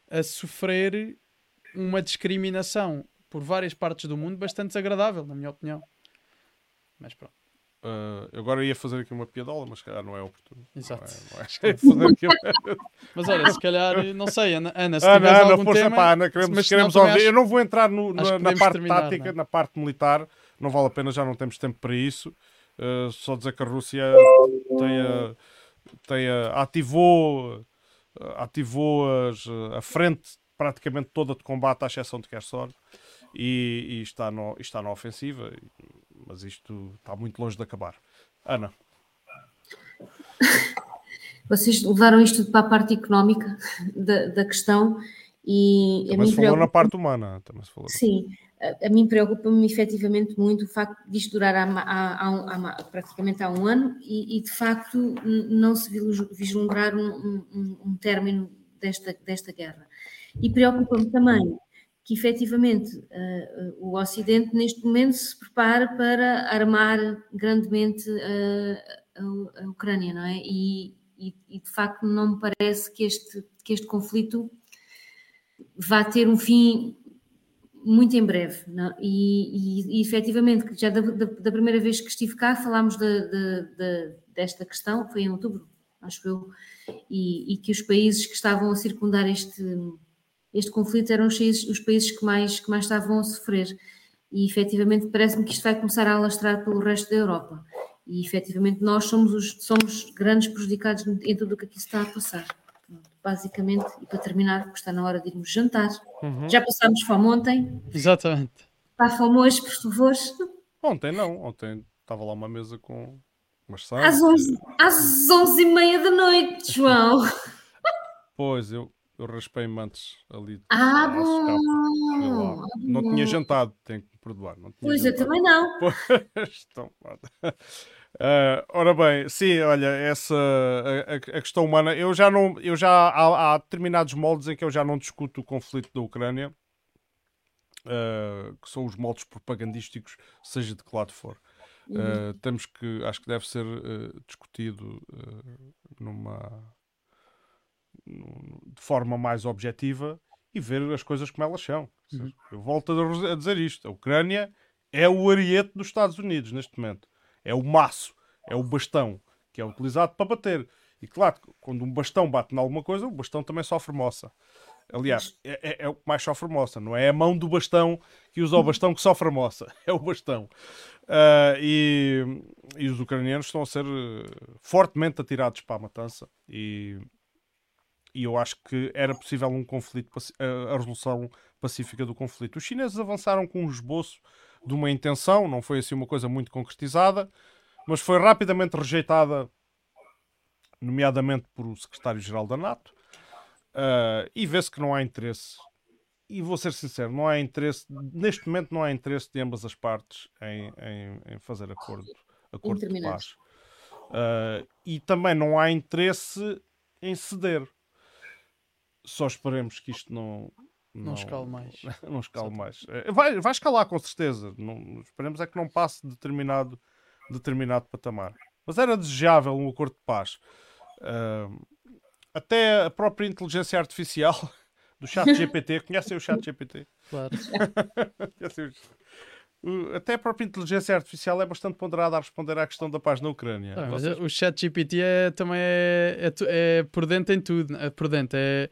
a, a sofrer uma discriminação por várias partes do mundo bastante desagradável, na minha opinião. Mas pronto, Ah, eu agora ia fazer aqui uma piadola, mas se calhar não é oportuno. exato. Não é, não é. Aqui uma- Mas olha, se calhar, não sei, Ana, Ana se Ana, tiveres Ana, algum força, tema... pá, Ana, queremos, mas queremos ouvir. acho- Eu não vou entrar no- na, na parte terminar, tática, não é? na parte militar. Não vale a pena, já não temos tempo para isso. Uh, só dizer que a Rússia tem a, tem a- ativou, uh, ativou as, uh, a frente praticamente toda de combate, à exceção de Kherson, e, e está, no, está na ofensiva. Mas isto está muito longe de acabar. Ana, Vocês levaram isto para a parte económica da, da questão e a também mim se falou na preocupa- parte humana. Também se falou. Sim, a, mim preocupa-me efetivamente muito o facto disto durar há, há- há praticamente há um ano e, e, de facto não se vislumbrar um, um- um- término desta, desta guerra. E preocupa-me também que efetivamente eh, o Ocidente neste momento se prepara para armar grandemente eh, a, a Ucrânia, não é? E, e- e, de facto não me parece que este, que este conflito vá ter um fim muito em breve. não? E, e, e efetivamente, já da, da- da primeira vez que estive cá, falámos de- de- de- desta questão, foi em outubro, acho eu, e, e que os países que estavam a circundar este, este conflito eram os os países que, mais, que mais estavam a sofrer. E efetivamente parece-me que isto vai começar a alastrar pelo resto da Europa. E efetivamente nós somos os somos grandes prejudicados em tudo o que aqui se está a passar. Basicamente, e para terminar, porque está na hora de irmos jantar. Uhum. Já passámos fome ontem. Exatamente. Está fome hoje, por favor. Ontem não, ontem estava lá uma mesa com umas Às. 11, às 11 e meia da noite, João. Pois, eu, eu raspei-me antes ali. Ah, lá. bom. Não tinha jantado, tenho que me perdoar. Não tinha Pois eu jantado. também não. Pois, então, Ah, ora bem, sim, olha, essa a, a- questão humana, eu já não, eu já há, há determinados moldes em que eu já não discuto o conflito da Ucrânia, ah, que são os moldes propagandísticos, seja de que lado for. Uh, temos que, acho que deve ser uh, discutido uh, numa num- de forma mais objetiva e ver as coisas como elas são. Seja, Eu volto a, a dizer isto: a Ucrânia é o ariete dos Estados Unidos neste momento, é o maço, é o bastão que é utilizado para bater. E claro, quando um bastão bate em alguma coisa, o bastão também sofre moça. Aliás, é, é- é o que mais sofre moça, não é a mão do bastão que usa o bastão que sofre moça, é o bastão. Ah, e, e os ucranianos estão a ser eh, fortemente atirados para a matança e, e eu acho que era possível um conflito, a a resolução pacífica do conflito. Os chineses avançaram com um esboço de uma intenção, não foi assim uma coisa muito concretizada, mas foi rapidamente rejeitada, nomeadamente por o secretário-geral da NATO, ah, e vê-se que não há interesse. E vou ser sincero, não há interesse, neste momento não há interesse de ambas as partes em, em- em fazer acordo, acordo de paz. Ah, e também não há interesse em ceder. só esperemos que isto não. Não escale mais. não escale mais. Eh, Vai, vai escalar com certeza. Não, esperemos é que não passe determinado, determinado patamar. Mas era desejável um acordo de paz. Ah, até a própria inteligência artificial do chat GPT, conhecem o chat GPT? Claro. Até a própria inteligência artificial é bastante ponderada a responder à questão da paz na Ucrânia. Ah, Vocês- o chat GPT é, também é, é, é por dentro em tudo. É por dentro. É,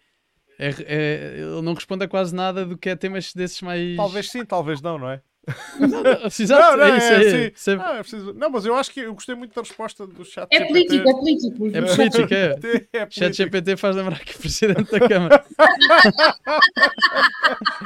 é, é- ele não responde a quase nada do que é temas desses mais. Talvez sim, talvez não, não é? Exato, não, não, é isso é aí. assim. Sempre- Ah, é preciso- Não, mas eu acho que eu gostei muito da resposta do chat É político, é político. É político, é. É Chat. GPT faz lembrar que o presidente da Câmara.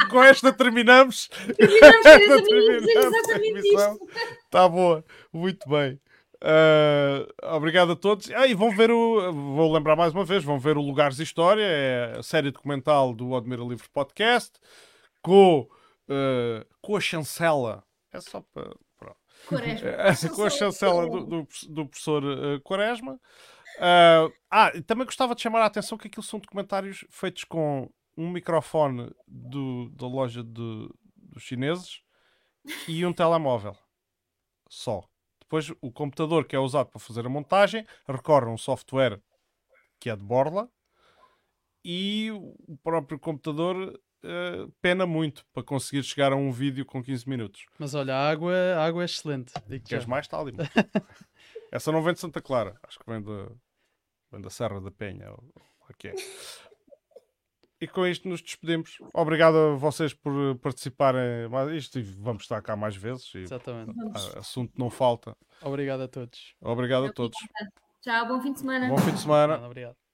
Com esta terminamos. Terminamos, terminamos a exatamente isto. Está boa, muito bem. Ah, obrigado a todos. Ah, e vão ver o. Vou lembrar mais uma vez: vão ver o Lugares História, é a série documental do Admira Livre Podcast, com, ah, com a chancela. É só para. É, com a chancela do, do, do professor eh, Quaresma. Ah, também gostava de chamar a atenção que aquilo são documentários feitos com um microfone do, da loja de, dos chineses e um telemóvel. Só. Depois o computador que é usado para fazer a montagem recorre a um software que é de borla e o próprio computador eh, pena muito para conseguir chegar a um vídeo com 15 minutos. Mas olha, a água, a água é excelente. digo já. Queres mais? Está ali. Essa não vem de Santa Clara. Acho que vem da, vem da Serra da Penha. ou que é. E com isto nos despedimos. Obrigado a vocês por eh, participarem isto e vamos estar cá mais vezes. E, Exatamente. assunto não falta. Obrigado a todos. Obrigado a todos. Tchau, bom fim de semana. Bom fim de semana. Obrigado.